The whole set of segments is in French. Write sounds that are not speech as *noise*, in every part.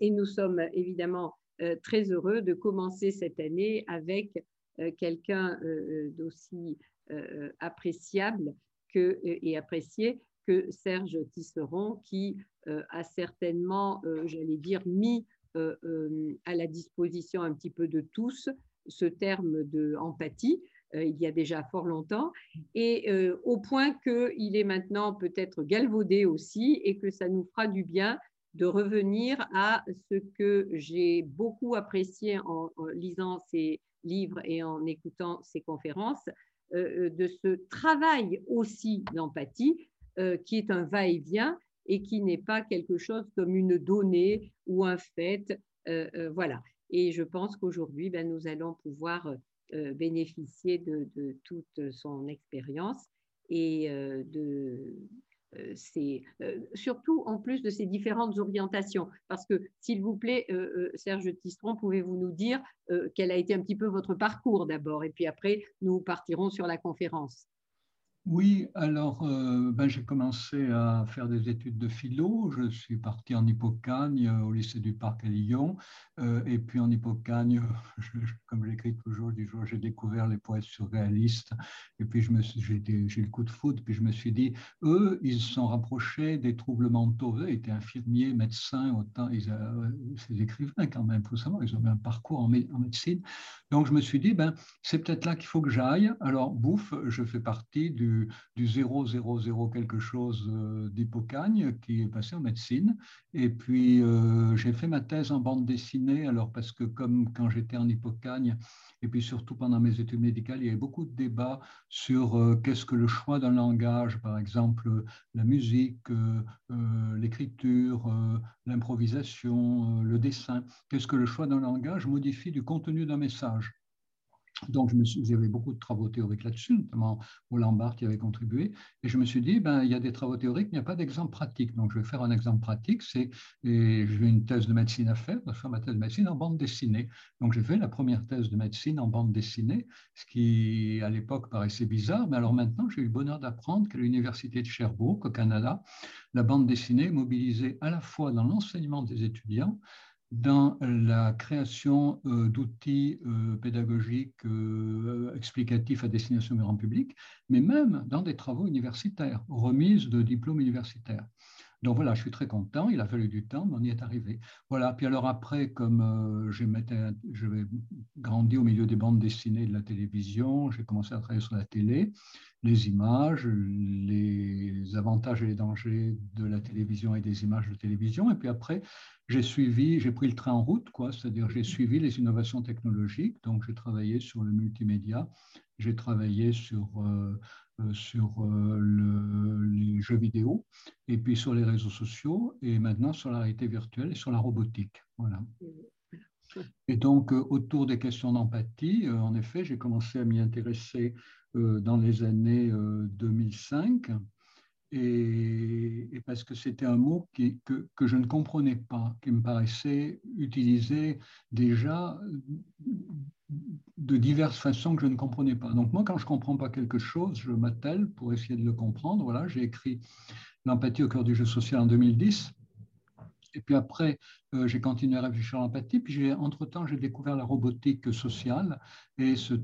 Et nous sommes évidemment très heureux de commencer cette année avec quelqu'un d'aussi appréciable et apprécié que Serge Tisseron, qui a certainement, j'allais dire, mis à la disposition un petit peu de tous ce terme de empathie euh, il y a déjà fort longtemps, et euh, au point qu'il est maintenant peut-être galvaudé aussi et que ça nous fera du bien de revenir à ce que j'ai beaucoup apprécié en, lisant ces livres et en écoutant ces conférences, euh, de ce travail aussi d'empathie qui est un va-et-vient et qui n'est pas quelque chose comme une donnée ou un fait. voilà. Et je pense qu'aujourd'hui, ben, nous allons pouvoir euh, bénéficier de, toute son expérience et euh, de euh, surtout en plus de ces différentes orientations. Parce que, s'il vous plaît, Serge Tistron, pouvez-vous nous dire quel a été un petit peu votre parcours d'abord, et puis après, nous partirons sur la conférence. Oui, alors euh, ben, j'ai commencé à faire des études de philo. Je suis parti en Hippocagne au lycée du Parc à Lyon. Euh, et puis en Hippocagne, *laughs* comme j'écris toujours, du jour j'ai découvert les poètes surréalistes. Et puis j'ai eu le coup de foot. Puis je me suis dit, eux, ils se sont rapprochés des troubles mentaux. Eux étaient infirmiers, médecins, autant ils euh, c'est écrivains quand même, il faut savoir, ils ont un parcours en, en médecine. Donc je me suis dit, ben, c'est peut-être là qu'il faut que j'aille. Alors, bouffe, je fais partie du du, 000 quelque chose euh, d'Hippocagne qui est passé en médecine. Et puis, euh, j'ai fait ma thèse en bande dessinée, alors parce que comme quand j'étais en Hippocagne, et puis surtout pendant mes études médicales, il y avait beaucoup de débats sur euh, qu'est-ce que le choix d'un langage, par exemple la musique, l'écriture, l'improvisation, le dessin, qu'est-ce que le choix d'un langage modifie du contenu d'un message? Donc, j'avais beaucoup de travaux théoriques là-dessus, notamment Roland Barthes qui avait contribué. Et je me suis dit, ben, il y a des travaux théoriques, mais il n'y a pas d'exemple pratique. Donc, je vais faire un exemple pratique. C'est, j'ai une thèse de médecine à faire. Je vais faire ma thèse de médecine en bande dessinée. Donc, j'ai fait la première thèse de médecine en bande dessinée, ce qui, à l'époque, paraissait bizarre. Mais alors maintenant, j'ai eu le bonheur d'apprendre qu'à l'Université de Sherbrooke, au Canada, la bande dessinée est mobilisée à la fois dans l'enseignement des étudiants, dans la création euh, d'outils euh, pédagogiques euh, explicatifs à destination du grand public, mais même dans des travaux universitaires, remise de diplômes universitaires. Donc voilà, je suis très content. Il a fallu du temps, mais on y est arrivé. Voilà. Puis alors après, comme euh, j'ai grandi au milieu des bandes dessinées de la télévision, j'ai commencé à travailler sur la télé, les images, les avantages et les dangers de la télévision et des images de télévision. Et puis après, j'ai suivi, j'ai pris le train en route, quoi. C'est-à-dire j'ai suivi les innovations technologiques. Donc j'ai travaillé sur le multimédia, j'ai travaillé sur euh, sur euh, les jeux vidéo, et puis sur les réseaux sociaux, et maintenant sur la réalité virtuelle et sur la robotique. Voilà. Et donc, euh, autour des questions d'empathie, en effet, j'ai commencé à m'y intéresser dans les années 2005 et, parce que c'était un mot qui, que, que, je ne comprenais pas, qui me paraissait utilisé déjà de diverses façons que je ne comprenais pas. Donc moi, quand je ne comprends pas quelque chose, je m'attelle pour essayer de le comprendre. Voilà, j'ai écrit L'empathie au cœur du jeu social en 2010. Et puis après, euh, j'ai continué à réfléchir à l'empathie. Puis entre-temps, j'ai découvert la robotique sociale et ce,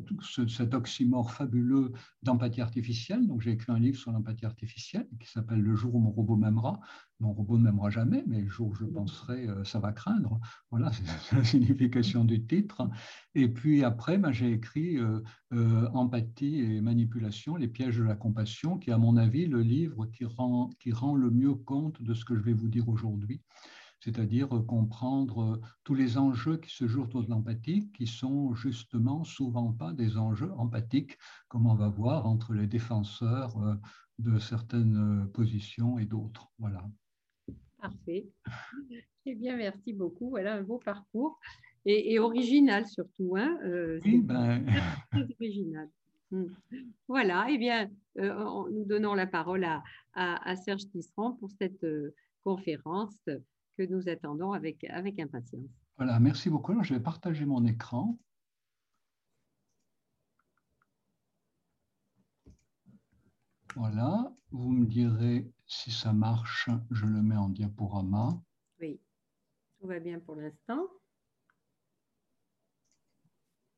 cet oxymore fabuleux d'empathie artificielle. Donc j'ai écrit un livre sur l'empathie artificielle qui s'appelle Le jour où mon robot m'aimera. Mon robot ne m'aimera jamais, mais le jour où je penserai, euh, ça va craindre. Voilà, *laughs* c'est la signification du titre. Et puis après, ben, j'ai écrit euh, Empathie et manipulation, les pièges de la compassion, qui est à mon avis le livre qui rend, qui rend le mieux compte de ce que je vais vous dire aujourd'hui c'est-à-dire comprendre tous les enjeux qui se jouent autour de l'empathie, qui sont justement souvent pas des enjeux empathiques, comme on va voir entre les défenseurs euh, de certaines positions et d'autres. Voilà. Parfait. Eh bien, merci beaucoup. Voilà un beau parcours et, original surtout. Hein euh, oui, ben... très original. Hmm. Voilà, eh bien, euh, nous donnons la parole à, à, Serge Tisserand pour cette conférence que nous attendons avec, avec impatience. Voilà, merci beaucoup. Alors, je vais partager mon écran. Voilà, vous me direz si ça marche, je le mets en diaporama. Oui, Tout va bien pour l'instant.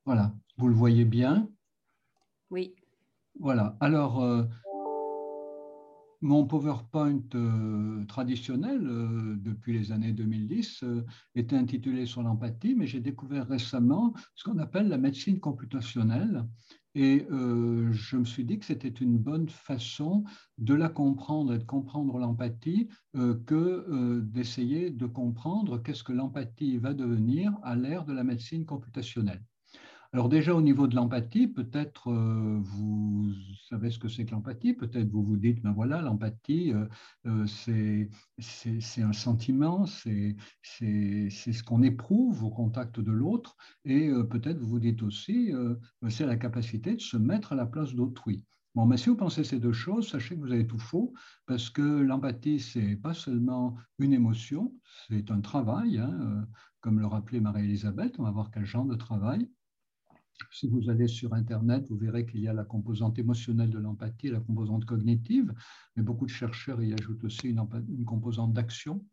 Voilà, vous le voyez bien? Oui. Voilà, alors euh, mon PowerPoint euh, traditionnel euh, depuis les années 2010 était intitulé sur l'empathie, mais j'ai découvert récemment ce qu'on appelle la médecine computationnelle. Et je me suis dit que c'était une bonne façon de la comprendre et de comprendre l'empathie que d'essayer de comprendre qu'est-ce que l'empathie va devenir à l'ère de la médecine computationnelle. Alors déjà au niveau de l'empathie, peut-être euh, vous savez ce que c'est que l'empathie, peut-être vous vous dites, ben voilà, l'empathie, euh, euh, c'est un sentiment, c'est ce qu'on éprouve au contact de l'autre, et peut-être vous vous dites aussi, c'est la capacité de se mettre à la place d'autrui. Bon, mais si vous pensez ces deux choses, sachez que vous avez tout faux, parce que l'empathie, c'est pas seulement une émotion, c'est un travail, hein, comme le rappelait Marie-Elisabeth, on va voir quel genre de travail. Si vous allez sur Internet, vous verrez qu'il y a la composante émotionnelle de l'empathie et la composante cognitive, mais beaucoup de chercheurs y ajoutent aussi une, composante d'action.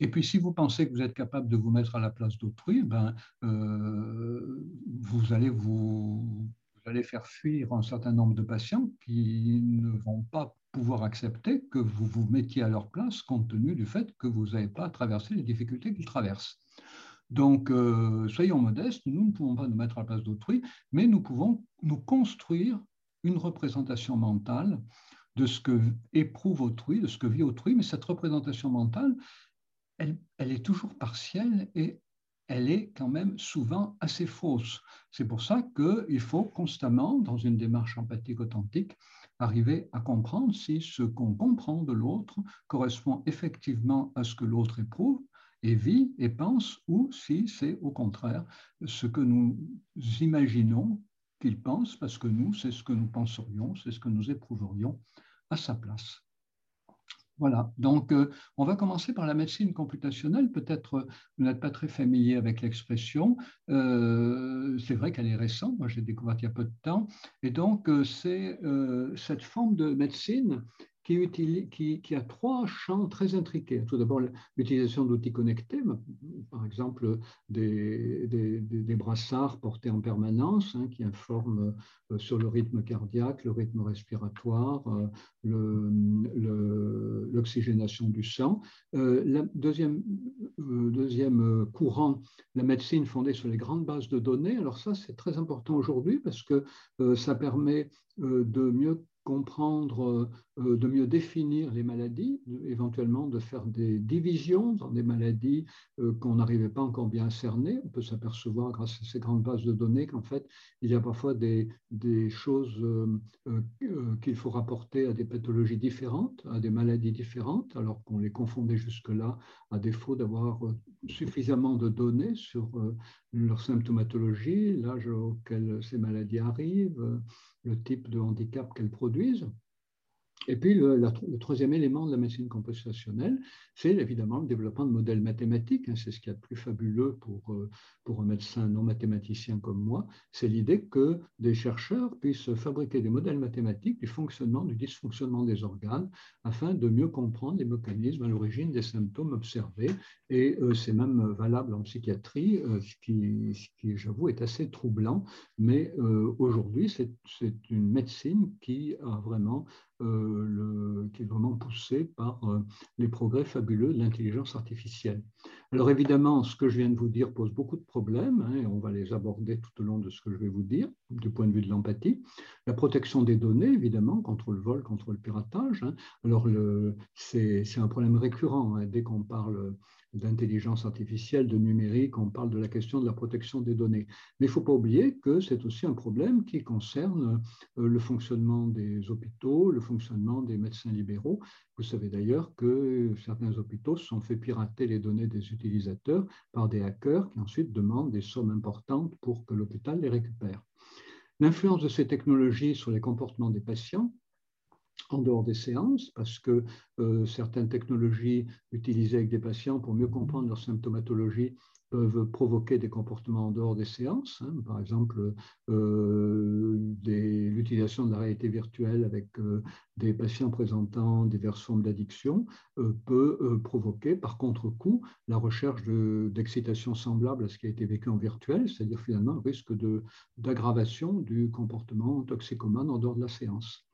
Et puis, si vous pensez que vous êtes capable de vous mettre à la place d'autrui, ben, euh, vous, allez vous, vous allez faire fuir un certain nombre de patients qui ne vont pas pouvoir accepter que vous vous mettiez à leur place compte tenu du fait que vous n'avez pas traversé les difficultés qu'ils traversent. Donc, euh, soyons modestes, nous ne pouvons pas nous mettre à la place d'autrui, mais nous pouvons nous construire une représentation mentale de ce que éprouve autrui, de ce que vit autrui, mais cette représentation mentale, elle, est toujours partielle et elle est quand même souvent assez fausse. C'est pour ça qu'il faut constamment, dans une démarche empathique authentique, arriver à comprendre si ce qu'on comprend de l'autre correspond effectivement à ce que l'autre éprouve et vit et pense, ou si c'est au contraire ce que nous imaginons qu'il pense, parce que nous, c'est ce que nous penserions, c'est ce que nous éprouverions à sa place. Voilà, donc euh, on va commencer par la médecine computationnelle. Peut-être euh, vous n'êtes pas très familier avec l'expression. Euh, c'est vrai qu'elle est récente, moi j'ai découvert il y a peu de temps. Et donc c'est cette forme de médecine qui, a trois champs très intriqués. Tout d'abord, l'utilisation d'outils connectés, par exemple des, brassards portés en permanence hein, qui informent euh, sur le rythme cardiaque, le rythme respiratoire, euh, l'oxygénation du sang. Euh, deuxième courant, la médecine fondée sur les grandes bases de données. Alors ça, c'est très important aujourd'hui parce que ça permet de mieux comprendre, euh, de mieux définir les maladies, éventuellement de faire des divisions dans des maladies euh, qu'on n'arrivait pas encore bien à cerner. On peut s'apercevoir grâce à ces grandes bases de données qu'en fait, il y a parfois des, des choses euh, qu'il faut rapporter à des pathologies différentes, à des maladies différentes, alors qu'on les confondait jusque-là à défaut d'avoir suffisamment de données sur leur symptomatologie, l'âge auquel ces maladies arrivent, le type de handicap qu'elles produisent. Et puis, le, troisième élément de la médecine computationnelle, c'est évidemment le développement de modèles mathématiques. Hein. c'est ce qu'il y a de plus fabuleux pour, euh, pour un médecin non mathématicien comme moi. C'est l'idée que des chercheurs puissent fabriquer des modèles mathématiques du fonctionnement, du dysfonctionnement des organes, afin de mieux comprendre les mécanismes à l'origine des symptômes observés. Et euh, c'est même valable en psychiatrie, euh, ce qui, j'avoue, est assez troublant. Mais aujourd'hui, c'est une médecine qui a vraiment euh, le, qui est vraiment poussé par euh, les progrès fabuleux de l'intelligence artificielle. Alors évidemment, ce que je viens de vous dire pose beaucoup de problèmes, hein, et on va les aborder tout au long de ce que je vais vous dire, du point de vue de l'empathie. La protection des données, évidemment, contre le vol, contre le piratage. Hein. Alors c'est un problème récurrent hein, dès qu'on parle d'intelligence artificielle, de numérique, on parle de la question de la protection des données. Mais il ne faut pas oublier que c'est aussi un problème qui concerne euh, le fonctionnement des hôpitaux, le fonctionnement des médecins libéraux. Vous savez d'ailleurs que certains hôpitaux se sont fait pirater les données des utilisateurs par des hackers qui ensuite demandent des sommes importantes pour que l'hôpital les récupère. L'influence de ces technologies sur les comportements des patients, en dehors des séances, parce que euh, certaines technologies utilisées avec des patients pour mieux comprendre leur symptomatologie peuvent provoquer des comportements en dehors des séances. Hein. Par exemple, euh, l'utilisation de la réalité virtuelle avec euh, des patients présentant des formes d'addiction peut provoquer, par contre-coup, la recherche d'excitation semblable à ce qui a été vécu en virtuel, c'est-à-dire finalement un risque d'aggravation du comportement toxicomane en dehors de la séance.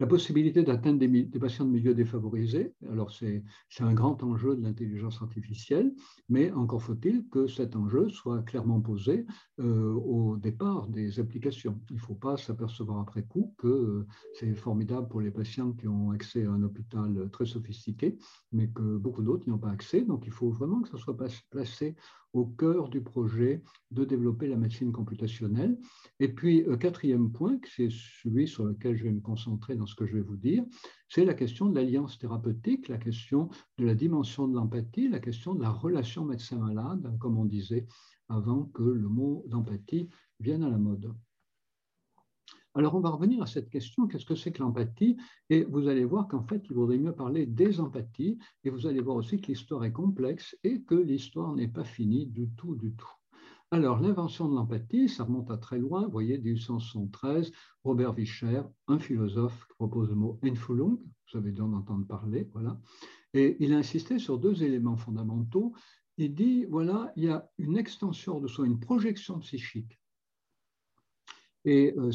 La possibilité d'atteindre des, patients de milieux défavorisés, alors c'est un grand enjeu de l'intelligence artificielle, mais encore faut-il que cet enjeu soit clairement posé euh, au départ des applications. Il ne faut pas s'apercevoir après coup que euh, c'est formidable pour les patients qui ont accès à un hôpital très sophistiqué, mais que beaucoup d'autres n'y ont pas accès. Donc il faut vraiment que ça soit placé au cœur du projet de développer la médecine computationnelle. Et puis, euh, quatrième point, c'est celui sur lequel je vais me concentrer dans ce que je vais vous dire, c'est la question de l'alliance thérapeutique, la question de la dimension de l'empathie, la question de la relation médecin-malade, comme on disait avant que le mot d'empathie vienne à la mode. Alors, on va revenir à cette question, qu'est-ce que c'est que l'empathie? Et vous allez voir qu'en fait, il vaudrait mieux parler des empathies, et vous allez voir aussi que l'histoire est complexe et que l'histoire n'est pas finie du tout, du tout. Alors, l'invention de l'empathie, ça remonte à très loin. Vous voyez, 1873, Robert Vischer, un philosophe, propose le mot Einfühlung, vous avez dû en entendre parler, voilà. Et il a insisté sur deux éléments fondamentaux. Il dit, voilà, il y a une extension de soi, une projection psychique et euh,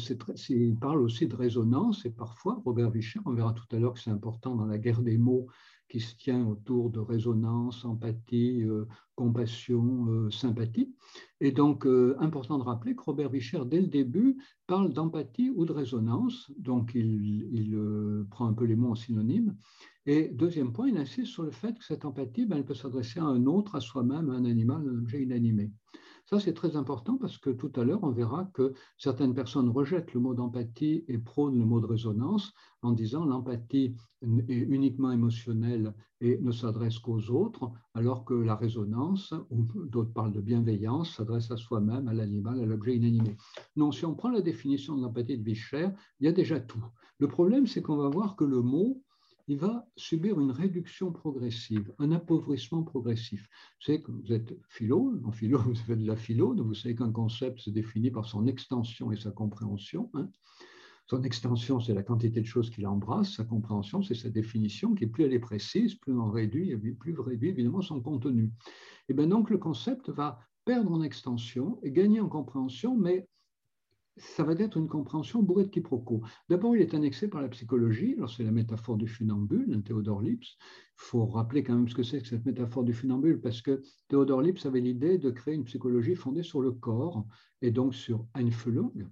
il parle aussi de résonance, et parfois, Robert Vischer, on verra tout à l'heure que c'est important dans la guerre des mots qui se tient autour de résonance, empathie, euh, compassion, euh, sympathie. Et donc, important de rappeler que Robert Vischer, dès le début, parle d'empathie ou de résonance, donc il, il prend un peu les mots en synonyme. Et deuxième point, il insiste sur le fait que cette empathie, ben, elle peut s'adresser à un autre, à soi-même, à un animal, à un objet inanimé. Ça, c'est très important parce que tout à l'heure, on verra que certaines personnes rejettent le mot d'empathie et prônent le mot de résonance en disant l'empathie est uniquement émotionnelle et ne s'adresse qu'aux autres, alors que la résonance, ou d'autres parlent de bienveillance, s'adresse à soi-même, à l'animal, à l'objet inanimé. Non, si on prend la définition de l'empathie de Vischer, il y a déjà tout. Le problème, c'est qu'on va voir que le mot il va subir une réduction progressive, un appauvrissement progressif. Vous savez que vous êtes philo, en philo, *laughs* vous faites de la philo, donc vous savez qu'un concept se définit par son extension et sa compréhension. Hein. Son extension, c'est la quantité de choses qu'il embrasse, sa compréhension, c'est sa définition, qui plus elle est précise, plus on réduit, plus réduit évidemment son contenu. Et bien donc le concept va perdre en extension et gagner en compréhension, mais ça va être une compréhension bourrée de quiproquos. D'abord, il est annexé par la psychologie, alors c'est la métaphore du funambule, un Théodore Lips. Il faut rappeler quand même ce que c'est que cette métaphore du funambule, parce que Théodore Lips avait l'idée de créer une psychologie fondée sur le corps, et donc sur Einfühlung,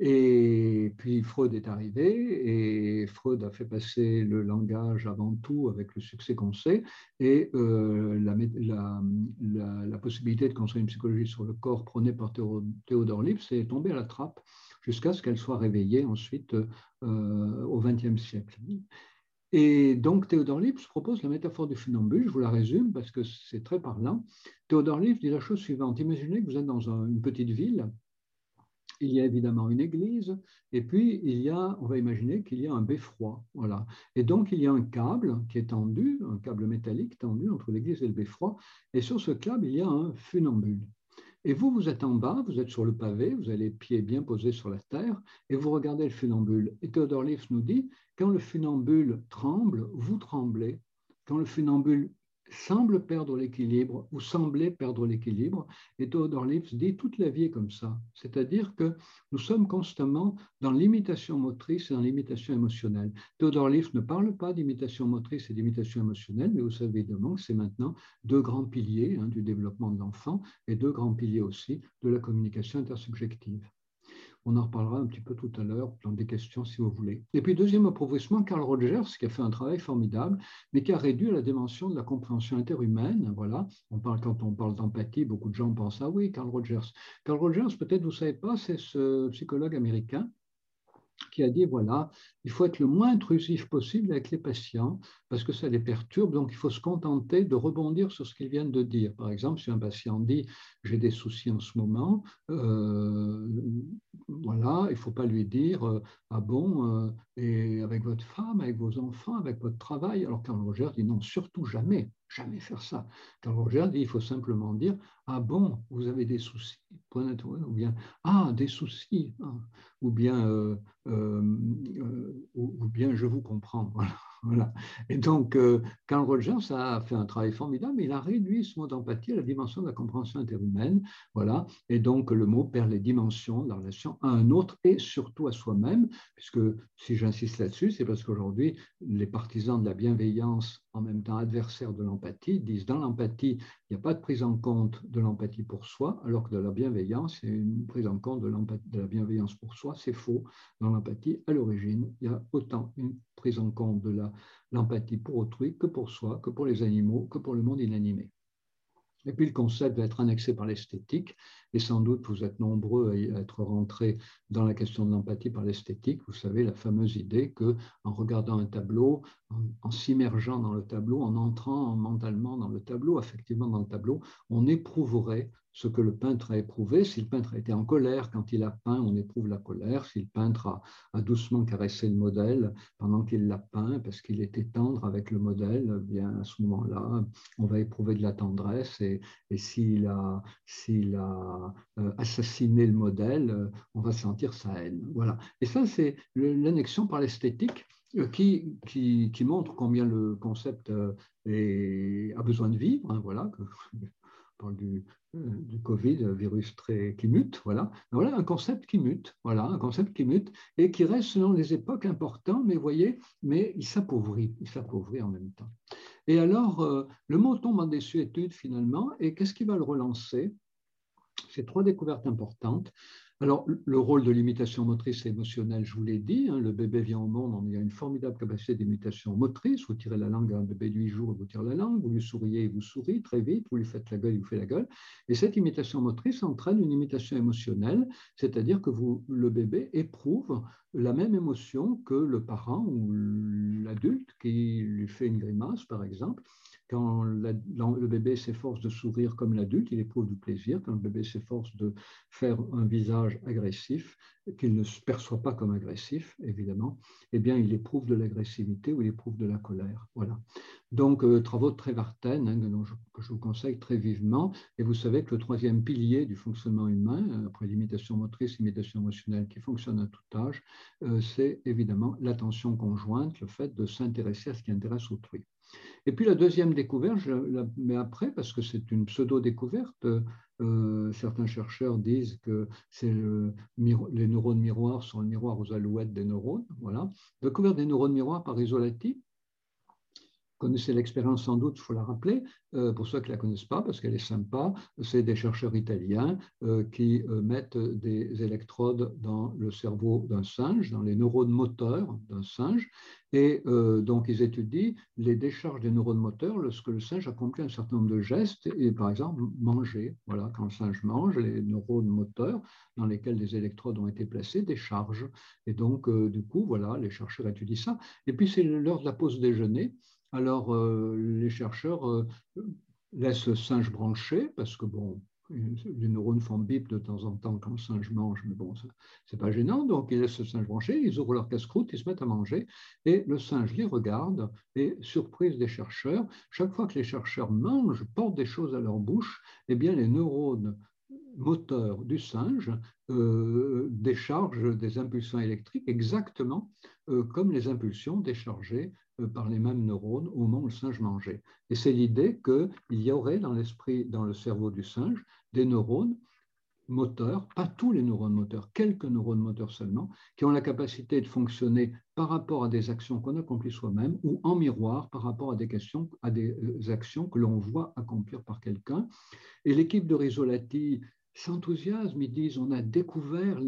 et puis Freud est arrivé et Freud a fait passer le langage avant tout avec le succès qu'on sait et euh, la, possibilité de construire une psychologie sur le corps prônée par Théodore Lips est tombée à la trappe jusqu'à ce qu'elle soit réveillée ensuite euh, au XXe siècle. Et donc Théodore Lips propose la métaphore du funambule, je vous la résume parce que c'est très parlant. Théodore Lips dit la chose suivante, imaginez que vous êtes dans une petite ville il y a évidemment une église, et puis il y a, on va imaginer qu'il y a un beffroi, voilà. Et donc il y a un câble qui est tendu, un câble métallique tendu entre l'église et le beffroi, et sur ce câble il y a un funambule. Et vous, vous êtes en bas, vous êtes sur le pavé, vous avez les pieds bien posés sur la terre, et vous regardez le funambule. Et Théodore Lips nous dit, quand le funambule tremble, vous tremblez. Quand le funambule semble perdre l'équilibre ou semblait perdre l'équilibre. Et Theodore Lips dit toute la vie est comme ça. C'est-à-dire que nous sommes constamment dans l'imitation motrice et dans l'imitation émotionnelle. Theodore Lips ne parle pas d'imitation motrice et d'imitation émotionnelle, mais vous savez évidemment que c'est maintenant deux grands piliers hein, du développement de l'enfant et deux grands piliers aussi de la communication intersubjective. On en reparlera un petit peu tout à l'heure dans des questions si vous voulez. Et puis, deuxième appauvrissement, Carl Rogers, qui a fait un travail formidable, mais qui a réduit la dimension de la compréhension interhumaine. Voilà, on parle, quand on parle d'empathie, beaucoup de gens pensent Ah oui, Carl Rogers. Carl Rogers, peut-être vous ne savez pas, c'est ce psychologue américain qui a dit, voilà, il faut être le moins intrusif possible avec les patients parce que ça les perturbe, donc il faut se contenter de rebondir sur ce qu'ils viennent de dire. Par exemple, si un patient dit, j'ai des soucis en ce moment, euh, voilà, il ne faut pas lui dire, euh, ah bon, euh, et avec votre femme, avec vos enfants, avec votre travail, alors Carl Roger dit, non, surtout jamais, jamais faire ça. Carl Roger dit, il faut simplement dire, ah bon, vous avez des soucis, point ou bien, ah, des soucis, hein. ou bien, ou, bien je vous comprends. *laughs* Et donc, euh, Carl Rogers a fait un travail formidable, il a réduit ce mot d'empathie à la dimension de la compréhension interhumaine. Voilà. Et donc, le mot perd les dimensions de la relation à un autre et surtout à soi-même, puisque si j'insiste là-dessus, c'est parce qu'aujourd'hui, les partisans de la bienveillance, en même temps adversaires de l'empathie, disent dans l'empathie, il n'y a pas de prise en compte de l'empathie pour soi, alors que dans la bienveillance, c'est une prise en compte de, de la bienveillance pour soi. C'est faux. Dans l'empathie, à l'origine, il y a autant une prise en compte de l'empathie pour autrui que pour soi, que pour les animaux, que pour le monde inanimé. Et puis le concept va être annexé par l'esthétique, et sans doute vous êtes nombreux à être rentrés dans la question de l'empathie par l'esthétique. Vous savez, la fameuse idée que en regardant un tableau, en s'immergeant dans le tableau, en entrant mentalement dans le tableau, affectivement dans le tableau, on éprouverait ce que le peintre a éprouvé. Si le peintre a été en colère quand il a peint, on éprouve la colère. Si le peintre a, doucement caressé le modèle pendant qu'il l'a peint, parce qu'il était tendre avec le modèle, eh bien à ce moment-là, on va éprouver de la tendresse. Et, s'il a, s'il a euh, assassiné le modèle, on va sentir sa haine. Voilà. Et ça, c'est l'annexion par l'esthétique euh, qui, montre combien le concept euh, a besoin de vivre. Hein, voilà, parle du, du Covid, virus très, qui mute, voilà. Voilà un concept qui mute, voilà, un concept qui mute et qui reste selon les époques important, mais voyez, mais il s'appauvrit, il s'appauvrit en même temps. Et alors, euh, le mot tombe en désuétude finalement, et qu'est-ce qui va le relancer? C'est trois découvertes importantes. Alors, le rôle de l'imitation motrice et émotionnelle, je vous l'ai dit, hein, le bébé vient au monde, on a une formidable capacité d'imitation motrice. Vous tirez la langue à un bébé de 8 jours, vous tire la langue, vous lui souriez, vous sourit très vite, vous lui faites la gueule, il vous fait la gueule. Et cette imitation motrice entraîne une imitation émotionnelle, c'est-à-dire que le bébé éprouve la même émotion que le parent ou l'adulte qui lui fait une grimace, par exemple. Quand le bébé s'efforce de sourire comme l'adulte, il éprouve du plaisir. Quand le bébé s'efforce de faire un visage agressif, qu'il ne se perçoit pas comme agressif, évidemment, eh bien, il éprouve de l'agressivité ou il éprouve de la colère. Voilà. Donc, euh, travaux de Trevarten, hein, que je vous conseille très vivement. Et vous savez que le troisième pilier du fonctionnement humain, euh, après l'imitation motrice, l'imitation émotionnelle qui fonctionne à tout âge, euh, c'est évidemment l'attention conjointe, le fait de s'intéresser à ce qui intéresse autrui. Et puis la deuxième découverte, je la mets après parce que c'est une pseudo-découverte. Euh, certains chercheurs disent que les neurones miroirs sont le miroir aux alouettes des neurones. Voilà. Découverte des neurones miroirs par Isolati, connaissez l'expérience sans doute, il faut la rappeler, euh, pour ceux qui ne la connaissent pas, parce qu'elle est sympa, c'est des chercheurs italiens euh, qui euh, mettent des électrodes dans le cerveau d'un singe, dans les neurones moteurs d'un singe, et donc ils étudient les décharges des neurones moteurs lorsque le singe accomplit un certain nombre de gestes, et par exemple manger. Voilà, quand le singe mange, les neurones moteurs dans lesquels des électrodes ont été placées déchargent. Et donc, du coup, voilà, les chercheurs étudient ça. Et puis c'est l'heure de la pause déjeuner. Alors, euh, les chercheurs euh, laissent le singe branché parce que, bon, les neurones font bip de temps en temps quand le singe mange, mais bon, c'est pas gênant. Donc, ils laissent le singe branché, ils ouvrent leur casse-croûte, ils se mettent à manger, et le singe les regarde, et surprise des chercheurs, chaque fois que les chercheurs mangent, portent des choses à leur bouche, eh bien, les neurones moteurs du singe euh, déchargent des impulsions électriques exactement comme les impulsions déchargées euh, par les mêmes neurones au moment où le singe mangeait. Et c'est l'idée qu'il y aurait dans l'esprit, dans le cerveau du singe, des neurones moteurs, pas tous les neurones moteurs, quelques neurones moteurs seulement, qui ont la capacité de fonctionner par rapport à des actions qu'on accomplit soi-même ou en miroir par rapport à des, questions, à des euh, actions que l'on voit accomplir par quelqu'un. Et l'équipe de Risolati s'enthousiasment, ils disent on a découvert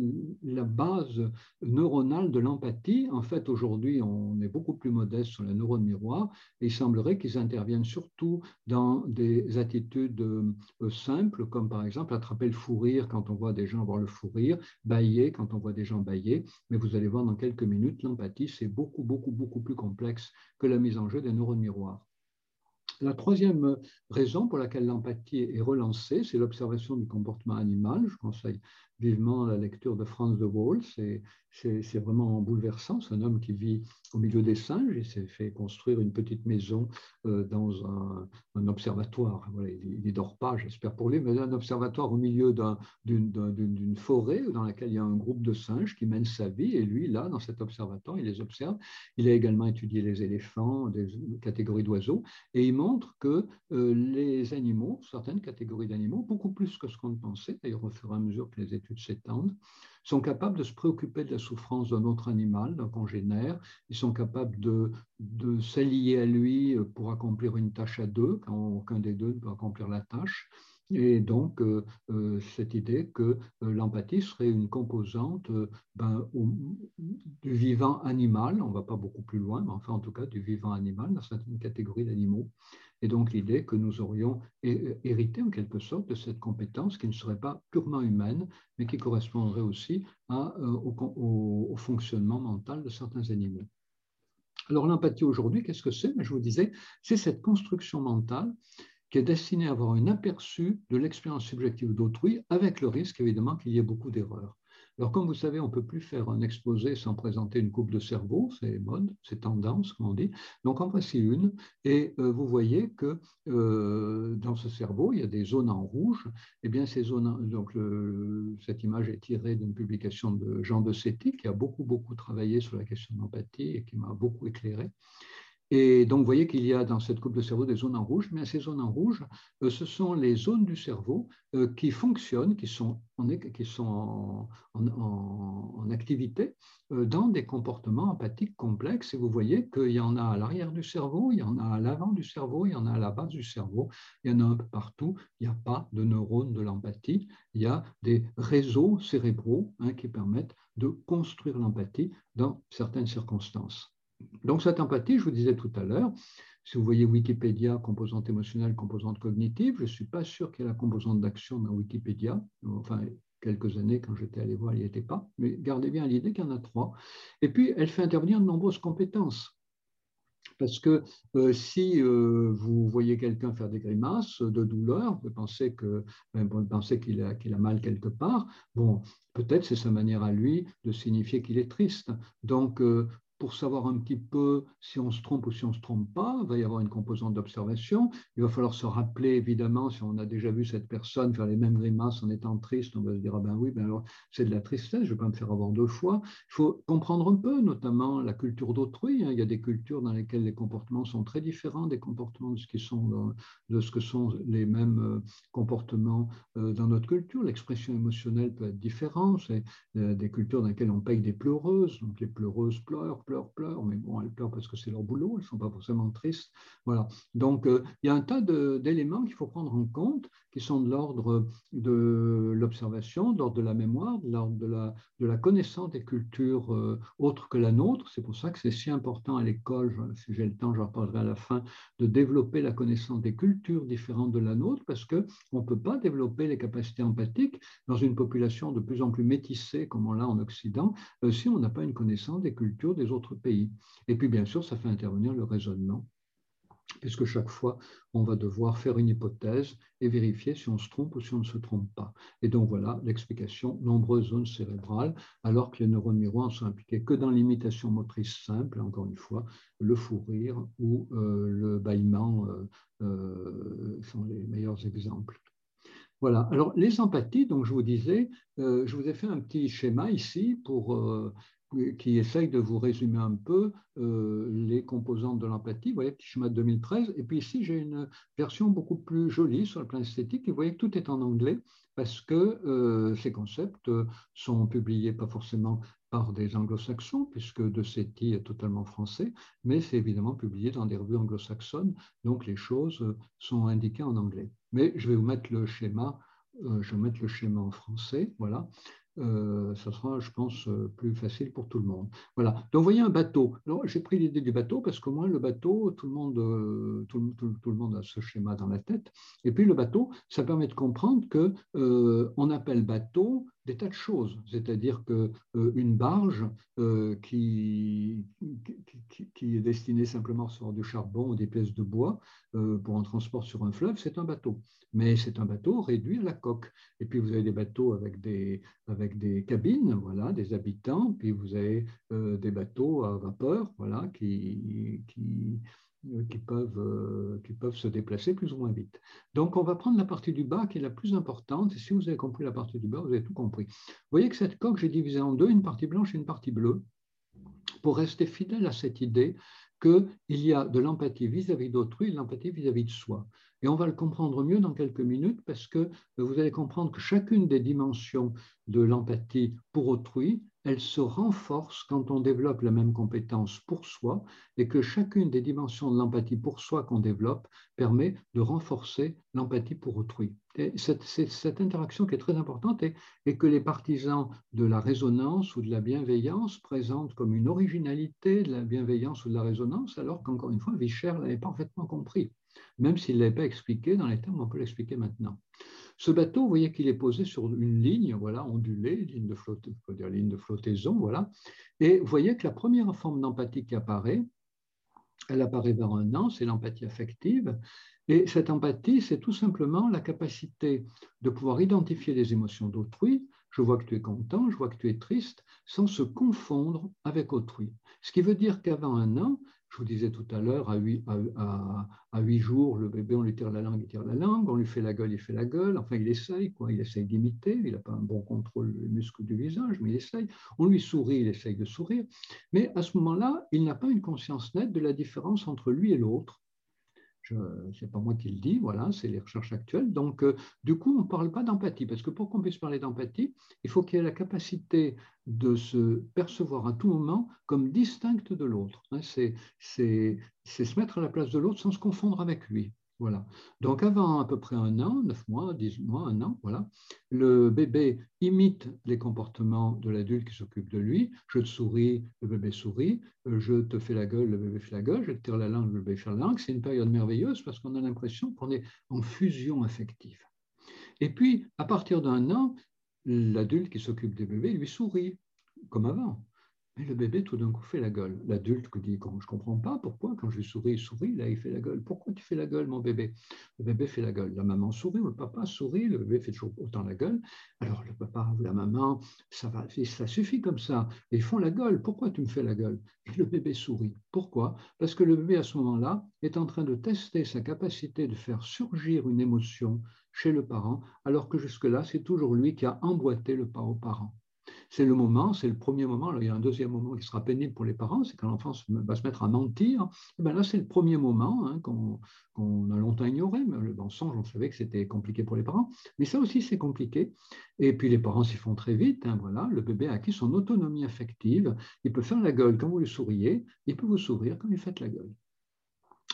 la base neuronale de l'empathie. En fait, aujourd'hui, on est beaucoup plus modeste sur les neurones miroirs et il semblerait qu'ils interviennent surtout dans des attitudes euh, simples, comme par exemple attraper le fou rire quand on voit des gens avoir le fou rire, bailler quand on voit des gens bailler. Mais vous allez voir dans quelques minutes, l'empathie, c'est beaucoup, beaucoup, beaucoup plus complexe que la mise en jeu des neurones miroirs. La troisième raison pour laquelle l'empathie est relancée, c'est l'observation du comportement animal. Je conseille vivement la lecture de Franz de Waal. C'est vraiment bouleversant. C'est un homme qui vit au milieu des singes. Il s'est fait construire une petite maison euh, dans un, observatoire. il ne dort pas, j'espère pour lui, mais un observatoire au milieu d'une forêt dans laquelle il y a un groupe de singes qui mène sa vie. Et lui, là, dans cet observatoire, il les observe. Il a également étudié les éléphants, des catégories d'oiseaux. Et il montre que euh, les animaux, certaines catégories d'animaux, beaucoup plus que ce qu'on pensait, d'ailleurs au fur et à mesure que les études s'étendent, sont capables de se préoccuper de la souffrance d'un autre animal, d'un congénère. Ils sont capables de, s'allier à lui pour accomplir une tâche à deux, quand aucun des deux ne peut accomplir la tâche. Et donc, euh, euh, cette idée que euh, l'empathie serait une composante ben, du vivant animal, on ne va pas beaucoup plus loin, mais enfin en tout cas du vivant animal dans certaines catégories d'animaux. Et donc l'idée que nous aurions hérité en quelque sorte de cette compétence qui ne serait pas purement humaine, mais qui correspondrait aussi au, au fonctionnement mental de certains animaux. Alors l'empathie aujourd'hui, qu'est-ce que c'est? Je vous disais, c'est cette construction mentale qui est destiné à avoir un aperçu de l'expérience subjective d'autrui, avec le risque évidemment qu'il y ait beaucoup d'erreurs. Alors, comme vous savez, on ne peut plus faire un exposé sans présenter une coupe de cerveau, c'est mode, c'est tendance, comme on dit. Donc, en voici une. Et euh, vous voyez que euh, dans ce cerveau, il y a des zones en rouge. Eh bien, ces zones, donc cette image est tirée d'une publication de Jean de qui a beaucoup, beaucoup travaillé sur la question de l'empathie et qui m'a beaucoup éclairé. Et donc, vous voyez qu'il y a dans cette coupe de cerveau des zones en rouge, mais ces zones en rouge, euh, ce sont les zones du cerveau euh, qui fonctionnent, qui sont en, activité euh, dans des comportements empathiques complexes. Et vous voyez qu'il y en a à l'arrière du cerveau, il y en a à l'avant du cerveau, il y en a à la base du cerveau, il y en a un peu partout. Il n'y a pas de neurones de l'empathie, il y a des réseaux cérébraux hein, qui permettent de construire l'empathie dans certaines circonstances. Donc cette empathie, je vous disais tout à l'heure, si vous voyez Wikipédia, composante émotionnelle, composante cognitive, je ne suis pas sûr qu'il y ait la composante d'action dans Wikipédia. Enfin, quelques années, quand j'étais allé voir, il n'y était pas. Mais gardez bien l'idée qu'il y en a trois. Et puis, elle fait intervenir de nombreuses compétences. Parce que euh, si euh, vous voyez quelqu'un faire des grimaces de douleur, vous pensez ben, qu'il a, mal quelque part, bon, peut-être c'est sa manière à lui de signifier qu'il est triste. Donc, euh, pour savoir un petit peu si on se trompe ou si on ne se trompe pas, il va y avoir une composante d'observation. Il va falloir se rappeler, évidemment, si on a déjà vu cette personne faire les mêmes grimaces en étant triste, on va se dire, ah ben oui, ben alors c'est de la tristesse, je ne vais pas me faire avoir deux fois. Il faut comprendre un peu, notamment la culture d'autrui. Hein. Il y a des cultures dans lesquelles les comportements sont très différents des comportements de ce, qui sont de ce que sont les mêmes euh, comportements euh, dans notre culture. L'expression émotionnelle peut être différente. C'est euh, des cultures dans lesquelles on paye des pleureuses, donc les pleureuses pleurent pleurent, pleurent, mais bon, elles pleurent parce que c'est leur boulot, elles ne sont pas forcément tristes. Voilà. Donc, euh, il y a un tas d'éléments qu'il faut prendre en compte qui sont de l'ordre de l'observation, de l'ordre de la mémoire, de l'ordre de la, connaissance des cultures euh, autres que la nôtre. C'est pour ça que c'est si important à l'école, si j'ai le temps, j'en reparlerai à la fin, de développer la connaissance des cultures différentes de la nôtre, parce qu'on ne peut pas développer les capacités empathiques dans une population de plus en plus métissée, comme on l'a en Occident, euh, si on n'a pas une connaissance des cultures des autres pays. Et puis, bien sûr, ça fait intervenir le raisonnement puisque chaque fois, on va devoir faire une hypothèse et vérifier si on se trompe ou si on ne se trompe pas. Et donc voilà l'explication, nombreuses zones cérébrales, alors que les neurones miroirs sont impliqués que dans l'imitation motrice simple, encore une fois, le fou rire ou euh, le bâillement euh, euh, sont les meilleurs exemples. Voilà. Alors, les empathies, donc je vous disais, je vous ai fait un petit schéma ici pour qui essaye de vous résumer un peu euh, les composantes de l'empathie. Vous voyez, petit schéma de 2013. Et puis ici, j'ai une version beaucoup plus jolie sur le plan esthétique. Et vous voyez que tout est en anglais parce que euh, ces concepts sont publiés pas forcément par des anglo-saxons, puisque De Setti est totalement français, mais c'est évidemment publié dans des revues anglo-saxonnes, donc les choses sont indiquées en anglais. Mais je vais vous mettre le schéma je vais mettre le schéma en français, voilà. Euh, ça sera, je pense, euh, plus facile pour tout le monde. Voilà. Donc, vous voyez un bateau. J'ai pris l'idée du bateau parce qu'au moins, le bateau, tout le, monde, euh, tout, le monde a ce schéma dans la tête. Et puis, le bateau, ça permet de comprendre que on appelle bateau des tas de choses. C'est-à-dire qu'une barge qui, qui, est destinée simplement sur du charbon ou des pièces de bois pour un transport sur un fleuve, c'est un bateau mais c'est un bateau réduit à la coque. Et puis vous avez des bateaux avec des, avec des cabines, voilà, des habitants, puis vous avez euh, des bateaux à vapeur, voilà, qui, qui, euh, qui, peuvent, euh, qui peuvent se déplacer plus ou moins vite. Donc on va prendre la partie du bas qui est la plus importante, et si vous avez compris la partie du bas, vous avez tout compris. Vous voyez que cette coque, j'ai divisé en deux, une partie blanche et une partie bleue, pour rester fidèle à cette idée qu'il y a de l'empathie vis-à-vis d'autrui et de l'empathie vis-à-vis de soi. Et on va le comprendre mieux dans quelques minutes parce que vous allez comprendre que chacune des dimensions de l'empathie pour autrui, elle se renforce quand on développe la même compétence pour soi et que chacune des dimensions de l'empathie pour soi qu'on développe permet de renforcer l'empathie pour autrui. C'est cette, interaction qui est très importante et, que les partisans de la résonance ou de la bienveillance présentent comme une originalité de la bienveillance ou de la résonance, alors qu'encore une fois, Vischer l'avait parfaitement compris même s'il ne l'avait pas expliqué dans les termes, on peut l'expliquer maintenant. Ce bateau, vous voyez qu'il est posé sur une ligne, voilà, ondulée, ligne de, flotte, ligne de flottaison, voilà. Et vous voyez que la première forme d'empathie qui apparaît, elle apparaît vers un an, c'est l'empathie affective. Et cette empathie, c'est tout simplement la capacité de pouvoir identifier les émotions d'autrui. Je vois que tu es content, je vois que tu es triste, sans se confondre avec autrui. Ce qui veut dire qu'avant un an, je vous disais tout à l'heure, à huit, jours, le bébé, on lui tire la langue, il tire la langue, on lui fait la gueule, il fait la gueule, enfin il essaye, quoi, il essaye d'imiter, il n'a pas un bon contrôle des muscles du visage, mais il essaye. On lui sourit, il essaye de sourire. Mais à ce moment-là, il n'a pas une conscience nette de la différence entre lui et l'autre ce n'est pas moi qui le dis, voilà, c'est les recherches actuelles. Donc, euh, du coup, on ne parle pas d'empathie, parce que pour qu'on puisse parler d'empathie, il faut qu'il y ait la capacité de se percevoir à tout moment comme distincte de l'autre. Hein. c'est se mettre à la place de l'autre sans se confondre avec lui. Voilà. Donc avant à peu près un an, neuf mois, dix mois, un an, voilà, le bébé imite les comportements de l'adulte qui s'occupe de lui. Je te souris, le bébé sourit. Je te fais la gueule, le bébé fait la gueule. Je te tire la langue, le bébé fait la langue. C'est une période merveilleuse parce qu'on a l'impression qu'on est en fusion affective. Et puis, à partir d'un an, l'adulte qui s'occupe des bébés lui sourit, comme avant. Mais le bébé, tout d'un coup, fait la gueule. L'adulte dit Je ne comprends pas pourquoi, quand je lui souris, il sourit, là, il fait la gueule. Pourquoi tu fais la gueule, mon bébé? Le bébé fait la gueule. La maman sourit, le papa sourit, le bébé fait toujours autant la gueule. Alors, le papa ou la maman, ça, va, ça suffit comme ça. ils font la gueule. Pourquoi tu me fais la gueule? Et le bébé sourit. Pourquoi? Parce que le bébé, à ce moment-là, est en train de tester sa capacité de faire surgir une émotion chez le parent, alors que jusque-là, c'est toujours lui qui a emboîté le pas au parent c'est le moment, c'est le premier moment. Il y a un deuxième moment qui sera pénible pour les parents, c'est quand l'enfant va se mettre à mentir. Et eh ben là, c'est le premier moment hein, qu'on a longtemps ignoré. Mais le mensonge, on savait que c'était compliqué pour les parents. Mais ça aussi, c'est compliqué. Et puis, les parents s'y font très vite. Hein, voilà, le bébé a acquis son autonomie affective. Il peut faire la gueule quand vous lui souriez. Il peut vous sourire quand vous faites la gueule.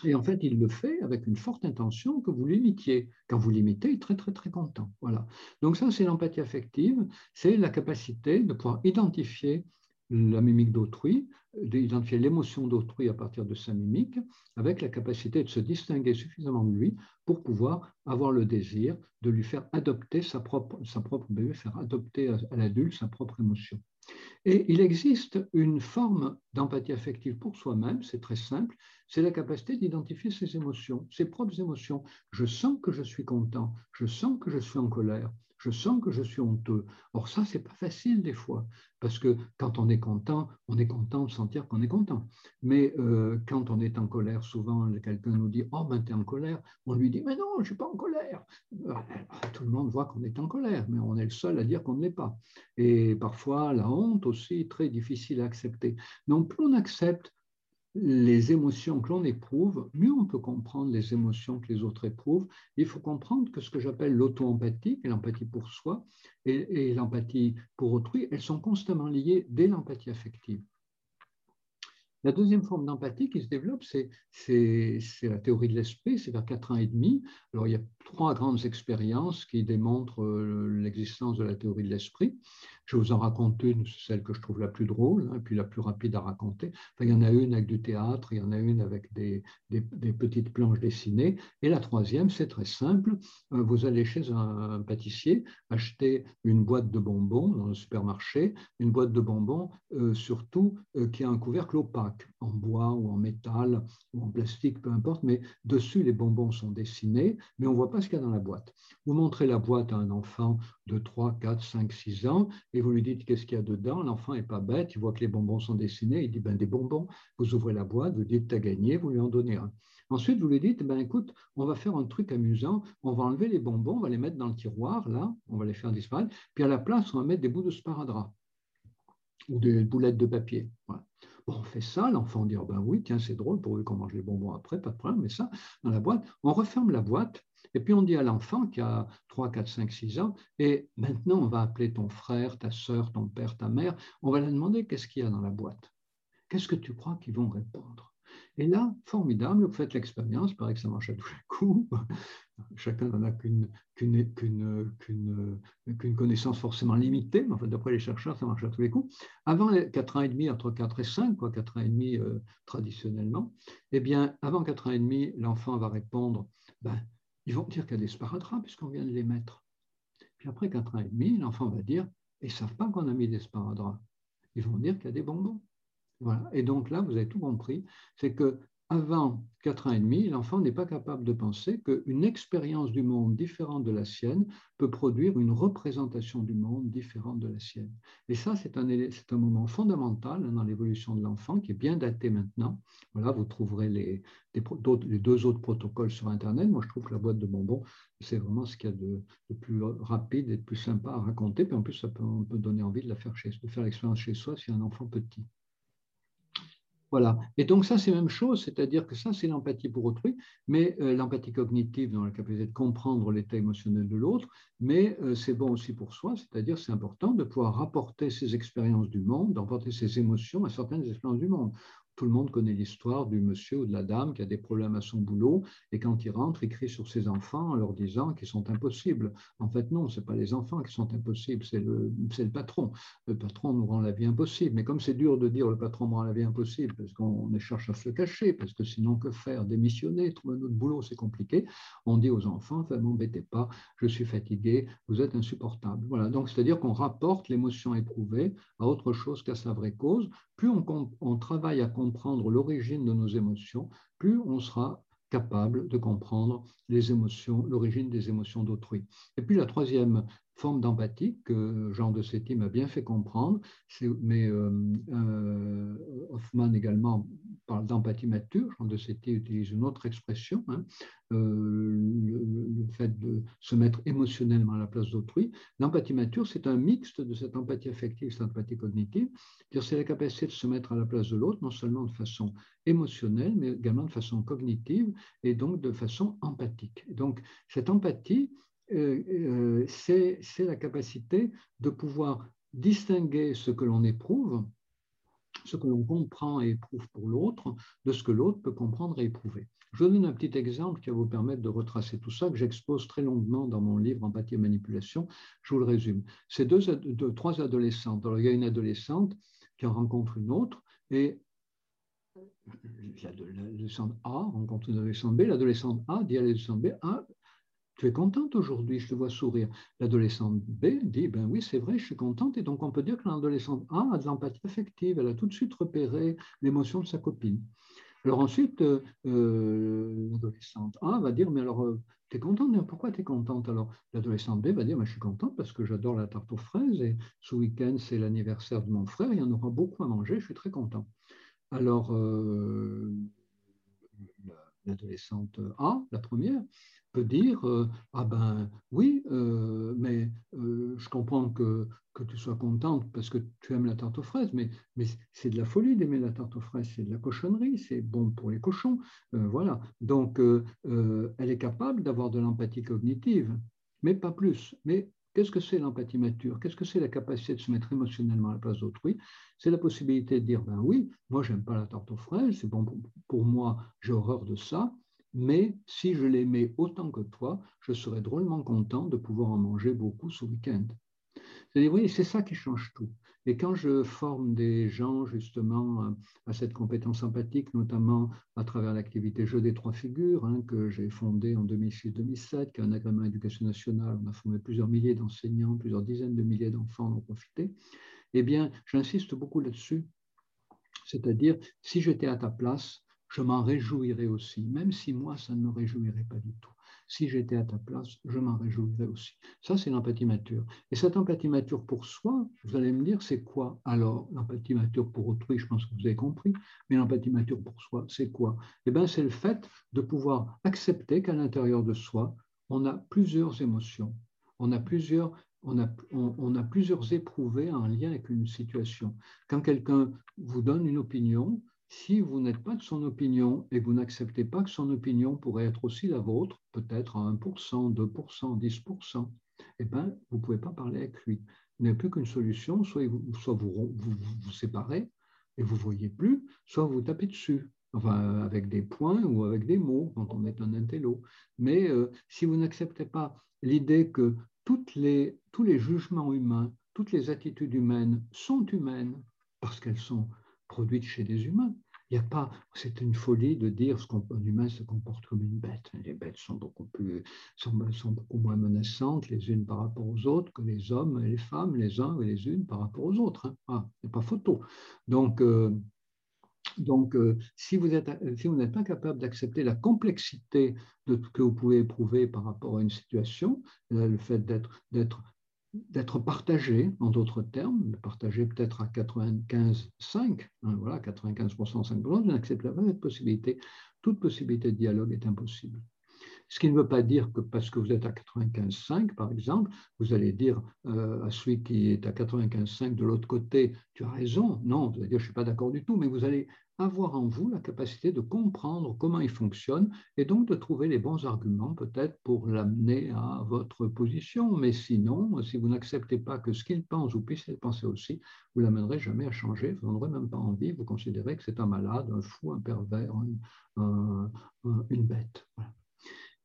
Et en fait, il le fait avec une forte intention que vous l'imitiez. Quand vous l'imitez, il est très, très, très content. Voilà. Donc ça, c'est l'empathie affective. C'est la capacité de pouvoir identifier la mimique d'autrui, d'identifier l'émotion d'autrui à partir de sa mimique, avec la capacité de se distinguer suffisamment de lui pour pouvoir avoir le désir de lui faire adopter sa propre, sa propre bébé, faire adopter à l'adulte sa propre émotion. Et il existe une forme d'empathie affective pour soi-même, c'est très simple, c'est la capacité d'identifier ses émotions, ses propres émotions. Je sens que je suis content, je sens que je suis en colère, je sens que je suis honteux. Or ça, c'est pas facile des fois, parce que quand on est content, on est content de sentir qu'on est content. Mais euh, quand on est en colère, souvent quelqu'un nous dit oh ben es en colère, on lui dit mais non, je suis pas en colère. Tout le monde voit qu'on est en colère, mais on est le seul à dire qu'on ne l'est pas. Et parfois la honte aussi très difficile à accepter. Donc plus on accepte les émotions que l'on éprouve, mieux on peut comprendre les émotions que les autres éprouvent. Il faut comprendre que ce que j'appelle l'auto-empathie, l'empathie pour soi, et l'empathie pour autrui, elles sont constamment liées dès l'empathie affective. La deuxième forme d'empathie qui se développe, c'est la théorie de l'esprit, c'est vers 4 ans et demi. Alors, il y a trois grandes expériences qui démontrent euh, l'existence de la théorie de l'esprit. Je vous en raconter une, celle que je trouve la plus drôle, hein, puis la plus rapide à raconter. il y en a une avec du théâtre, il y en a une avec des, petites planches dessinées. Et la troisième, c'est très simple. Euh, vous allez chez un, pâtissier acheter une boîte de bonbons dans le supermarché, une boîte de bonbons euh, surtout qui a un couvercle opaque, en bois ou en métal ou en plastique, peu importe, mais dessus les bonbons sont dessinés, mais on ne voit pas ce qu'il y a dans la boîte. Vous montrez la boîte à un enfant de 3, 4, 5, 6 ans et vous lui dites qu'est-ce qu'il y a dedans. L'enfant n'est pas bête, il voit que les bonbons sont dessinés, il dit ben, des bonbons. Vous ouvrez la boîte, vous dites tu as gagné, vous lui en donnez un. Ensuite, vous lui dites, ben, écoute, on va faire un truc amusant, on va enlever les bonbons, on va les mettre dans le tiroir, là, on va les faire disparaître, puis à la place, on va mettre des bouts de sparadrap ou des boulettes de papier. On fait ça, l'enfant dit, oh ben oui, tiens, c'est drôle, pourvu qu'on mange les bonbons après, pas de problème, mais ça, dans la boîte, on referme la boîte, et puis on dit à l'enfant qui a 3, 4, 5, 6 ans, et maintenant on va appeler ton frère, ta soeur, ton père, ta mère, on va leur demander qu'est-ce qu'il y a dans la boîte. Qu'est-ce que tu crois qu'ils vont répondre? Et là, formidable, vous faites l'expérience, paraît que ça marche à tous les coups. *laughs* Chacun n'en a qu'une connaissance forcément limitée, mais en fait, d'après les chercheurs, ça marche à tous les coups. Avant les 4 ans et demi, entre 4 et 5, quoi, 4 ans et demi euh, traditionnellement, eh bien, avant 4 ans et demi, l'enfant va répondre ben, ils vont dire qu'il y a des sparadraps puisqu'on vient de les mettre. Puis après 4 ans et demi, l'enfant va dire, ils ne savent pas qu'on a mis des sparadraps. Ils vont dire qu'il y a des bonbons. Voilà. Et donc là, vous avez tout compris, c'est que avant 4 ans et demi, l'enfant n'est pas capable de penser qu'une expérience du monde différente de la sienne peut produire une représentation du monde différente de la sienne. Et ça, c'est un, un, moment fondamental dans l'évolution de l'enfant qui est bien daté maintenant. Voilà, vous trouverez les, les, deux autres protocoles sur Internet. Moi, je trouve que la boîte de bonbons, c'est vraiment ce qu'il y a de, plus rapide et de plus sympa à raconter. Puis en plus, ça peut, on peut donner envie de, la faire chez, de faire l'expérience chez soi si un enfant petit. Voilà. Et donc ça, c'est la même chose, c'est-à-dire que ça, c'est l'empathie pour autrui, mais euh, l'empathie cognitive dans la capacité de comprendre l'état émotionnel de l'autre, mais euh, c'est bon aussi pour soi, c'est-à-dire c'est important de pouvoir rapporter ses expériences du monde, d'apporter ses émotions à certaines expériences du monde. Tout le monde connaît l'histoire du monsieur ou de la dame qui a des problèmes à son boulot et quand il rentre, il crie sur ses enfants en leur disant qu'ils sont impossibles. En fait, non, ce n'est pas les enfants qui sont impossibles, c'est le, patron. Le patron nous rend la vie impossible. Mais comme c'est dur de dire le patron me rend la vie impossible, parce qu'on cherche à se cacher, parce que sinon, que faire? Démissionner, trouver un autre boulot, c'est compliqué. On dit aux enfants, ne m'embêtez pas, je suis fatigué, vous êtes insupportable. Voilà, donc c'est-à-dire qu'on rapporte l'émotion éprouvée à autre chose qu'à sa vraie cause. Plus on, on travaille à comprendre l'origine de nos émotions, plus on sera capable de comprendre les émotions, l'origine des émotions d'autrui. Et puis la troisième forme d'empathie que Jean de Séti m'a bien fait comprendre, mais euh, euh, Hoffman également parle d'empathie mature, Jean de Séti utilise une autre expression, hein, euh, le, fait de se mettre émotionnellement à la place d'autrui. L'empathie mature, c'est un mixte de cette empathie affective et cette empathie cognitive, c'est la capacité de se mettre à la place de l'autre, non seulement de façon émotionnelle, mais également de façon cognitive et donc de façon empathique. donc cette empathie, c'est la capacité de pouvoir distinguer ce que l'on éprouve, ce que l'on comprend et éprouve pour l'autre, de ce que l'autre peut comprendre et éprouver. Je vous donne un petit exemple qui va vous permettre de retracer tout ça, que j'expose très longuement dans mon livre Empathie et manipulation. Je vous le résume. C'est deux, trois adolescentes. Alors, il y a une adolescente qui en rencontre une autre, et l'adolescente A rencontre une adolescente B. L'adolescente A dit à l'adolescente B Ah, tu es contente aujourd'hui, je te vois sourire. L'adolescente B dit, ben oui, c'est vrai, je suis contente. Et donc, on peut dire que l'adolescente A a de l'empathie affective. Elle a tout de suite repéré l'émotion de sa copine. Alors ensuite, euh, euh, l'adolescente A va dire, mais alors, euh, tu es contente Pourquoi tu es contente? Alors, l'adolescente B va dire, mais je suis contente parce que j'adore la tarte aux fraises et ce week-end, c'est l'anniversaire de mon frère, il y en aura beaucoup à manger, je suis très content. Alors, l'adolescente A, la première, peut dire euh, Ah ben oui, euh, mais euh, je comprends que, tu sois contente parce que tu aimes la tarte aux fraises, mais, mais c'est de la folie d'aimer la tarte aux fraises, c'est de la cochonnerie, c'est bon pour les cochons. voilà. Donc, elle est capable d'avoir de l'empathie cognitive, mais pas plus. Mais Qu'est-ce que c'est l'empathie mature? Qu'est-ce que c'est la capacité de se mettre émotionnellement à la place d'autrui? C'est la possibilité de dire, ben oui, moi j'aime pas la tarte aux fraises, c'est bon pour moi, j'ai horreur de ça, mais si je l'aimais autant que toi, je serais drôlement content de pouvoir en manger beaucoup ce week-end. Oui, c'est ça qui change tout. Et quand je forme des gens justement euh, à cette compétence empathique, notamment à travers l'activité Jeu des trois figures, hein, que j'ai fondée en 2006-2007, qui est un agrément éducation nationale, on a formé plusieurs milliers d'enseignants, plusieurs dizaines de milliers d'enfants en ont profité, eh bien, j'insiste beaucoup là-dessus. C'est-à-dire, si j'étais à ta place, je m'en réjouirais aussi, même si moi, ça ne me réjouirait pas du tout si j'étais à ta place, je m'en réjouirais aussi. Ça, c'est l'empathie mature. Et cette empathie mature pour soi, vous allez me dire, c'est quoi alors l'empathie mature pour autrui? Je pense que vous avez compris. Mais l'empathie mature pour soi, c'est quoi? Eh bien, c'est le fait de pouvoir accepter qu'à l'intérieur de soi, on a plusieurs émotions, on a plusieurs on a, on, a, plusieurs éprouvés en lien avec une situation. Quand quelqu'un vous donne une opinion, si vous n'êtes pas de son opinion et vous n'acceptez pas que son opinion pourrait être aussi la vôtre, peut-être à 1%, 2%, 10%, eh bien, vous ne pouvez pas parler avec lui. Il n'y a plus qu'une solution, soit, vous, vous, séparez et vous ne voyez plus, soit vous tapez dessus, enfin avec des points ou avec des mots quand on est un intello. Mais euh, si vous n'acceptez pas l'idée que les, tous les jugements humains, toutes les attitudes humaines sont humaines parce qu'elles sont produite chez des humains. Il y a pas, c'est une folie de dire qu'un humain se comporte comme une bête. Les bêtes sont beaucoup plus, sont, moins menaçantes les unes par rapport aux autres que les hommes et les femmes, les uns et les unes par rapport aux autres. Hein. Ah, pas photo. Donc, euh, donc, euh, si vous êtes, si vous n'êtes pas capable d'accepter la complexité de que vous pouvez éprouver par rapport à une situation, le fait d'être, d'être d'être partagé, en d'autres termes, partagé peut-être à 95,5, hein, voilà, 95%, 5%, vous n'acceptez pas cette possibilité. Toute possibilité de dialogue est impossible. Ce qui ne veut pas dire que parce que vous êtes à 95,5, par exemple, vous allez dire euh, à celui qui est à 95,5 de l'autre côté, tu as raison. Non, vous allez dire, je ne suis pas d'accord du tout, mais vous allez avoir en vous la capacité de comprendre comment il fonctionne et donc de trouver les bons arguments peut-être pour l'amener à votre position. Mais sinon, si vous n'acceptez pas que ce qu'il pense, vous puissiez le penser aussi, vous ne l'amènerez jamais à changer, vous n'en aurez même pas envie, vous considérez que c'est un malade, un fou, un pervers, une bête.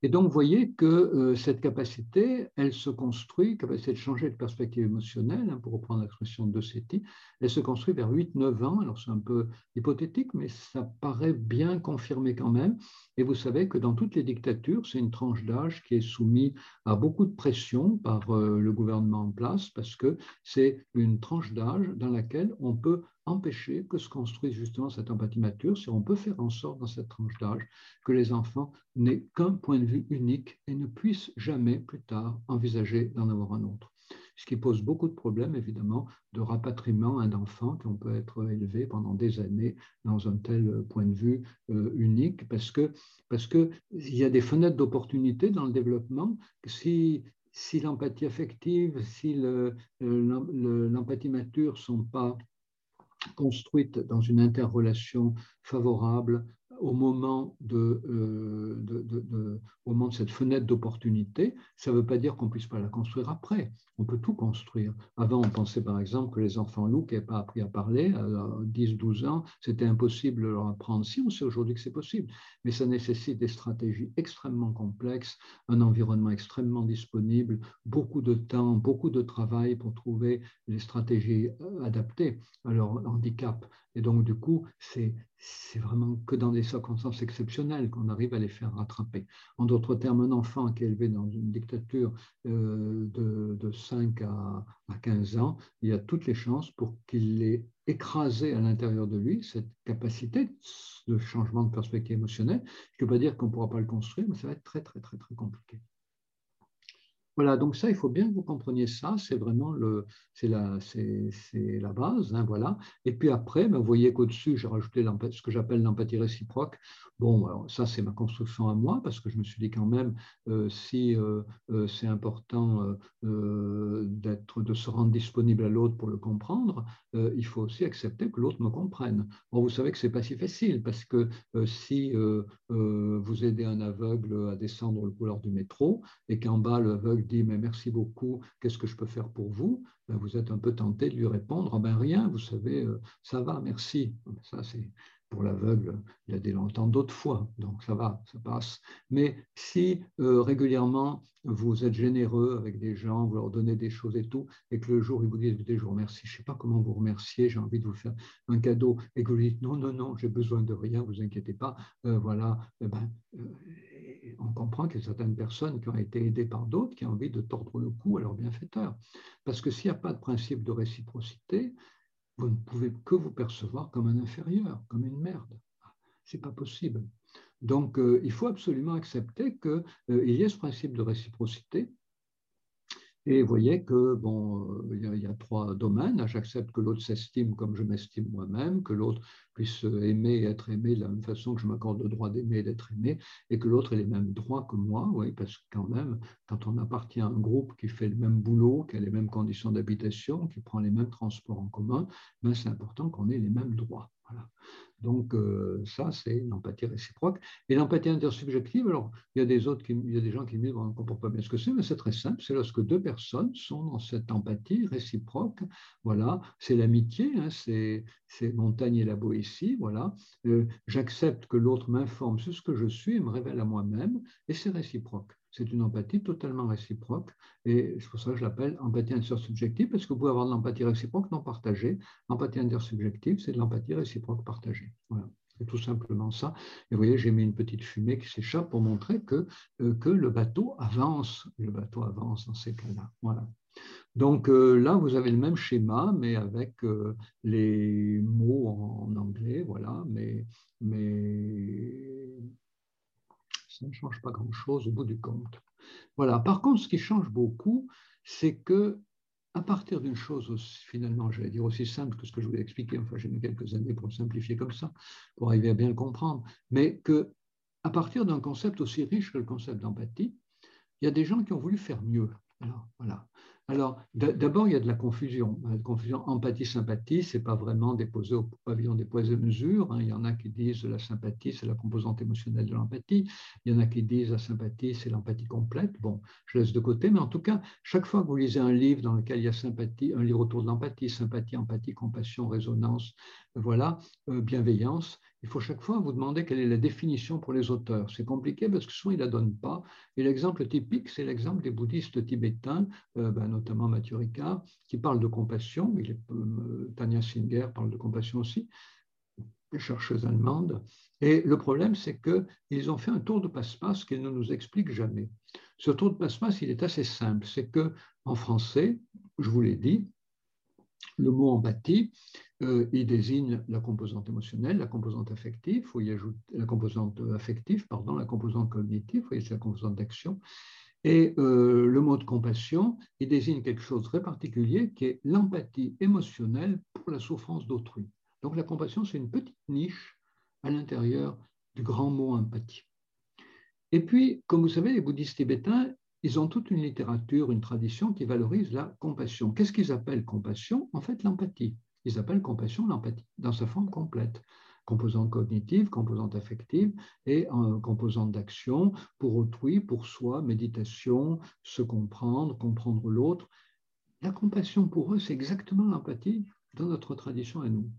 Et donc, vous voyez que euh, cette capacité, elle se construit, capacité de changer de perspective émotionnelle, hein, pour reprendre l'expression de Setti, elle se construit vers 8-9 ans. Alors, c'est un peu hypothétique, mais ça paraît bien confirmé quand même. Et vous savez que dans toutes les dictatures, c'est une tranche d'âge qui est soumise à beaucoup de pression par euh, le gouvernement en place, parce que c'est une tranche d'âge dans laquelle on peut empêcher que se construise justement cette empathie mature, si on peut faire en sorte dans cette tranche d'âge que les enfants n'aient qu'un point de vue unique et ne puissent jamais plus tard envisager d'en avoir un autre. Ce qui pose beaucoup de problèmes, évidemment, de rapatriement d'enfants qui ont peut être élevés pendant des années dans un tel point de vue euh, unique, parce que parce qu'il y a des fenêtres d'opportunité dans le développement. Si, si l'empathie affective, si l'empathie mature ne sont pas construite dans une interrelation favorable au moment de, euh, de, de, au moment de cette fenêtre d'opportunité, ça ne veut pas dire qu'on ne puisse pas la construire après. On peut tout construire. Avant, on pensait par exemple que les enfants loups qui n'avaient pas appris à parler à 10-12 ans, c'était impossible de leur apprendre. Si, on sait aujourd'hui que c'est possible, mais ça nécessite des stratégies extrêmement complexes, un environnement extrêmement disponible, beaucoup de temps, beaucoup de travail pour trouver les stratégies euh, adaptées à leur handicap. Et donc, du coup, c'est vraiment que dans des circonstances exceptionnelles qu'on arrive à les faire rattraper. En d'autres termes, un enfant qui est élevé dans une dictature euh, de, 5 à, 15 ans, il y a toutes les chances pour qu'il ait écrasé à l'intérieur de lui cette capacité de changement de perspective émotionnelle. Je ne veux pas dire qu'on ne pourra pas le construire, mais ça va être très, très, très, très compliqué. Voilà, donc ça, il faut bien que vous compreniez ça, c'est vraiment le, c'est la, c'est, la base, hein, voilà. Et puis après, ben, vous voyez qu'au-dessus, j'ai rajouté ce que j'appelle l'empathie réciproque. Bon, alors ça, c'est ma construction à moi, parce que je me suis dit quand même, euh, si euh, euh, c'est important d'être de se rendre disponible à l'autre pour le comprendre, il faut aussi accepter que l'autre me comprenne. Bon, vous savez que c'est pas si facile parce que si vous aidez un aveugle à descendre le couloir du métro et qu'en bas l'aveugle dit mais merci beaucoup, qu'est-ce que je peux faire pour vous? Ben, Vous êtes un peu tenté de lui répondre ah ben rien, vous savez, ça va, merci. Ça c'est pour l'aveugle, il a des longtemps d'autres fois, donc ça va, ça passe. Mais si euh, régulièrement vous êtes généreux avec des gens, vous leur donnez des choses et tout, et que le jour ils vous disent je vous remercie, je ne sais pas comment vous remercier, j'ai envie de vous faire un cadeau, et que vous dites non, non, non, j'ai besoin de rien, vous inquiétez pas, euh, voilà, eh ben, euh, on comprend qu'il y a certaines personnes qui ont été aidées par d'autres qui ont envie de tordre le cou à leur bienfaiteur. Parce que s'il n'y a pas de principe de réciprocité, vous ne pouvez que vous percevoir comme un inférieur, comme une merde. Ce n'est pas possible. Donc, euh, il faut absolument accepter qu'il euh, y ait ce principe de réciprocité et vous voyez que bon, euh, il y, a, trois domaines. J'accepte que l'autre s'estime comme je m'estime moi-même, que l'autre puisse aimer et être aimé de la même façon que je m'accorde le droit d'aimer et d'être aimé, et que l'autre ait les mêmes droits que moi. Oui, parce que quand même, quand on appartient à un groupe qui fait le même boulot, qui a les mêmes conditions d'habitation, qui prend les mêmes transports en commun, ben c'est important qu'on ait les mêmes droits. Voilà. Donc, euh, ça, c'est l'empathie réciproque. Et l'empathie intersubjective, alors, il y a des autres, qui, il y a des gens qui me disent, on ne comprend pas bien ce que c'est, mais c'est très simple. C'est lorsque deux personnes sont dans cette empathie réciproque. Voilà, c'est l'amitié, hein, c'est, montagne et la Boétie. Voilà. Euh, j'accepte que l'autre m'informe sur ce que je suis et me révèle à moi-même, et c'est réciproque. C'est une empathie totalement réciproque et c'est pour ça que je l'appelle empathie intersubjective parce que vous pouvez avoir de l'empathie réciproque non partagée. L'empathie intersubjective, c'est de l'empathie réciproque partagée. Voilà. C'est tout simplement ça. Et vous voyez, j'ai mis une petite fumée qui s'échappe pour montrer que, euh, que le bateau avance. Le bateau avance dans ces cas-là. Voilà. Donc euh, là, vous avez le même schéma, mais avec euh, les mots en, anglais, voilà, mais, mais ça ne change pas grand-chose au bout du compte. Voilà. Par contre, ce qui change beaucoup, c'est que à partir d'une chose finalement, j'allais dire aussi simple que ce que je voulais expliquer, enfin j'ai mis quelques années pour simplifier comme ça, pour arriver à bien le comprendre, mais que à partir d'un concept aussi riche que le concept d'empathie, il y a des gens qui ont voulu faire mieux. Alors, voilà. Alors, d'abord, il y a de la confusion. La confusion empathie-sympathie, ce n'est pas vraiment déposé au pavillon des poids et mesures. Hein. Il y en a qui disent la sympathie, c'est la composante émotionnelle de l'empathie. Il y en a qui disent la sympathie, c'est l'empathie complète. Bon, je laisse de côté, mais en tout cas, chaque fois que vous lisez un livre dans lequel il y a sympathie, un livre autour de l'empathie, sympathie, empathie, compassion, résonance, voilà, euh, bienveillance, il faut chaque fois vous demander quelle est la définition pour les auteurs. C'est compliqué parce que souvent ils ne la donnent pas. Et l'exemple typique, c'est l'exemple des bouddhistes tibétains, euh, ben, notamment qui parle de compassion. Il euh, Tania Singer parle de compassion aussi, chercheuse allemande. Et le problème, c'est qu'ils ont fait un tour de passe-passe qu'ils ne nous expliquent jamais. Ce tour de passe-passe, il est assez simple. C'est que en français, je vous l'ai dit, le mot empathie, euh, il désigne la composante émotionnelle, la composante affective, faut y ajouter la composante affective, pardon, la composante cognitive, faut y ajouter la composante d'action. Et euh, le mot de compassion, il désigne quelque chose de très particulier qui est l'empathie émotionnelle pour la souffrance d'autrui. Donc la compassion, c'est une petite niche à l'intérieur du grand mot empathie. Et puis, comme vous savez, les bouddhistes tibétains, ils ont toute une littérature, une tradition qui valorise la compassion. Qu'est-ce qu'ils appellent compassion? En fait, l'empathie. Ils appellent compassion l'empathie dans sa forme complète. Composante cognitive, composante affective et composante d'action pour autrui, pour soi, méditation, se comprendre, comprendre l'autre. La compassion pour eux, c'est exactement l'empathie dans notre tradition à nous.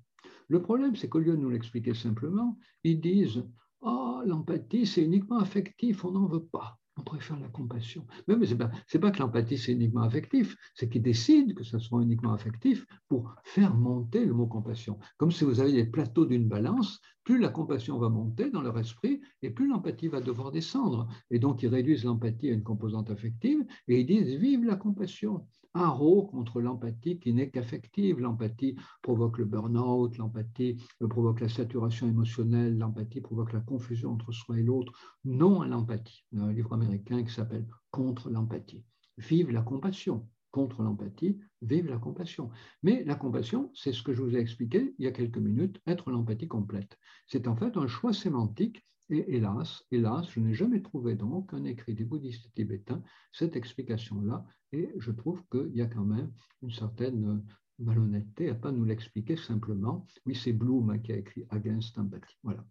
Le problème, c'est qu'au lieu de nous l'expliquer simplement, ils disent Oh, l'empathie, c'est uniquement affectif, on n'en veut pas on préfère la compassion. Mais, ce n'est pas, que l'empathie, c'est uniquement affectif, c'est qu'ils décident que ce soit uniquement affectif pour faire monter le mot compassion. Comme si vous avez les plateaux d'une balance, plus la compassion va monter dans leur esprit et plus l'empathie va devoir descendre. Et donc, ils réduisent l'empathie à une composante affective et ils disent Vive la compassion haro contre l'empathie qui n'est qu'affective. L'empathie provoque le burn-out, l'empathie provoque la saturation émotionnelle, l'empathie provoque la confusion entre soi et l'autre. Non à l'empathie. Un livre américain qui s'appelle Contre l'empathie. Vive la compassion. Contre l'empathie, vive la compassion. Mais la compassion, c'est ce que je vous ai expliqué il y a quelques minutes, être l'empathie complète. C'est en fait un choix sémantique Et hélas, hélas, je n'ai jamais trouvé dans aucun écrit des bouddhistes tibétains cette explication-là. Et je trouve qu'il y a quand même une certaine malhonnêteté à ne pas nous l'expliquer simplement. Oui, c'est Bloom qui a écrit Against Empathy. Voilà.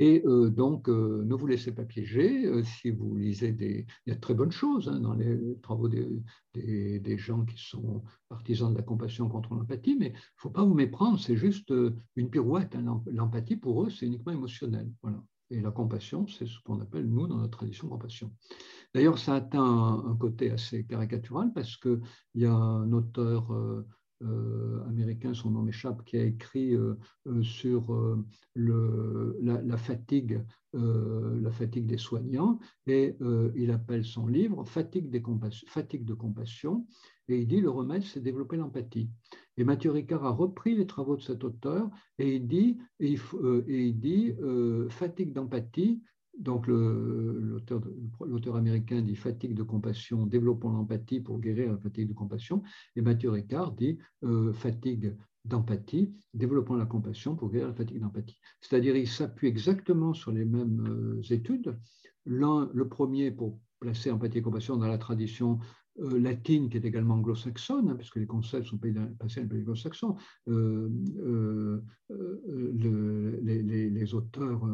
Et euh, donc, euh, ne vous laissez pas piéger. Euh, si vous lisez des... Il y a de très bonnes choses hein, dans les travaux des, gens qui sont partisans de la compassion contre l'empathie, mais il ne faut pas vous méprendre, c'est juste une pirouette. Hein. L'empathie, pour eux, c'est uniquement émotionnel. Voilà. Et la compassion, c'est ce qu'on appelle, nous, dans notre tradition, compassion. D'ailleurs, ça atteint un, côté assez caricatural parce qu'il y a un auteur américain, son nom m'échappe, qui a écrit euh, euh, sur la, fatigue, des soignants, et il appelle son livre Fatigue, de compassion, et il dit le remède, c'est développer l'empathie. Et Mathieu Ricard a repris les travaux de cet auteur et il dit fatigue d'empathie, donc l'auteur américain dit fatigue de compassion, développons l'empathie pour guérir la fatigue de compassion, et Mathieu Ricard dit euh, fatigue d'empathie, développons la compassion pour guérir la fatigue d'empathie. C'est-à-dire il s'appuie exactement sur les mêmes euh, études. Le premier pour placer empathie et compassion dans la tradition euh, latine qui est également anglo-saxonne, hein, puisque les concepts sont passés les pays anglo-saxons. les, les, auteurs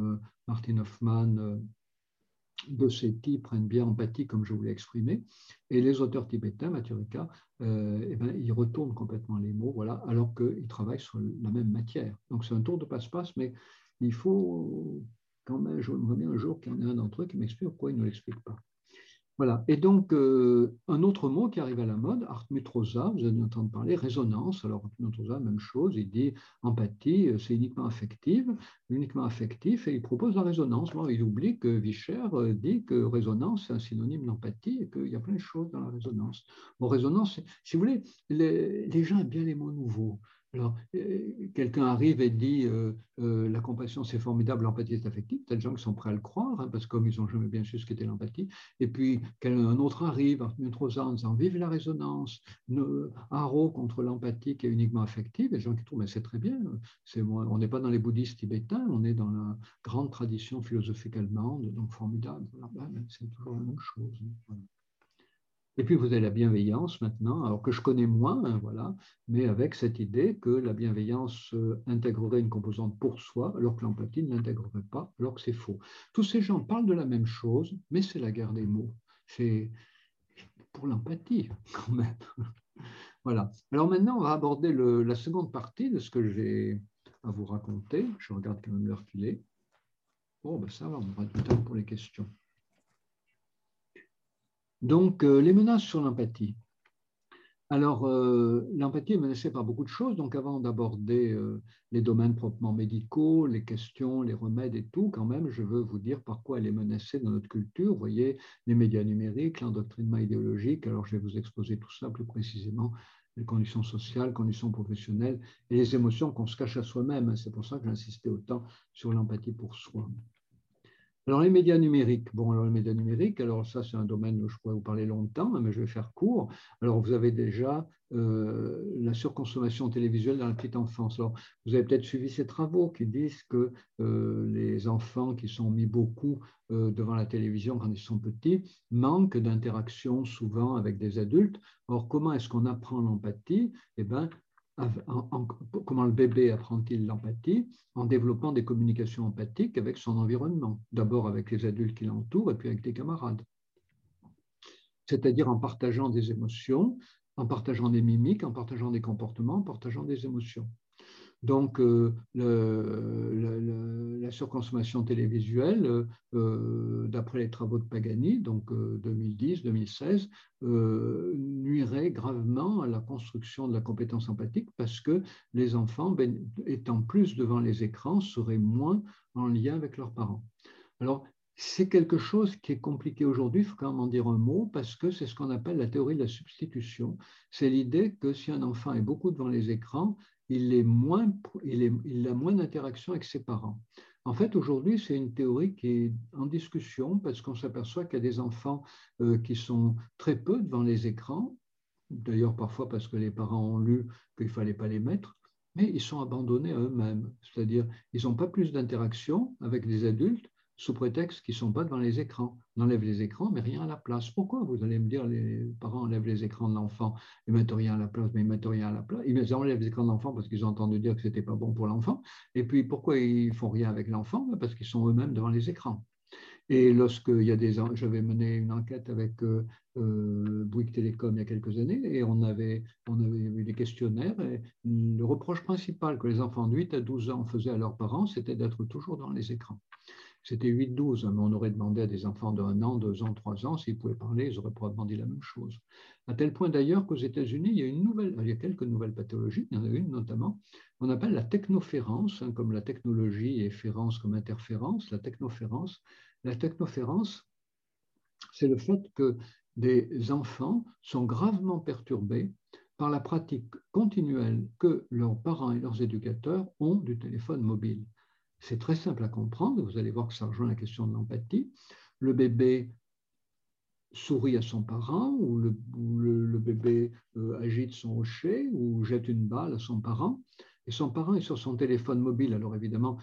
Martin Hoffman, euh, types prennent bien empathie, comme je vous l'ai exprimé. Et les auteurs tibétains, Mathurika, euh, eh ben, ils retournent complètement les mots, voilà, alors qu'ils travaillent sur la même matière. Donc c'est un tour de passe-passe, mais il faut quand même, je me bien un jour qu'il y en ait un d'entre eux qui m'explique pourquoi il ne l'explique pas. Voilà. Et donc, euh, un autre mot qui arrive à la mode, Artmutrosa, vous allez entendre parler, résonance. Alors, Artmutrosa, même chose, il dit empathie, euh, c'est uniquement affective, uniquement affectif, et il propose la résonance. Bon, il oublie que Vischer euh, dit que résonance, c'est un synonyme d'empathie et qu'il y a plein de choses dans la résonance. Bon, résonance, si vous voulez, les gens aiment bien les mots nouveaux. Alors, euh, quelqu'un arrive et dit euh, euh, la compassion c'est formidable, l'empathie est affective. A des gens qui sont prêts à le croire, hein, parce que comme ils n'ont jamais bien su ce qu'était l'empathie. Et puis, un autre arrive, en disant vive la résonance, haro contre l'empathie qui est uniquement affective. Et les gens qui trouvent mais c'est très bien, on n'est pas dans les bouddhistes tibétains, on est dans la grande tradition philosophique allemande, donc formidable. c'est toujours la même chose. Hein, et puis vous avez la bienveillance maintenant, alors que je connais moins, hein, voilà, mais avec cette idée que la bienveillance euh, intégrerait une composante pour soi, alors que l'empathie ne l'intégrerait pas, alors que c'est faux. Tous ces gens parlent de la même chose, mais c'est la guerre des mots. C'est pour l'empathie, *laughs* quand même. voilà. Alors maintenant, on va aborder la seconde partie de ce que j'ai à vous raconter. Je regarde quand même l'heure qu'il. Bon, ben ça va, on aura du temps pour les questions. Donc, euh, les menaces sur l'empathie. Alors, euh, l'empathie est menacée par beaucoup de choses. Donc, avant d'aborder euh, les domaines proprement médicaux, les questions, les remèdes et tout, quand même, je veux vous dire par quoi elle est menacée dans notre culture. Vous voyez, les médias numériques, l'endoctrinement idéologique. Alors, je vais vous exposer tout ça plus précisément les conditions sociales, conditions professionnelles et les émotions qu'on se cache à soi-même. C'est pour ça que j'insistais autant sur l'empathie pour soi. Alors, les médias numériques. Bon, alors les médias numériques, alors ça, c'est un domaine où je pourrais vous parler longtemps, mais je vais faire court. Alors, vous avez déjà euh, la surconsommation télévisuelle dans la petite enfance. Alors, vous avez peut-être suivi ces travaux qui disent que euh, les enfants qui sont mis beaucoup euh, devant la télévision quand ils sont petits manquent d'interaction souvent avec des adultes. Or, comment est-ce qu'on apprend l'empathie? Eh bien, comment le bébé apprend-il l'empathie? En développant des communications empathiques avec son environnement, d'abord avec les adultes qui l'entourent et puis avec des camarades. C'est-à-dire en partageant des émotions, en partageant des mimiques, en partageant des comportements, en partageant des émotions. Donc, euh, la surconsommation télévisuelle, euh, d'après les travaux de Pagani, donc 2010-2016, euh, nuirait gravement à la construction de la compétence empathique parce que les enfants, ben, étant plus devant les écrans, seraient moins en lien avec leurs parents. Alors, c'est quelque chose qui est compliqué aujourd'hui, il faut quand même en dire un mot, parce que c'est ce qu'on appelle la théorie de la substitution. C'est l'idée que si un enfant est beaucoup devant les écrans, il, a moins d'interaction avec ses parents. En fait, aujourd'hui, c'est une théorie qui est en discussion parce qu'on s'aperçoit qu'il y a des enfants euh, qui sont très peu devant les écrans, d'ailleurs parfois parce que les parents ont lu qu'il ne fallait pas les mettre, mais ils sont abandonnés à eux-mêmes. C'est-à-dire, ils n'ont pas plus d'interaction avec les adultes sous prétexte qu'ils ne sont pas devant les écrans. On enlève les écrans, mais rien à la place. Pourquoi Vous allez me dire, les parents enlèvent les écrans de l'enfant et mettent rien à la place, mais ils mettent rien à la place. Ils enlèvent les écrans de l'enfant parce qu'ils ont entendu dire que ce n'était pas bon pour l'enfant. Et puis, pourquoi ils font rien avec l'enfant? Parce qu'ils sont eux-mêmes devant les écrans. Et lorsque il y a des, j'avais mené une enquête avec euh, euh, Bouygues Télécom il y a quelques années et on avait, on avait eu des questionnaires. Et le reproche principal que les enfants de 8 à 12 ans faisaient à leurs parents, c'était d'être toujours dans les écrans. C'était 8-12, mais on aurait demandé à des enfants de 1 an, 2 ans, 3 ans, s'ils pouvaient parler, ils auraient probablement dit la même chose. À tel point d'ailleurs qu'aux États-Unis, il y a une nouvelle, il y a quelques nouvelles pathologies, il y en a une notamment, qu'on appelle la technoférence, hein, comme la technologie et férence comme interférence, la technoférence. La technoférence, c'est le fait que des enfants sont gravement perturbés par la pratique continuelle que leurs parents et leurs éducateurs ont du téléphone mobile. C'est très simple à comprendre, vous allez voir que ça rejoint la question de l'empathie. Le bébé sourit à son parent, ou le, bébé euh, agite son rocher, ou jette une balle à son parent, et son parent est sur son téléphone mobile. Alors évidemment,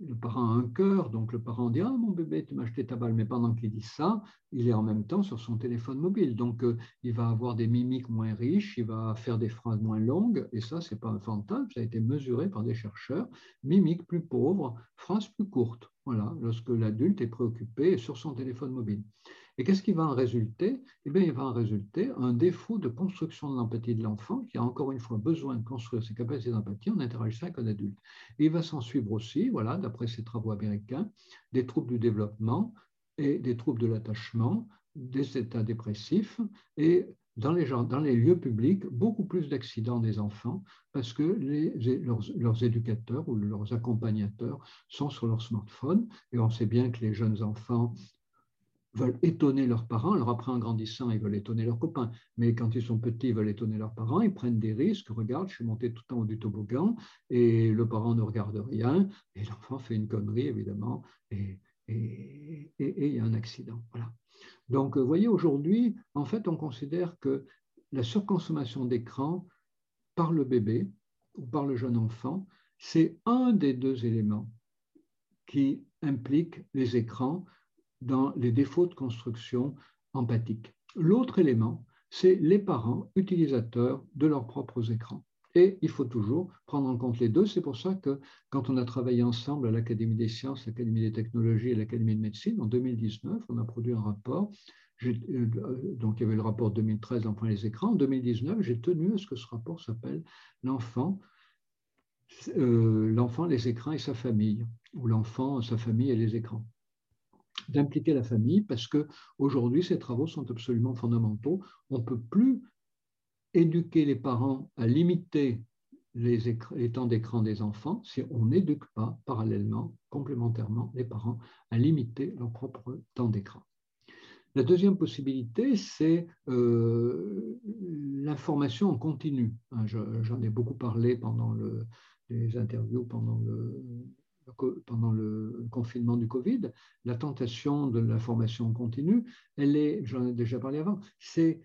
le parent a un cœur, donc le parent dit Ah, mon bébé, tu m'as acheté ta balle. Mais pendant qu'il dit ça, il est en même temps sur son téléphone mobile. Donc, euh, il va avoir des mimiques moins riches, il va faire des phrases moins longues. Et ça, ce n'est pas un fantasme, ça a été mesuré par des chercheurs. Mimiques plus pauvres, phrases plus courtes. Voilà, lorsque l'adulte est préoccupé sur son téléphone mobile. Et qu'est-ce qui va en résulter? Eh bien, il va en résulter un défaut de construction de l'empathie de l'enfant qui a encore une fois besoin de construire ses capacités d'empathie en interagissant avec un adulte. Il va s'en suivre aussi, voilà, d'après ces travaux américains, des troubles du développement et des troubles de l'attachement, des états dépressifs et dans les, dans les, lieux publics, beaucoup plus d'accidents des enfants parce que leurs, leurs, éducateurs ou leurs accompagnateurs sont sur leur smartphone. Et on sait bien que les jeunes enfants veulent étonner leurs parents. Alors après, en grandissant, ils veulent étonner leurs copains. Mais quand ils sont petits, ils veulent étonner leurs parents. Ils prennent des risques. Regarde, je suis monté tout en haut du toboggan et le parent ne regarde rien. Et l'enfant fait une connerie, évidemment, et, et, il y a un accident. Voilà. Donc, vous voyez, aujourd'hui, en fait, on considère que la surconsommation d'écran par le bébé ou par le jeune enfant, c'est un des deux éléments qui impliquent les écrans dans les défauts de construction empathique. L'autre élément, c'est les parents utilisateurs de leurs propres écrans. Et il faut toujours prendre en compte les deux. C'est pour ça que quand on a travaillé ensemble à l'Académie des sciences, l'Académie des technologies et l'Académie de médecine, en 2019, on a produit un rapport. Euh, donc il y avait le rapport 2013, l'enfant et les écrans. En 2019, j'ai tenu à ce que ce rapport s'appelle L'enfant, euh, l'enfant, les écrans et sa famille, ou l'enfant, sa famille et les écrans d'impliquer la famille parce que aujourd'hui ces travaux sont absolument fondamentaux. On ne peut plus éduquer les parents à limiter les, temps d'écran des enfants si on n'éduque pas parallèlement, complémentairement, les parents à limiter leur propre temps d'écran. La deuxième possibilité, c'est euh, l'information en continu. Hein, j'en ai beaucoup parlé pendant le, les interviews, pendant le, pendant le confinement du Covid, la tentation de l'information continue, elle est, j'en ai déjà parlé avant, c'est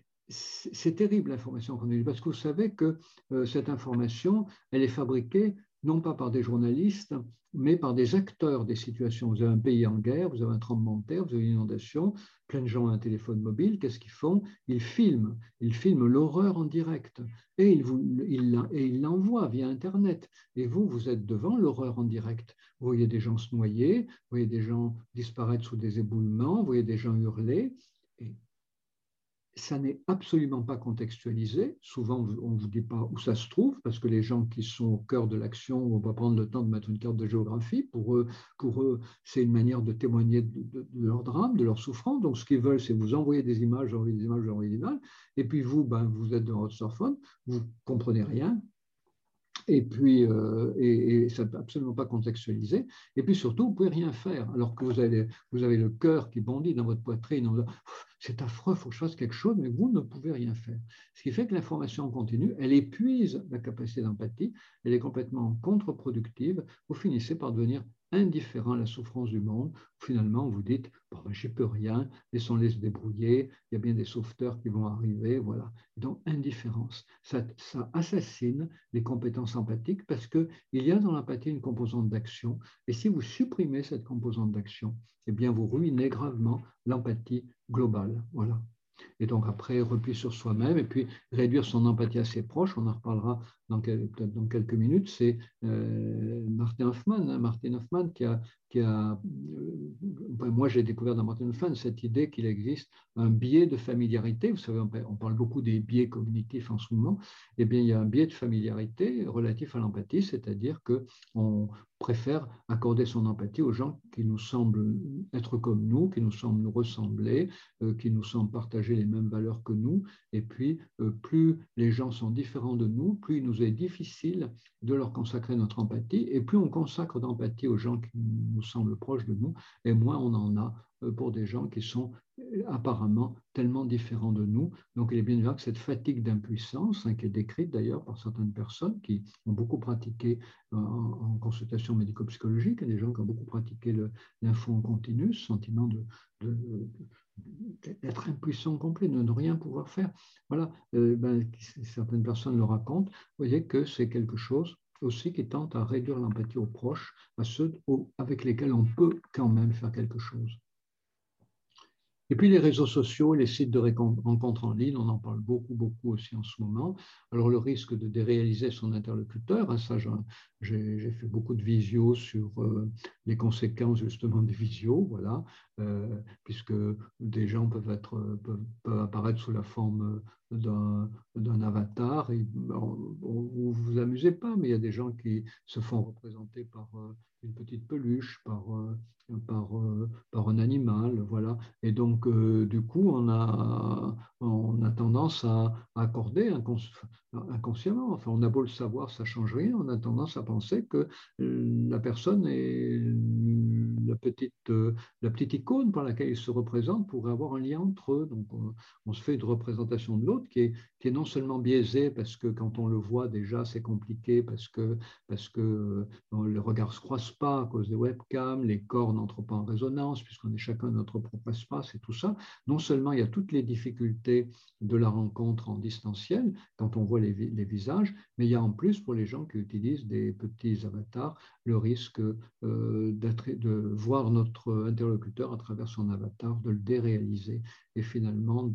terrible l'information continue parce que vous savez que euh, cette information, elle est fabriquée non pas par des journalistes, mais par des acteurs des situations. Vous avez un pays en guerre, vous avez un tremblement de terre, vous avez une inondation, plein de gens ont un téléphone mobile, qu'est-ce qu'ils font? Ils filment, ils filment l'horreur en direct et ils l'envoient via Internet. Et vous, vous êtes devant l'horreur en direct. Vous voyez des gens se noyer, vous voyez des gens disparaître sous des éboulements, vous voyez des gens hurler. Ça n'est absolument pas contextualisé. Souvent, on ne vous dit pas où ça se trouve, parce que les gens qui sont au cœur de l'action vont pas prendre le temps de mettre une carte de géographie. Pour eux, pour eux c'est une manière de témoigner de, leur drame, de leur souffrance. Donc, ce qu'ils veulent, c'est vous envoyer des images, envoyer des images, envoyer des images. Et puis, vous, ben, vous êtes dans votre smartphone, vous ne comprenez rien, et puis, euh, et, ça n'est absolument pas contextualisé. Et puis surtout, vous ne pouvez rien faire, alors que vous avez, vous avez le cœur qui bondit dans votre poitrine c'est affreux, il faut que je fasse quelque chose, mais vous ne pouvez rien faire. Ce qui fait que l'information continue, elle épuise la capacité d'empathie, elle est complètement contre-productive, vous finissez par devenir indifférent à la souffrance du monde. Finalement, vous dites, bon, ben, peux rien, laissons-les se débrouiller, il y a bien des sauveteurs qui vont arriver, voilà. Donc, indifférence. Ça, ça assassine les compétences empathiques parce qu'il y a dans l'empathie une composante d'action. Et si vous supprimez cette composante d'action, eh bien, vous ruinez gravement l'empathie globale. Voilà. Et donc après, repli sur soi-même et puis réduire son empathie à ses proches, on en reparlera dans, quelques minutes, c'est euh, Martin Hoffman, hein, Martin Hoffman qui a, qui a euh, moi j'ai découvert dans Martin Hoffman cette idée qu'il existe un biais de familiarité. Vous savez, on parle beaucoup des biais cognitifs en ce moment. Eh bien, il y a un biais de familiarité relatif à l'empathie, c'est-à-dire qu'on préfère accorder son empathie aux gens qui nous semblent être comme nous, qui nous semblent nous ressembler, euh, qui nous semblent partager les mêmes valeurs que nous. Et puis, plus les gens sont différents de nous, plus ils nous est difficile de leur consacrer notre empathie. Et plus on consacre d'empathie aux gens qui nous semblent proches de nous, et moins on en a euh, pour des gens qui sont euh, apparemment tellement différents de nous. Donc il est bien vrai que cette fatigue d'impuissance, hein, qui est décrite d'ailleurs par certaines personnes qui ont beaucoup pratiqué euh, en, consultation médico-psychologique, des gens qui ont beaucoup pratiqué l'info en continu, ce sentiment d'être impuissant complet, de ne rien pouvoir faire. Voilà, euh, ben, certaines personnes le racontent. Vous voyez que c'est quelque chose aussi qui tente à réduire l'empathie aux proches, à ceux avec lesquels on peut quand même faire quelque chose. Et puis les réseaux sociaux, les sites de rencontres en ligne, on en parle beaucoup, beaucoup aussi en ce moment. Alors le risque de déréaliser son interlocuteur, hein, ça j'ai fait beaucoup de visios sur euh, les conséquences justement des visios, voilà, euh, puisque des gens peuvent, être, peuvent, apparaître sous la forme d'un avatar. Et, vous vous amusez pas, mais il y a des gens qui se font représenter par euh, une petite peluche, par, par, par un animal, voilà. Et donc, du coup, on a, on a tendance à accorder inconsciemment, enfin, on a beau le savoir, ça ne change rien, on a tendance à penser que euh, la personne est la petite, euh, la petite icône par laquelle il se représente pourrait avoir un lien entre eux. Donc, on, se fait une représentation de l'autre qui est, qui non seulement biaisée parce que quand on le voit déjà, c'est compliqué parce que, parce que euh, les regards ne se croisent pas à cause des webcams, les corps n'entrent pas en résonance puisqu'on est chacun de notre propre espace et tout ça. Non seulement il y a toutes les difficultés de la rencontre en distanciel quand on voit les, les visages, mais il y a en plus pour les gens qui utilisent des petits avatars le risque euh, de voir notre interlocuteur à travers son avatar, de le déréaliser et finalement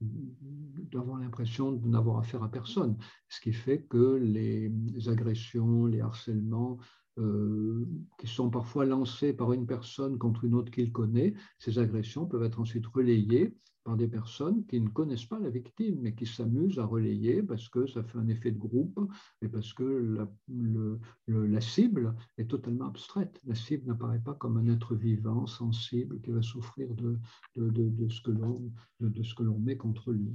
d'avoir l'impression de n'avoir affaire à personne. Ce qui fait que les agressions, les harcèlements, euh, qui sont parfois lancés par une personne contre une autre qu'il connaît, ces agressions peuvent être ensuite relayées par des personnes qui ne connaissent pas la victime, mais qui s'amusent à relayer parce que ça fait un effet de groupe et parce que la, le, la cible est totalement abstraite. La cible n'apparaît pas comme un être vivant, sensible, qui va souffrir de ce que l'on met contre lui.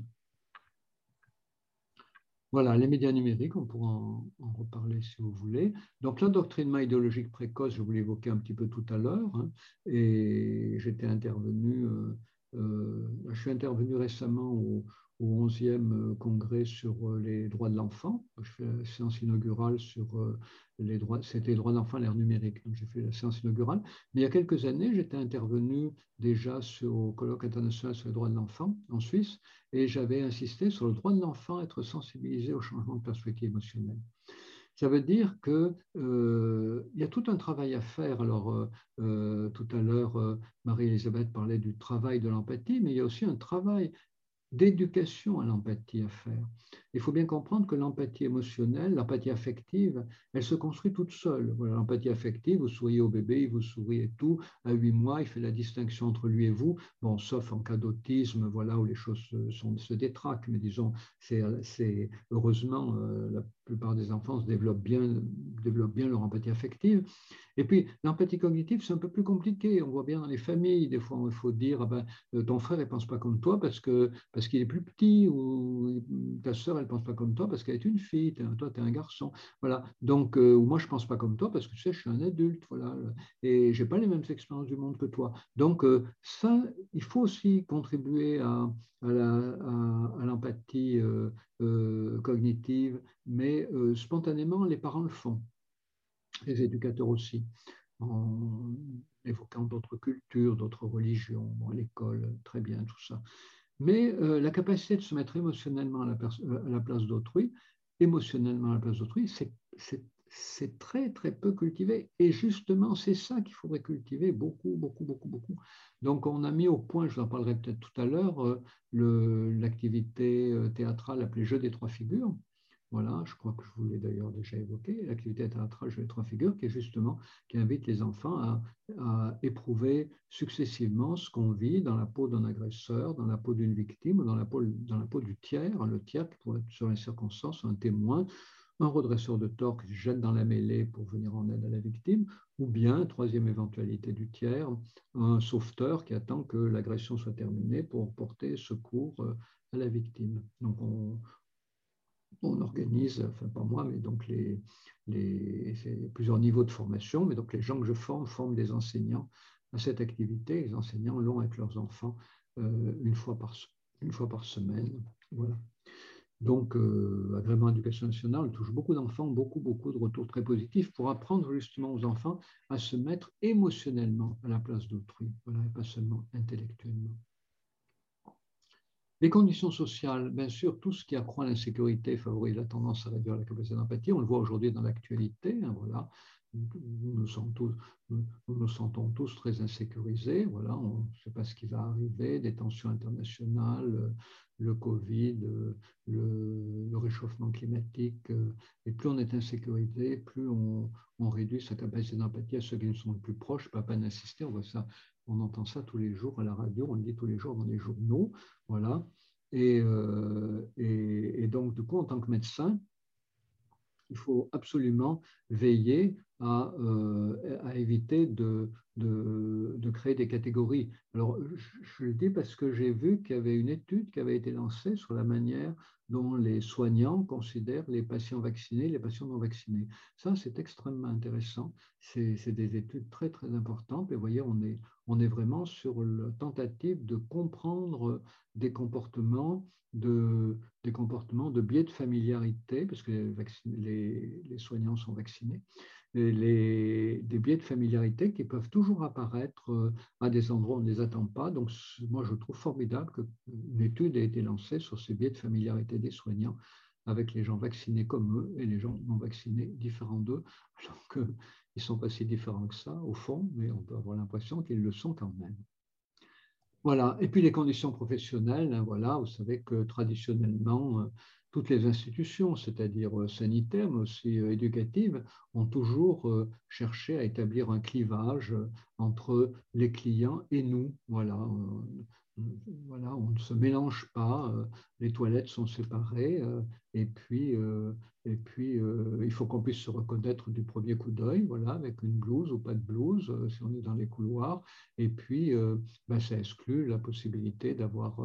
Voilà, les médias numériques, on pourra en, reparler si vous voulez. Donc l'endoctrinement idéologique précoce, je vous évoqué un petit peu tout à l'heure, hein, et j'étais intervenu euh, euh, je suis intervenu récemment au, 11e euh, congrès sur euh, les droits de l'enfant. Je fais la séance inaugurale sur les droits, c'était les droits de l'enfant l'ère numérique. J'ai fait la séance inaugurale. Mais il y a quelques années, j'étais intervenu déjà sur, au colloque international sur les droits de l'enfant en Suisse et j'avais insisté sur le droit de l'enfant à être sensibilisé au changement de perspective émotionnelle. Ça veut dire qu'il euh, y a tout un travail à faire. Alors, euh, euh, tout à l'heure, Marie-Elisabeth parlait du travail de l'empathie, mais il y a aussi un travail d'éducation à l'empathie à faire. Il faut bien comprendre que l'empathie émotionnelle, l'empathie affective, elle se construit toute seule. L'empathie affective, vous souriez au bébé, il vous sourit et tout. À huit mois, il fait la distinction entre lui et vous. Bon, sauf en cas d'autisme, voilà, où les choses se détraquent. Mais disons, c'est heureusement, euh, la plupart des enfants se développent bien, développent bien leur empathie affective. Et puis, l'empathie cognitive, c'est un peu plus compliqué. On voit bien dans les familles, des fois, il faut dire, ah ben, euh, ton frère, ne pense pas comme toi parce que parce qu'il est plus petit, ou ta sœur, elle ne pense pas comme toi parce qu'elle est une fille, toi, tu es un garçon. Voilà. Donc, euh, moi, je ne pense pas comme toi parce que tu sais, je suis un adulte, voilà, et je n'ai pas les mêmes expériences du monde que toi. Donc, euh, ça, il faut aussi contribuer à, l'empathie euh, cognitive, mais spontanément, les parents le font, les éducateurs aussi en évoquant d'autres cultures, d'autres religions, l'école, très bien, tout ça. Mais euh, la capacité de se mettre émotionnellement à la, euh, à la place d'autrui, émotionnellement à la place d'autrui, c'est très, très peu cultivé. Et justement, c'est ça qu'il faudrait cultiver beaucoup, beaucoup, beaucoup, beaucoup. Donc, on a mis au point, je vous en parlerai peut-être tout à l'heure, euh, l'activité théâtrale appelée Jeu des trois figures, voilà, je crois que je vous l'ai d'ailleurs déjà évoqué, l'activité théâtrale Jeux les trois figures, qui est justement qui invite les enfants à, éprouver successivement ce qu'on vit dans la peau d'un agresseur, dans la peau d'une victime, dans la peau, dans la peau du tiers, le tiers qui pourrait être sur les circonstances un témoin, un redresseur de tort qui se jette dans la mêlée pour venir en aide à la victime, ou bien, troisième éventualité du tiers, un sauveteur qui attend que l'agression soit terminée pour porter secours euh, à la victime. Donc on, on organise, enfin pas moi, mais donc les, les plusieurs niveaux de formation, mais donc les gens que je forme forment des enseignants à cette activité. Les enseignants l'ont avec leurs enfants euh, une, fois par, semaine. Voilà. Donc, euh, agrément éducation nationale touche beaucoup d'enfants, beaucoup, beaucoup de retours très positifs pour apprendre justement aux enfants à se mettre émotionnellement à la place d'autrui, et pas seulement intellectuellement. Les conditions sociales, bien sûr, tout ce qui accroît l'insécurité favorise la tendance à réduire la capacité d'empathie. On le voit aujourd'hui dans l'actualité. Hein, voilà. Nous nous, sentons tous, très insécurisés. Voilà. On ne sait pas ce qui va arriver, des tensions internationales, le Covid, le, réchauffement climatique. Et plus on est insécurisé, plus on, réduit sa capacité d'empathie à ceux qui nous sont les plus proches. Pas d'insister, on voit ça on entend ça tous les jours à la radio, on le dit tous les jours dans les journaux. Voilà. Euh, et, et, donc, du coup, en tant que médecin, il faut absolument veiller à, euh, à éviter de, de, créer des catégories. Alors, je, le dis parce que j'ai vu qu'il y avait une étude qui avait été lancée sur la manière dont les soignants considèrent les patients vaccinés et les patients non vaccinés. Ça, c'est extrêmement intéressant. C'est des études très, très importantes. Et vous voyez, on est, on est vraiment sur la tentative de comprendre des comportements de, des comportements de biais de familiarité, parce que les, les soignants sont vaccinés, les, des biais de familiarité qui peuvent toujours apparaître euh, à des endroits où on ne les attend pas. Donc, moi, je trouve formidable qu'une étude ait été lancée sur ces biais de familiarité des soignants avec les gens vaccinés comme eux et les gens non vaccinés différents d'eux, *laughs* alors qu'ils ne sont pas si différents que ça, au fond, mais on peut avoir l'impression qu'ils le sont quand même. Voilà. Et puis les conditions professionnelles, hein, voilà, vous savez que traditionnellement, euh, toutes les institutions, c'est-à-dire euh, sanitaires, mais aussi euh, éducatives, ont toujours euh, cherché à établir un clivage entre les clients et nous. Voilà, voilà, on ne se mélange pas, les toilettes sont séparées, et puis, et puis il faut qu'on puisse se reconnaître du premier coup d'œil, voilà, avec une blouse ou pas de blouse, si on est dans les couloirs, et puis ben, ça exclut la possibilité d'avoir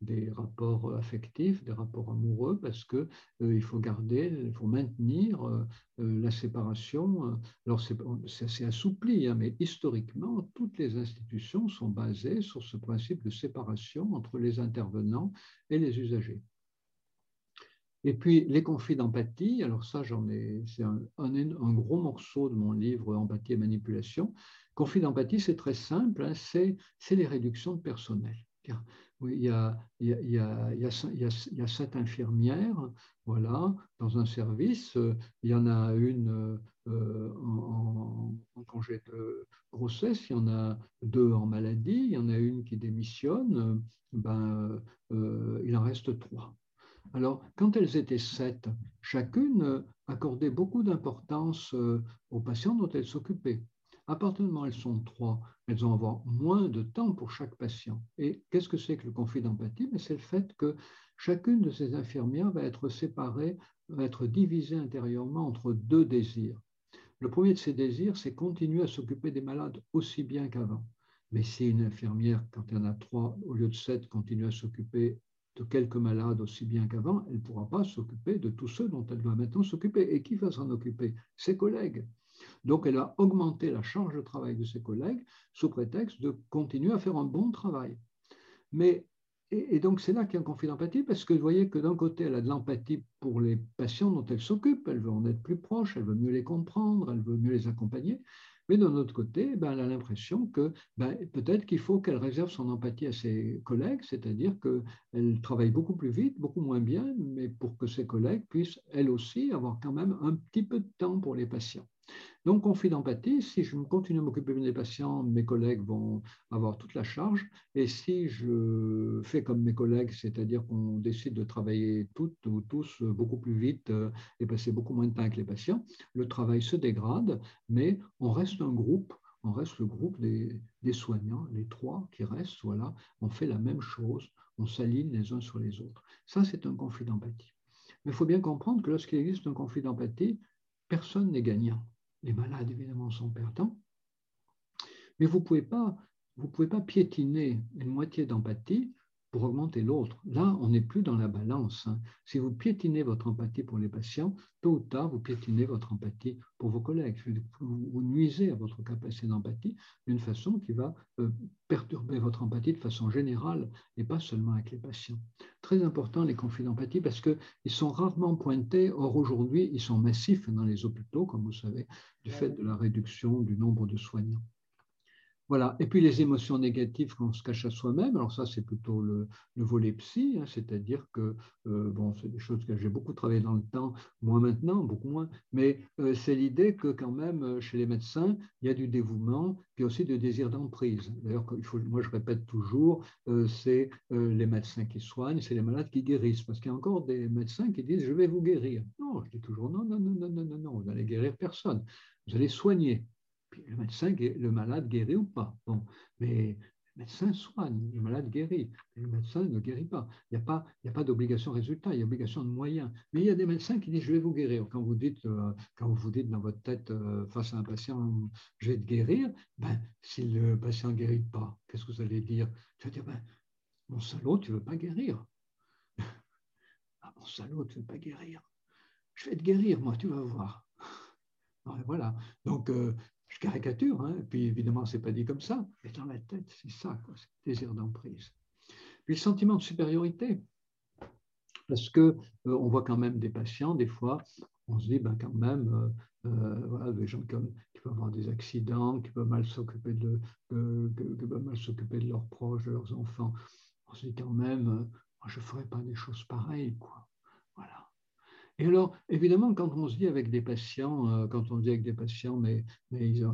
des rapports affectifs, des rapports amoureux, parce qu'il euh, faut garder, il faut maintenir euh, euh, la séparation. Alors c'est assoupli, hein, mais historiquement, toutes les institutions sont basées sur ce principe de séparation entre les intervenants et les usagers. Et puis les conflits d'empathie, alors ça j'en ai, c'est un, gros morceau de mon livre Empathie et manipulation. Conflit d'empathie, c'est très simple, hein, c'est les réductions de personnel il y a, sept infirmières voilà, dans un service. Il y en a une euh, en, congé de grossesse, il y en a deux en maladie, il y en a une qui démissionne, ben, euh, il en reste trois. Alors, quand elles étaient sept, chacune accordait beaucoup d'importance euh, aux patients dont elle s'occupait. À partir du moment où elles sont trois, elles vont avoir moins de temps pour chaque patient. Et qu'est-ce que c'est que le conflit d'empathie? C'est le fait que chacune de ces infirmières va être séparée, va être divisée intérieurement entre deux désirs. Le premier de ces désirs, c'est continuer à s'occuper des malades aussi bien qu'avant. Mais si une infirmière, quand y en a trois au lieu de sept, continue à s'occuper de quelques malades aussi bien qu'avant, elle ne pourra pas s'occuper de tous ceux dont elle doit maintenant s'occuper. Et qui va s'en occuper? Ses collègues. Donc, elle va augmenter la charge de travail de ses collègues sous prétexte de continuer à faire un bon travail. Mais, et, donc, c'est là qu'il y a un conflit d'empathie, parce que vous voyez que d'un côté, elle a de l'empathie pour les patients dont elle s'occupe, elle veut en être plus proche, elle veut mieux les comprendre, elle veut mieux les accompagner. Mais d'un autre côté, ben, elle a l'impression que ben, peut-être qu'il faut qu'elle réserve son empathie à ses collègues, c'est-à-dire qu'elle travaille beaucoup plus vite, beaucoup moins bien, mais pour que ses collègues puissent, elles aussi, avoir quand même un petit peu de temps pour les patients. Donc, conflit d'empathie, si je continue à m'occuper des patients, mes collègues vont avoir toute la charge. Et si je fais comme mes collègues, c'est-à-dire qu'on décide de travailler toutes ou tous beaucoup plus vite euh, et passer beaucoup moins de temps avec les patients, le travail se dégrade, mais on reste un groupe on reste le groupe des, des, soignants, les trois qui restent, voilà, on fait la même chose, on s'aligne les uns sur les autres. Ça, c'est un conflit d'empathie. Mais il faut bien comprendre que lorsqu'il existe un conflit d'empathie, personne n'est gagnant. Les malades, évidemment, sont perdants. Mais vous ne pouvez, pas, vous pouvez pas piétiner une moitié d'empathie pour augmenter l'autre. Là, on n'est plus dans la balance. Hein. Si vous piétinez votre empathie pour les patients, tôt ou tard, vous piétinez votre empathie pour vos collègues. Vous nuisez à votre capacité d'empathie d'une façon qui va euh, perturber votre empathie de façon générale et pas seulement avec les patients. Très important les conflits d'empathie parce qu'ils sont rarement pointés. Or, aujourd'hui, ils sont massifs dans les hôpitaux, comme vous savez, du fait de la réduction du nombre de soignants. Voilà. Et puis les émotions négatives qu'on se cache à soi-même, alors ça c'est plutôt le, psy, hein, c'est-à-dire que, euh, bon, c'est des choses que j'ai beaucoup travaillé dans le temps, moins maintenant, beaucoup moins, mais euh, c'est l'idée que quand même euh, chez les médecins, il y a du dévouement, puis aussi du désir d'emprise. D'ailleurs, moi je répète toujours, c'est les médecins qui soignent, c'est les malades qui guérissent, parce qu'il y a encore des médecins qui disent je vais vous guérir. Non, je dis toujours non, non, non, non, non, non, non, vous n'allez guérir personne, vous allez soigner le médecin, le malade guérit ou pas. Bon, mais le médecin soigne, le malade guérit, le médecin ne guérit pas. Il n'y a pas, il pas d'obligation résultat, il y a obligation de moyens. Mais il y a des médecins qui disent je vais vous guérir. Quand vous dites, euh, quand vous dites dans votre tête euh, face à un patient je vais te guérir, ben, si le patient ne guérit pas, qu'est-ce que vous allez dire? Tu vas dire ben, mon salaud, tu ne veux pas guérir. *laughs* ah, mon salaud, tu ne veux pas guérir. Je vais te guérir, moi, tu vas voir. *laughs* Voilà. Donc, euh, caricature, hein, puis évidemment, ce n'est pas dit comme ça, mais dans la tête, c'est ça, quoi, c'est le désir d'emprise. Puis le sentiment de supériorité, parce qu'on euh, on voit quand même des patients, des fois, on se dit, ben, quand même, euh, euh, voilà, des gens qui, peuvent avoir des accidents, qui peuvent mal s'occuper de, mal s'occuper de leurs proches, de leurs enfants. On se dit quand même, moi, je ne ferais pas des choses pareilles, quoi. Et alors, évidemment, quand on se dit avec des patients, euh, quand on dit avec des patients, mais, mais ils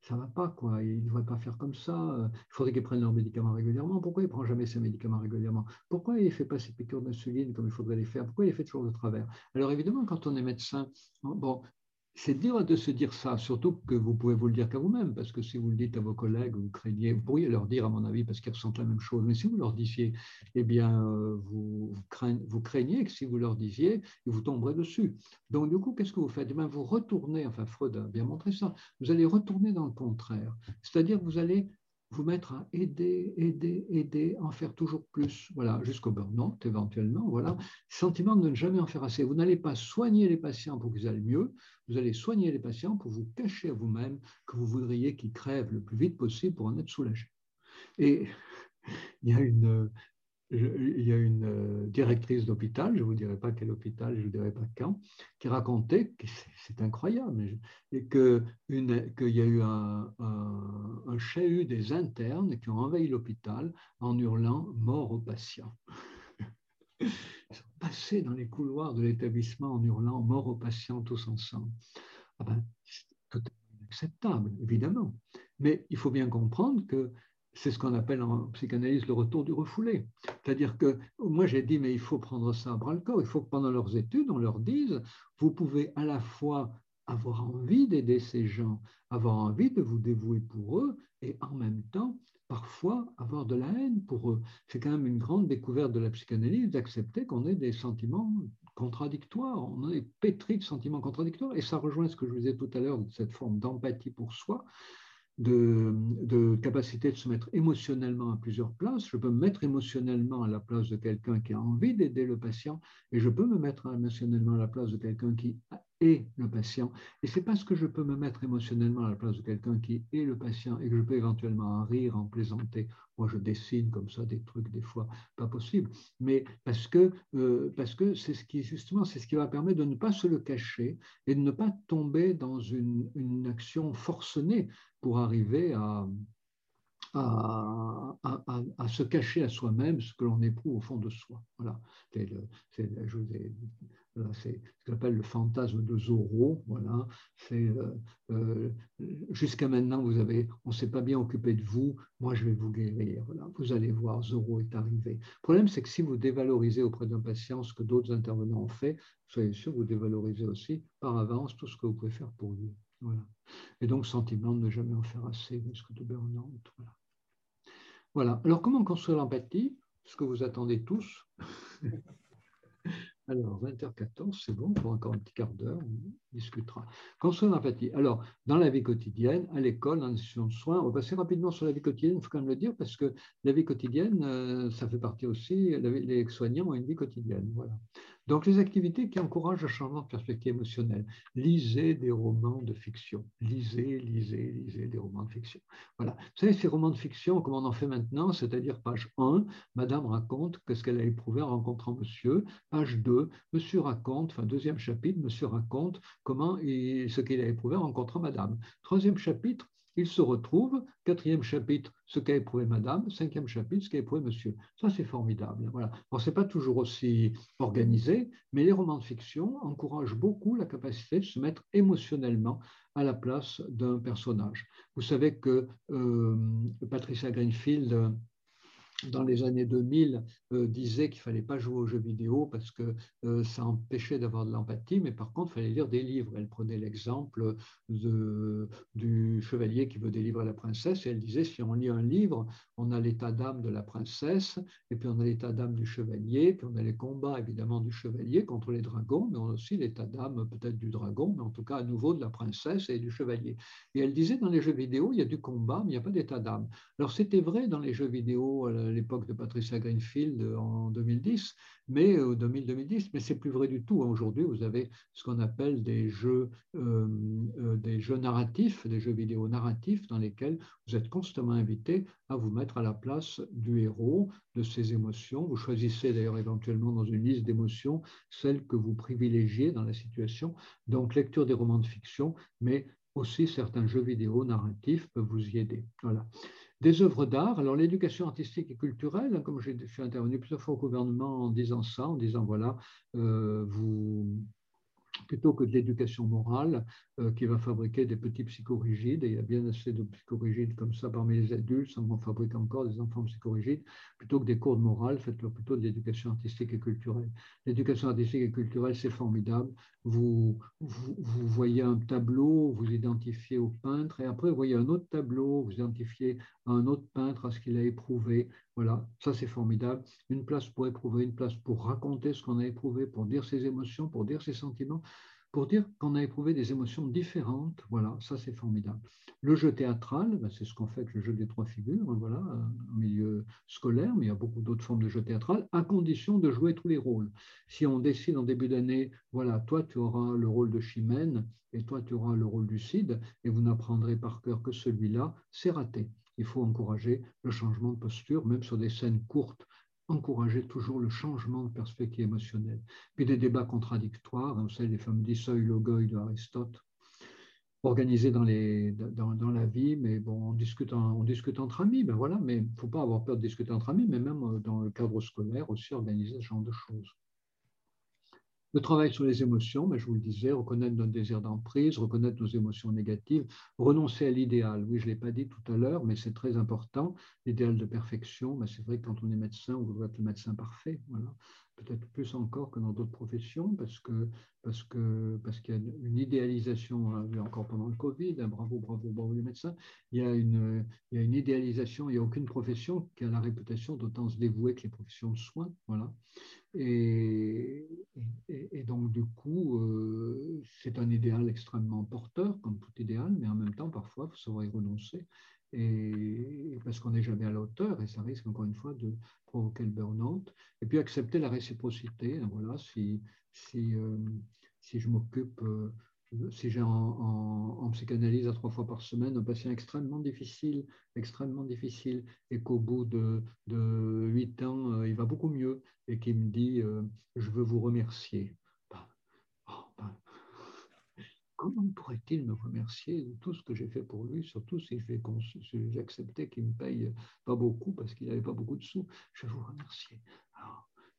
ça ne va pas, quoi, ils ne devraient pas faire comme ça, il faudrait qu'ils prennent leurs médicaments régulièrement. Pourquoi ils ne prennent jamais ces médicaments régulièrement? Pourquoi il ne fait pas ces piqûres d'insuline comme il faudrait les faire? Pourquoi il les fait toujours de travers? Alors, évidemment, quand on est médecin, bon, c'est dur de se dire ça, surtout que vous pouvez vous le dire qu'à vous-même, parce que si vous le dites à vos collègues, vous craignez, vous pourriez leur dire, à mon avis, parce qu'ils ressentent la même chose, mais si vous leur disiez, eh bien, euh, vous, craignez, que si vous leur disiez, vous tomberaient dessus. Donc, du coup, qu'est-ce que vous faites? Eh bien, Vous retournez, enfin, Freud a bien montré ça, vous allez retourner dans le contraire, c'est-à-dire que vous allez vous mettre à aider, aider, aider, en faire toujours plus, voilà, jusqu'au burn-out éventuellement, voilà. Sentiment de ne jamais en faire assez. Vous n'allez pas soigner les patients pour qu'ils aillent mieux, vous allez soigner les patients pour vous cacher à vous-même que vous voudriez qu'ils crèvent le plus vite possible pour en être soulagés. Et *laughs* il y a une, il y a une euh, directrice d'hôpital, je ne vous dirai pas quel hôpital, je ne vous dirai pas quand, qui racontait, c'est incroyable, qu'il y a eu un, un, chahut des internes qui ont envahi l'hôpital en hurlant mort aux patients. *laughs* Ils sont passés dans les couloirs de l'établissement en hurlant mort aux patients tous ensemble. Ah ben, c'est totalement inacceptable, évidemment. Mais il faut bien comprendre que c'est ce qu'on appelle en psychanalyse le retour du refoulé. C'est-à-dire que moi j'ai dit, mais il faut prendre ça à bras le corps. Il faut que pendant leurs études, on leur dise, vous pouvez à la fois avoir envie d'aider ces gens, avoir envie de vous dévouer pour eux, et en même temps, parfois, avoir de la haine pour eux. C'est quand même une grande découverte de la psychanalyse d'accepter qu'on ait des sentiments contradictoires, on est pétri de sentiments contradictoires, et ça rejoint ce que je vous disais tout à l'heure, cette forme d'empathie pour soi de, capacité de se mettre émotionnellement à plusieurs places. Je peux me mettre émotionnellement à la place de quelqu'un qui a envie d'aider le patient et je peux me mettre émotionnellement à la place de quelqu'un qui est le patient. Et c'est parce que je peux me mettre émotionnellement à la place de quelqu'un qui est le patient et que je peux éventuellement en rire, en plaisanter. Moi, je dessine comme ça des trucs des fois pas possible, mais parce que euh, parce que c'est ce qui justement c'est ce qui va permettre de ne pas se le cacher et de ne pas tomber dans une, action forcenée pour arriver à, à, à, se cacher à soi-même ce que l'on éprouve au fond de soi. Voilà. C'est ce qu'on appelle le fantasme de Zorro. Voilà. Euh, euh, jusqu'à maintenant, vous avez, on ne s'est pas bien occupé de vous. Moi, je vais vous guérir. Vous allez voir, Zorro est arrivé. Le problème, c'est que si vous dévalorisez auprès d'un patient ce que d'autres intervenants ont fait, soyez sûr, vous dévalorisez aussi par avance tout ce que vous pouvez faire pour lui. Voilà. Et donc, sentiment de ne jamais en faire assez, risque de burn-out. Voilà. voilà. Alors, comment construire l'empathie? Ce que vous attendez tous. *laughs* Alors, 20h14, c'est bon, pour encore un petit quart d'heure, on discutera. Construire l'empathie. Alors, dans la vie quotidienne, à l'école, dans l'institution de soins, on va passer rapidement sur la vie quotidienne, il faut quand même le dire, parce que la vie quotidienne, euh, ça fait partie aussi, les soignants ont une vie quotidienne. Voilà. Donc, les activités qui encouragent le changement de perspective émotionnelle. Lisez des romans de fiction. Lisez, lisez, lisez des romans de fiction. Voilà. Vous savez, ces romans de fiction, comme on en fait maintenant, c'est-à-dire page 1, Madame raconte ce qu'elle a éprouvé en rencontrant Monsieur. Page 2, Monsieur raconte, enfin, deuxième chapitre, Monsieur raconte comment ce qu'il a éprouvé en rencontrant Madame. Troisième chapitre, il se retrouve, quatrième chapitre, ce qu'a éprouvé madame, cinquième chapitre, ce qu'a éprouvé monsieur. Ça, c'est formidable. Voilà. Bon, ce n'est pas toujours aussi organisé, mais les romans de fiction encouragent beaucoup la capacité de se mettre émotionnellement à la place d'un personnage. Vous savez que euh, Patricia Greenfield dans les années 2000, euh, disait qu'il ne fallait pas jouer aux jeux vidéo parce que euh, ça empêchait d'avoir de l'empathie, mais par contre, il fallait lire des livres. Elle prenait l'exemple du chevalier qui veut délivrer la princesse, et elle disait, si on lit un livre, on a l'état d'âme de la princesse, et puis on a l'état d'âme du chevalier, puis on a les combats, évidemment, du chevalier contre les dragons, mais on a aussi l'état d'âme peut-être du dragon, mais en tout cas, à nouveau, de la princesse et du chevalier. Et elle disait, dans les jeux vidéo, il y a du combat, mais il n'y a pas d'état d'âme. Alors, c'était vrai dans les jeux vidéo, l'époque de Patricia Greenfield en 2010, mais 2010, euh, mais c'est plus vrai du tout. Aujourd'hui, vous avez ce qu'on appelle des jeux, euh, euh, des jeux narratifs, des jeux vidéo narratifs dans lesquels vous êtes constamment invité à vous mettre à la place du héros, de ses émotions. Vous choisissez d'ailleurs éventuellement dans une liste d'émotions celles que vous privilégiez dans la situation. Donc, lecture des romans de fiction, mais aussi certains jeux vidéo narratifs peuvent vous y aider. Voilà des œuvres d'art. Alors l'éducation artistique et culturelle, hein, comme je suis intervenu plusieurs fois au gouvernement en disant ça, en disant voilà, euh, vous plutôt que de l'éducation morale euh, qui va fabriquer des petits psychorigides, et il y a bien assez de psychorigides comme ça parmi les adultes, en fabrique encore des enfants psychorigides, plutôt que des cours de morale, faites-leur plutôt de l'éducation artistique et culturelle. L'éducation artistique et culturelle, c'est formidable. Vous, voyez un tableau, vous identifiez au peintre, et après vous voyez un autre tableau, vous identifiez à un autre peintre, à ce qu'il a éprouvé. Voilà, ça c'est formidable. Une place pour éprouver, une place pour raconter ce qu'on a éprouvé, pour dire ses émotions, pour dire ses sentiments pour dire qu'on a éprouvé des émotions différentes. Voilà, ça c'est formidable. Le jeu théâtral, ben, c'est ce qu'on fait avec le jeu des trois figures, hein, voilà, en milieu scolaire, mais il y a beaucoup d'autres formes de jeu théâtral, à condition de jouer tous les rôles. Si on décide en début d'année, voilà, toi tu auras le rôle de Chimène et toi tu auras le rôle du Cid, et vous n'apprendrez par cœur que celui-là, c'est raté. Il faut encourager le changement de posture, même sur des scènes courtes encourager toujours le changement de perspective émotionnelle. Puis des débats contradictoires, vous savez, les fameux seuils logoi de Aristote, organisés dans, les, dans, dans, la vie, mais bon, on discute, on discute entre amis, ben voilà, mais il ne faut pas avoir peur de discuter entre amis, mais même euh, dans le cadre scolaire aussi, organiser ce genre de choses. Le travail sur les émotions, mais je vous le disais, reconnaître notre désir d'emprise, reconnaître nos émotions négatives, renoncer à l'idéal. Oui, je ne l'ai pas dit tout à l'heure, mais c'est très important. L'idéal de perfection, ben, c'est vrai que quand on est médecin, on veut être le médecin parfait. Voilà peut-être plus encore que dans d'autres professions, parce que parce que parce qu'il y a une idéalisation, hein, encore pendant le Covid, hein, bravo, bravo, bravo les médecins, il y a une, il y a une idéalisation, il n'y a aucune profession qui a la réputation d'autant se dévouer que les professions de soins, voilà. Et, et, donc du coup, euh, c'est un idéal extrêmement porteur, comme tout idéal, mais en même temps, parfois, il faut savoir y renoncer, et, parce qu'on n'est jamais à la hauteur, et ça risque encore une fois de provoquer le burn-out. Et puis accepter la réciprocité. Voilà, si, si, euh, si je m'occupe, euh, si j'ai en, psychanalyse à trois fois par semaine un patient extrêmement difficile, extrêmement difficile, et qu'au bout de, de huit ans, euh, il va beaucoup mieux, et qui me dit Je veux vous remercier comment pourrait-il me remercier de tout ce que j'ai fait pour lui, surtout si j'ai accepté qu'il me paye pas beaucoup parce qu'il n'avait pas beaucoup de sous? Je vous remercier.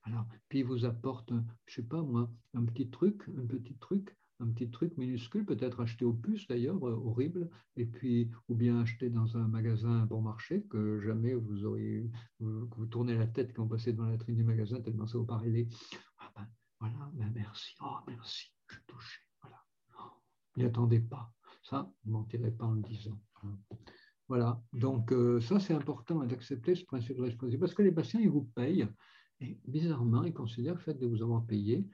Alors, puis il vous apporte, je sais pas moi, un petit truc, un petit truc, un petit truc minuscule, peut-être acheté au puce d'ailleurs, euh, horrible, et puis ou bien acheté dans un magasin bon marché que jamais vous auriez, vous, vous tournez la tête quand vous passez devant la vitrine du magasin tellement ça vous paraît Ah ben voilà, ben merci, oh merci, je suis n'y attendez pas. Ça, vous ne mentirez pas en le disant. Voilà, donc euh, ça c'est important d'accepter ce principe de responsabilité parce que les patients, ils vous payent et bizarrement, ils considèrent le fait de vous avoir payé,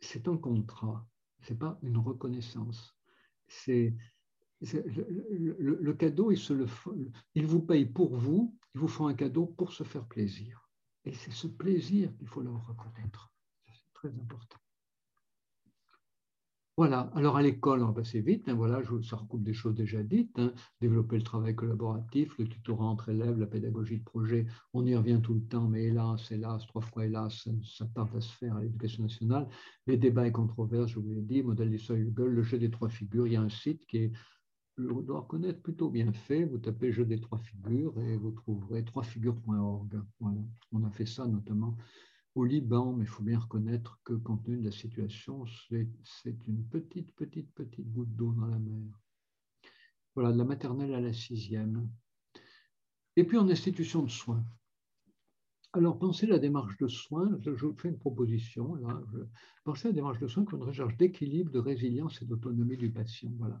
c'est un contrat, ce n'est pas une reconnaissance. C'est le, cadeau, ils, ils vous payent pour vous, ils vous font un cadeau pour se faire plaisir. Et c'est ce plaisir qu'il faut leur reconnaître. C'est très important. Voilà, alors à l'école, on va passer vite, hein, voilà, ça recoupe des choses déjà dites, hein. développer le travail collaboratif, le tutorat entre élèves, la pédagogie de projet, on y revient tout le temps, mais hélas, hélas, trois fois hélas, ça, tarde à se faire à l'éducation nationale. Les débats et controverses, je vous l'ai dit, modèle du seuil Google, le jeu des trois figures, il y a un site qui est, je dois reconnaître, plutôt bien fait, vous tapez jeu des trois figures et vous trouverez troisfigures.org. Voilà, on a fait ça notamment au Liban, mais il faut bien reconnaître que compte tenu de la situation, c'est une petite, petite, petite goutte d'eau dans la mer. Voilà, de la maternelle à la sixième. Et puis en institution de soins. Alors, pensez la démarche de soins, je vous fais une proposition. Là, pensez à la démarche de soins comme une recherche d'équilibre, de résilience et d'autonomie du patient. Voilà.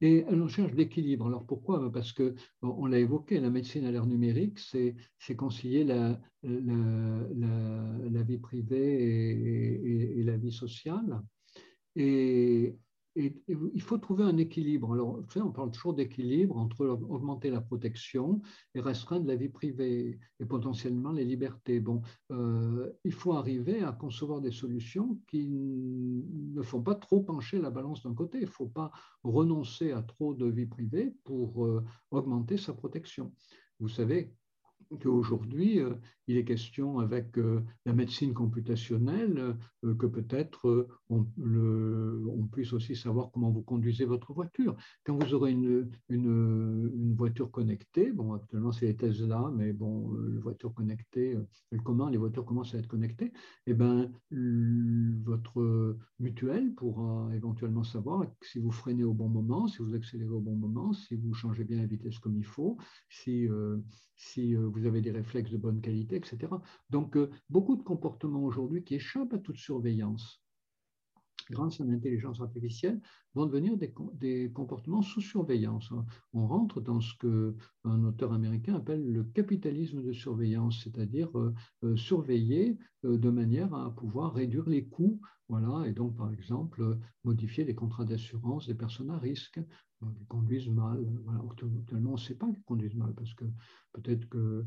Et une recherche d'équilibre. Alors pourquoi? Parce que, on l'a évoqué, la médecine à l'ère numérique, c'est concilier la, la, vie privée et, la vie sociale. Et, il faut trouver un équilibre. Alors, on parle toujours d'équilibre entre augmenter la protection et restreindre la vie privée et potentiellement les libertés. Bon, euh, il faut arriver à concevoir des solutions qui ne font pas trop pencher la balance d'un côté. Il ne faut pas renoncer à trop de vie privée pour euh, augmenter sa protection. Vous savez, qu'aujourd'hui, euh, il est question avec euh, la médecine computationnelle euh, que peut-être on, puisse aussi savoir comment vous conduisez votre voiture. Quand vous aurez une, une, voiture connectée, bon, actuellement c'est les Tesla, mais bon, les voitures connectées, comment les voitures commencent à être connectées, et eh ben, votre mutuelle pourra éventuellement savoir si vous freinez au bon moment, si vous accélérez au bon moment, si vous changez bien la vitesse comme il faut, si, si vous avez des réflexes de bonne qualité, etc. Donc, euh, beaucoup de comportements aujourd'hui qui échappent à toute surveillance grâce à l'intelligence artificielle, vont devenir des, comportements sous surveillance. On rentre dans ce qu'un auteur américain appelle le capitalisme de surveillance, c'est-à-dire euh, euh, surveiller de manière à pouvoir réduire les coûts. Voilà, et donc, par exemple, modifier les contrats d'assurance des personnes à risque qui conduisent mal. Voilà, actuellement, on ne sait pas qu'ils conduisent mal, parce que peut-être que le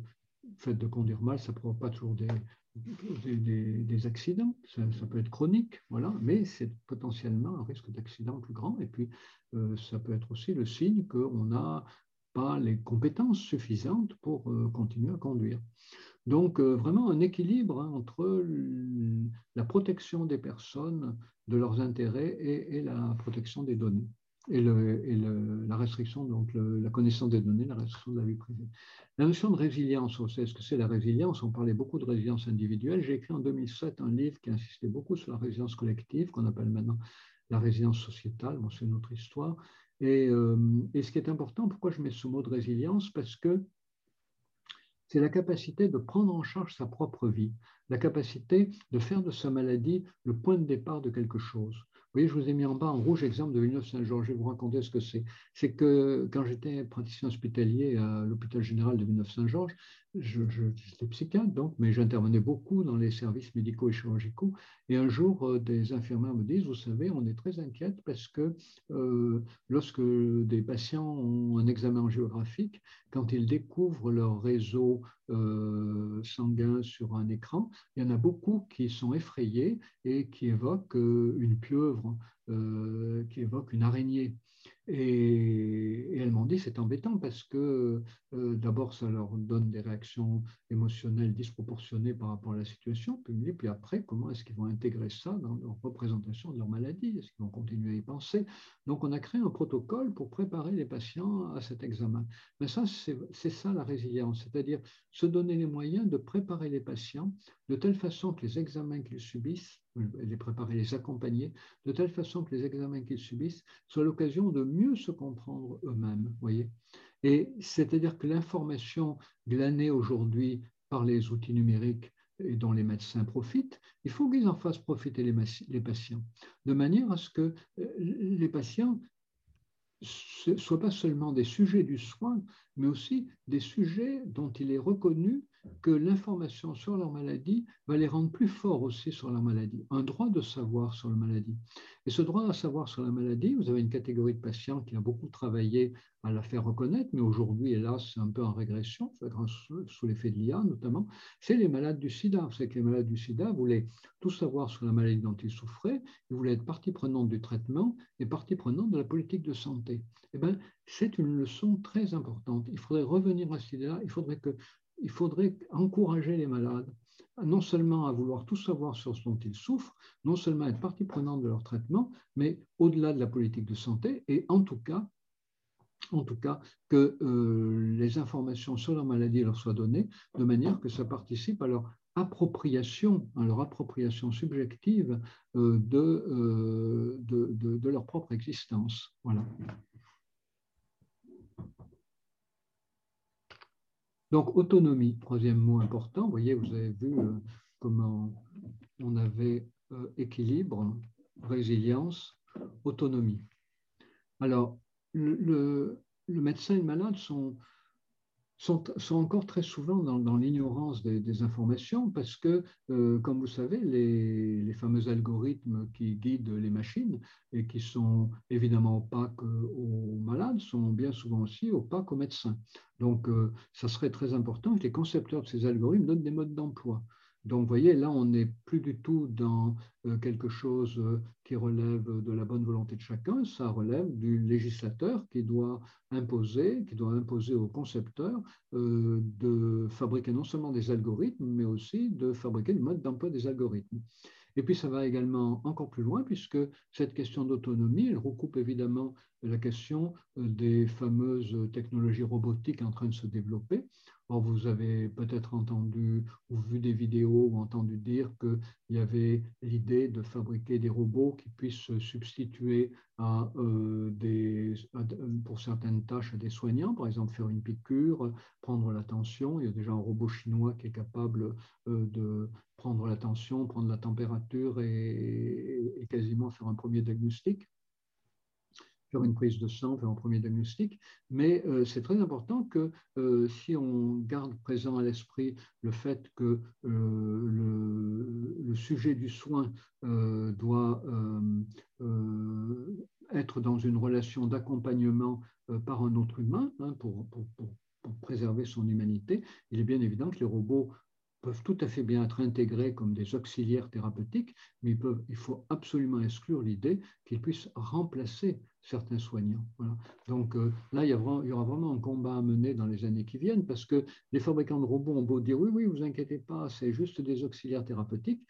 fait de conduire mal, ça ne provoque pas toujours des, des, accidents. Ça, peut être chronique, voilà, mais c'est potentiellement un risque d'accident plus grand. Et puis, euh, ça peut être aussi le signe qu'on n'a pas les compétences suffisantes pour euh, continuer à conduire. Donc, euh, vraiment un équilibre hein, entre la protection des personnes, de leurs intérêts et la protection des données et, la restriction, donc la connaissance des données, la restriction de la vie privée. La notion de résilience, on sait ce que c'est la résilience, on parlait beaucoup de résilience individuelle. J'ai écrit en 2007 un livre qui insistait beaucoup sur la résilience collective, qu'on appelle maintenant la résilience sociétale, bon, c'est notre histoire. Euh, et ce qui est important, pourquoi je mets ce mot de résilience? Parce que c'est la capacité de prendre en charge sa propre vie. la capacité de faire de sa maladie le point de départ de quelque chose. Voyez, je vous ai mis en bas en rouge l'exemple de Villeneuve-Saint-Georges. Je vais vous raconter ce que c'est. C'est que quand j'étais praticien hospitalier à l'hôpital général de Villeneuve-Saint-Georges, j'étais psychiatre, donc, mais j'intervenais beaucoup dans les services médicaux et chirurgicaux. Et un jour, euh, des infirmières me disent, vous savez, on est très inquiète parce que euh, lorsque des patients ont un examen géographique, quand ils découvrent leur réseau euh, sanguin sur un écran, il y en a beaucoup qui sont effrayés et qui évoquent une pieuvre, qui évoquent une araignée. Et, elles m'ont dit c'est embêtant parce que euh, d'abord ça leur donne des réactions émotionnelles disproportionnées par rapport à la situation, puis, puis après comment est-ce qu'ils vont intégrer ça dans leur représentation de leur maladie, est-ce qu'ils vont continuer à y penser? Donc on a créé un protocole pour préparer les patients à cet examen. Mais ça c'est ça la résilience, c'est-à-dire se donner les moyens de préparer les patients de telle façon que les examens qu'ils subissent les préparer, les accompagner, de telle façon que les examens qu'ils subissent soient l'occasion de mieux se comprendre eux-mêmes. Voyez Et c'est-à-dire que l'information glanée aujourd'hui par les outils numériques et dont les médecins profitent, il faut qu'ils en fassent profiter les, les, patients, de manière à ce que euh, les patients ne soient pas seulement des sujets du soin, mais aussi des sujets dont il est reconnu que l'information sur leur maladie va les rendre plus forts aussi sur leur maladie, un droit de savoir sur la maladie. Et ce droit à savoir sur la maladie, vous avez une catégorie de patients qui a beaucoup travaillé à la faire reconnaître, mais aujourd'hui, hélas, c'est un peu en régression, sous l'effet de l'IA notamment, c'est les malades du sida. C'est que les malades du sida voulaient tout savoir sur la maladie dont ils souffraient, ils voulaient être partie prenante du traitement et partie prenante de la politique de santé. Eh bien, c'est une leçon très importante. Il faudrait revenir à cette idée-là, il faudrait que il faudrait encourager les malades non seulement à vouloir tout savoir sur ce dont ils souffrent, non seulement être partie prenante de leur traitement, mais au-delà de la politique de santé, et en tout cas, que euh, les informations sur leur maladie leur soient données de manière que ça participe à leur appropriation, à leur appropriation subjective euh, euh, de, de, de, leur propre existence. Voilà. Donc, autonomie, troisième mot important. Vous voyez, vous avez vu euh, comment on avait euh, équilibre, résilience, autonomie. Alors, le, le médecin et le malade sont sont, encore très souvent dans, l'ignorance des, informations parce que, euh, comme vous savez, les, fameux algorithmes qui guident les machines et qui sont évidemment opaques aux malades sont bien souvent aussi opaques aux médecins. Donc, euh, ça serait très important que les concepteurs de ces algorithmes donnent des modes d'emploi. Donc, vous voyez, là, on n'est plus du tout dans euh, quelque chose euh, qui relève de la bonne volonté de chacun, ça relève du législateur qui doit imposer, qui doit imposer aux concepteurs euh, de fabriquer non seulement des algorithmes, mais aussi de fabriquer le mode d'emploi des algorithmes. Et puis ça va également encore plus loin, puisque cette question d'autonomie, elle recoupe évidemment la question des fameuses technologies robotiques en train de se développer. Or, vous avez peut-être entendu ou vu des vidéos ou entendu dire qu'il y avait l'idée de fabriquer des robots qui puissent se substituer euh, pour certaines tâches à des soignants, par exemple faire une piqûre, prendre la tension. Il y a déjà un robot chinois qui est capable euh, de prendre la tension, prendre la température et quasiment faire un premier diagnostic une prise de sang, un premier diagnostic. Mais euh, c'est très important que euh, si on garde présent à l'esprit le fait que euh, le, sujet du soin doit être dans une relation d'accompagnement par un autre humain hein, pour, préserver son humanité, il est bien évident que les robots peuvent tout à fait bien être intégrés comme des auxiliaires thérapeutiques, mais il faut absolument exclure l'idée qu'ils puissent remplacer certains soignants. Donc euh, là, il y, aura vraiment un combat à mener dans les années qui viennent parce que les fabricants de robots ont beau dire oui, oui, vous inquiétez pas, c'est juste des auxiliaires thérapeutiques.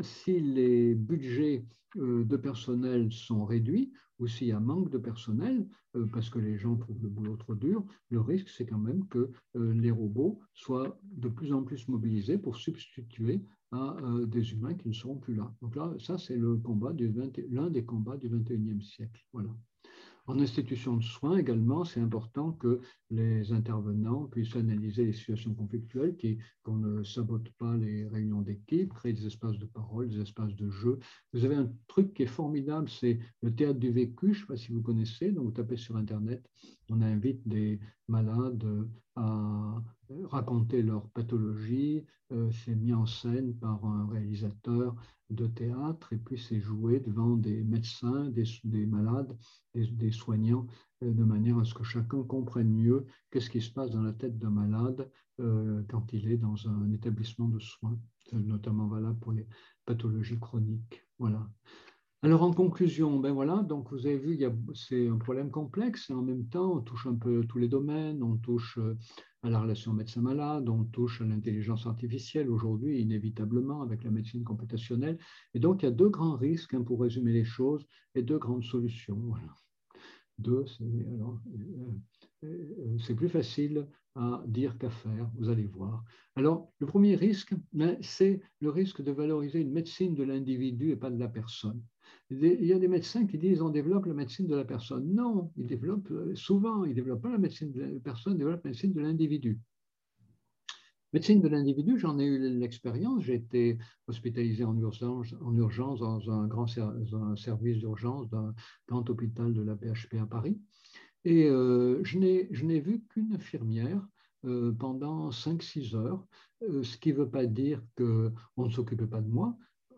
si les budgets euh, de personnel sont réduits ou s'il y a manque de personnel euh, parce que les gens trouvent le boulot trop dur, le risque c'est quand même que les robots soient de plus en plus mobilisés pour substituer à des humains qui ne seront plus là. Donc là, ça c'est le combat l'un des combats du 21e siècle. Voilà. En institution de soins également, c'est important que les intervenants puissent analyser les situations conflictuelles, qu'on ne sabote pas les réunions d'équipe, créer des espaces de parole, des espaces de jeu. Vous avez un truc qui est formidable, c'est le théâtre du vécu, je ne sais pas si vous connaissez, donc vous tapez sur Internet, on invite des malades à raconter leur pathologie, euh, c'est mis en scène par un réalisateur de théâtre et puis c'est joué devant des médecins, des, malades, des, soignants, euh, de manière à ce que chacun comprenne mieux qu'est-ce qui se passe dans la tête d'un malade euh, quand il est dans un établissement de soins. Notamment valable pour les pathologies chroniques. Voilà. Alors en conclusion, ben voilà, donc vous avez vu, c'est un problème complexe et en même temps on touche un peu tous les domaines, on touche euh, à la relation médecin-malade, on touche à l'intelligence artificielle aujourd'hui inévitablement avec la médecine computationnelle. Et donc il y a deux grands risques hein, pour résumer les choses et deux grandes solutions. Voilà. Deux, c'est euh, plus facile à dire qu'à faire, vous allez voir. Alors, le premier risque, ben, c'est le risque de valoriser une médecine de l'individu et pas de la personne. Il y a des médecins qui disent on développe la médecine de la personne. Non, ils développent euh, souvent, ils ne développent pas la médecine de la personne, ils développent la médecine de l'individu. Médecine de l'individu, j'en ai eu l'expérience. J'ai été hospitalisé en urgence, en urgence dans un grand service d'urgence d'un grand hôpital de la PHP à Paris. Et euh, je n'ai vu qu'une infirmière euh, pendant 5-6 heures, ce qui ne veut pas dire qu'on ne s'occupait pas de moi.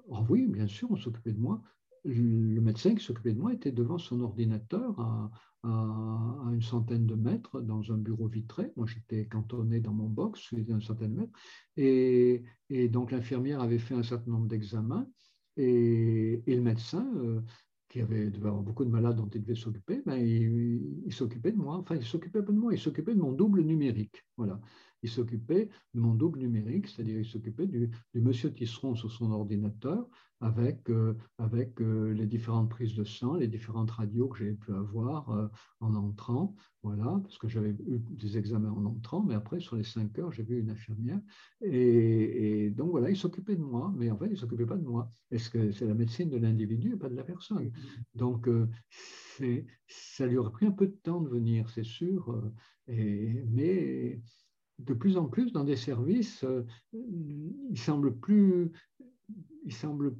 Oh oui, bien sûr, on s'occupait de moi, le médecin qui s'occupait de moi était devant son ordinateur à, une centaine de mètres dans un bureau vitré. Moi, j'étais cantonné dans mon box, à une centaine de mètres. Et, donc, l'infirmière avait fait un certain nombre d'examens. Et, le médecin, euh, qui avait, devait avoir beaucoup de malades dont il devait s'occuper, ben, il, s'occupait de moi. Enfin, il s'occupait pas de moi, il s'occupait de mon double numérique. Voilà il s'occupait de mon double numérique, c'est-à-dire il s'occupait du, monsieur Tisseron sur son ordinateur avec, euh, avec euh, les différentes prises de sang, les différentes radios que j'ai pu avoir euh, en entrant, voilà, parce que j'avais eu des examens en entrant, mais après, sur les cinq heures, j'ai vu une infirmière. Et, donc voilà, il s'occupait de moi, mais en fait, il ne s'occupait pas de moi. Est-ce que c'est la médecine de l'individu et pas de la personne? Donc, ça lui aurait pris un peu de temps de venir, c'est sûr, mais de plus en plus dans des services, il semble plus, il semble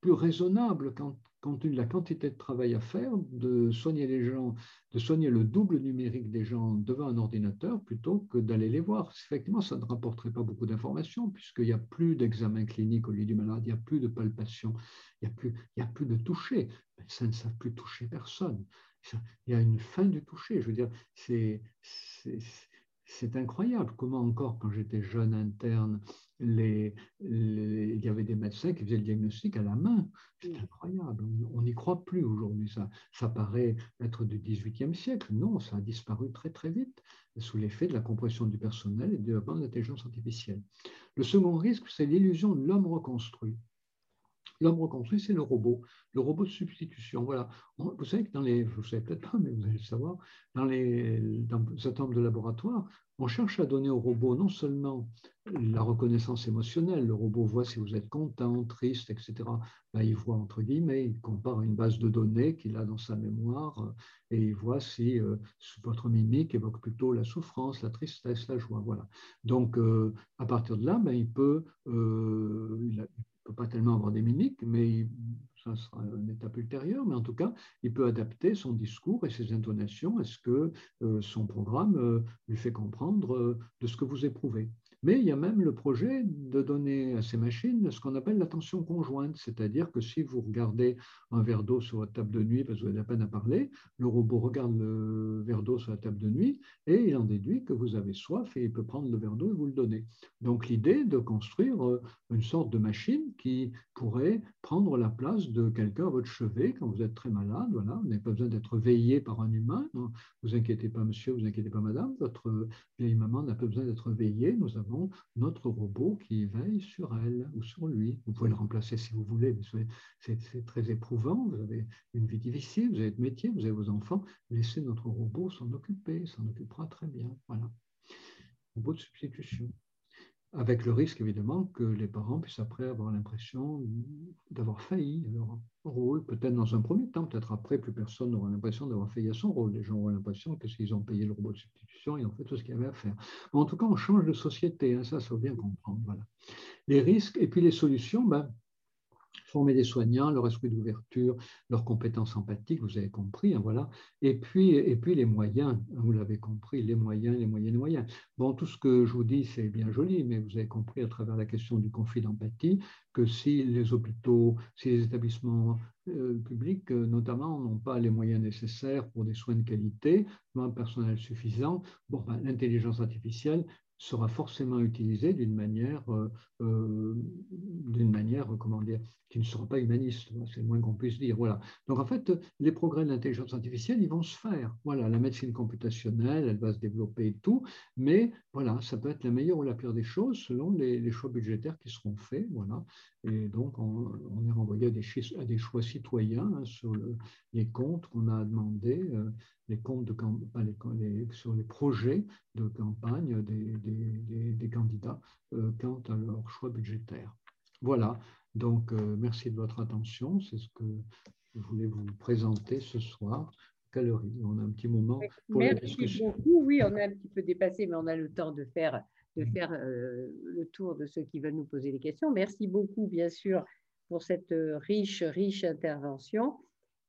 plus raisonnable compte tenu de la quantité de travail à faire, de soigner les gens, de soigner le double numérique des gens devant un ordinateur plutôt que d'aller les voir. Effectivement, ça ne rapporterait pas beaucoup d'informations puisqu'il n'y a plus d'examen clinique au lit du malade, il n'y a plus de palpation, il n'y a, plus, a plus de toucher. Les médecins ne savent plus toucher personne. Il y a une fin du toucher. Je veux dire, c'est c'est incroyable comment encore, quand j'étais jeune interne, il y avait des médecins qui faisaient le diagnostic à la main. C'est incroyable. On n'y croit plus aujourd'hui. Ça, ça paraît être du XVIIIe siècle. Non, ça a disparu très très vite sous l'effet de la compression du personnel et du développement de l'intelligence artificielle. Le second risque, c'est l'illusion de l'homme reconstruit. L'homme reconstruit, c'est le robot, le robot de substitution. Voilà. Vous savez que dans les, vous savez peut-être pas, mais vous allez le savoir, dans, les, dans nombre de laboratoires, on cherche à donner au robot non seulement la reconnaissance émotionnelle, le robot voit si vous êtes content, triste, etc. Il voit entre guillemets, il compare une base de données qu'il a dans sa mémoire euh, et il voit si euh, votre mimique évoque plutôt la souffrance, la tristesse, la joie. Voilà. Donc, euh, à partir de là, ben, il peut, peut pas tellement avoir des mimiques, mais ça sera une étape ultérieure, mais en tout cas, il peut adapter son discours et ses intonations à ce que euh, son programme euh, lui fait comprendre euh, de ce que vous éprouvez. Mais il y a même le projet de donner à ces machines ce qu'on appelle l'attention conjointe, c'est-à-dire que si vous regardez un verre d'eau sur votre table de nuit parce que vous avez la peine à parler, le robot regarde le verre d'eau sur la table de nuit et il en déduit que vous avez soif et il peut prendre le verre d'eau et vous le donner. Donc l'idée de construire euh, une sorte de machine qui pourrait prendre la place de quelqu'un à votre chevet quand vous êtes très malade, voilà, vous n'avez pas besoin d'être veillé par un humain, ne vous inquiétez pas monsieur, vous inquiétez pas madame, votre vieille maman n'a pas besoin d'être veillée, nous avons notre robot qui veille sur elle ou sur lui. Vous pouvez le remplacer si vous voulez, c'est très éprouvant, vous avez une vie difficile, vous avez votre métier, vous avez vos enfants, laissez notre robot s'en occuper, s'en occupera très bien. Voilà. Robot de substitution. Avec le risque évidemment que les parents puissent après avoir l'impression d'avoir failli à leur rôle, peut-être dans un premier temps, peut-être après, plus personne n'aura l'impression d'avoir failli à son rôle. Les gens auront l'impression que ont payé le robot de substitution, ils ont fait tout ce qu'il y avait à faire. en tout cas, on change de société, hein, ça, ça faut bien comprendre. Voilà. Les risques et puis les solutions, ben, former des soignants, leur esprit d'ouverture, leurs compétences empathiques, vous avez compris, hein, voilà. Et puis, et puis les moyens, vous l'avez compris, les moyens, les moyens, les moyens. Bon, tout ce que je vous dis, c'est bien joli, mais vous avez compris à travers la question du conflit d'empathie que si les hôpitaux, si les établissements euh, publics, euh, notamment, n'ont pas les moyens nécessaires pour des soins de qualité, un personnel suffisant, bon, ben, l'intelligence artificielle sera forcément utilisé d'une manière, euh, euh, d'une manière, comment dire, qui ne sera pas humaniste, c'est le moins qu'on puisse dire. Voilà. Donc en fait, les progrès de l'intelligence artificielle, ils vont se faire. Voilà, la médecine computationnelle, elle va se développer et tout, mais voilà, ça peut être la meilleure ou la pire des choses selon les, choix budgétaires qui seront faits. Voilà. Et donc on, est renvoyé à des, choix citoyens hein, sur les comptes qu'on a demandé. Euh, les comptes de les, sur les projets de campagne des, des, candidats euh, quant à leur choix budgétaire. Voilà, donc euh, merci de votre attention. C'est ce que je voulais vous présenter ce soir. Calorie, on a un petit moment pour merci la discussion. Beaucoup. Oui, on a un petit peu dépassé, mais on a le temps de faire, de mm. faire euh, le tour de ceux qui veulent nous poser des questions. Merci beaucoup, bien sûr, pour cette riche, riche intervention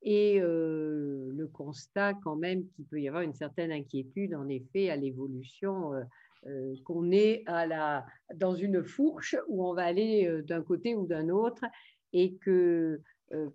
et euh, le constat quand même qu'il peut y avoir une certaine inquiétude en effet à l'évolution, euh, euh, qu'on est à la, dans une fourche où on va aller d'un côté ou d'un autre et que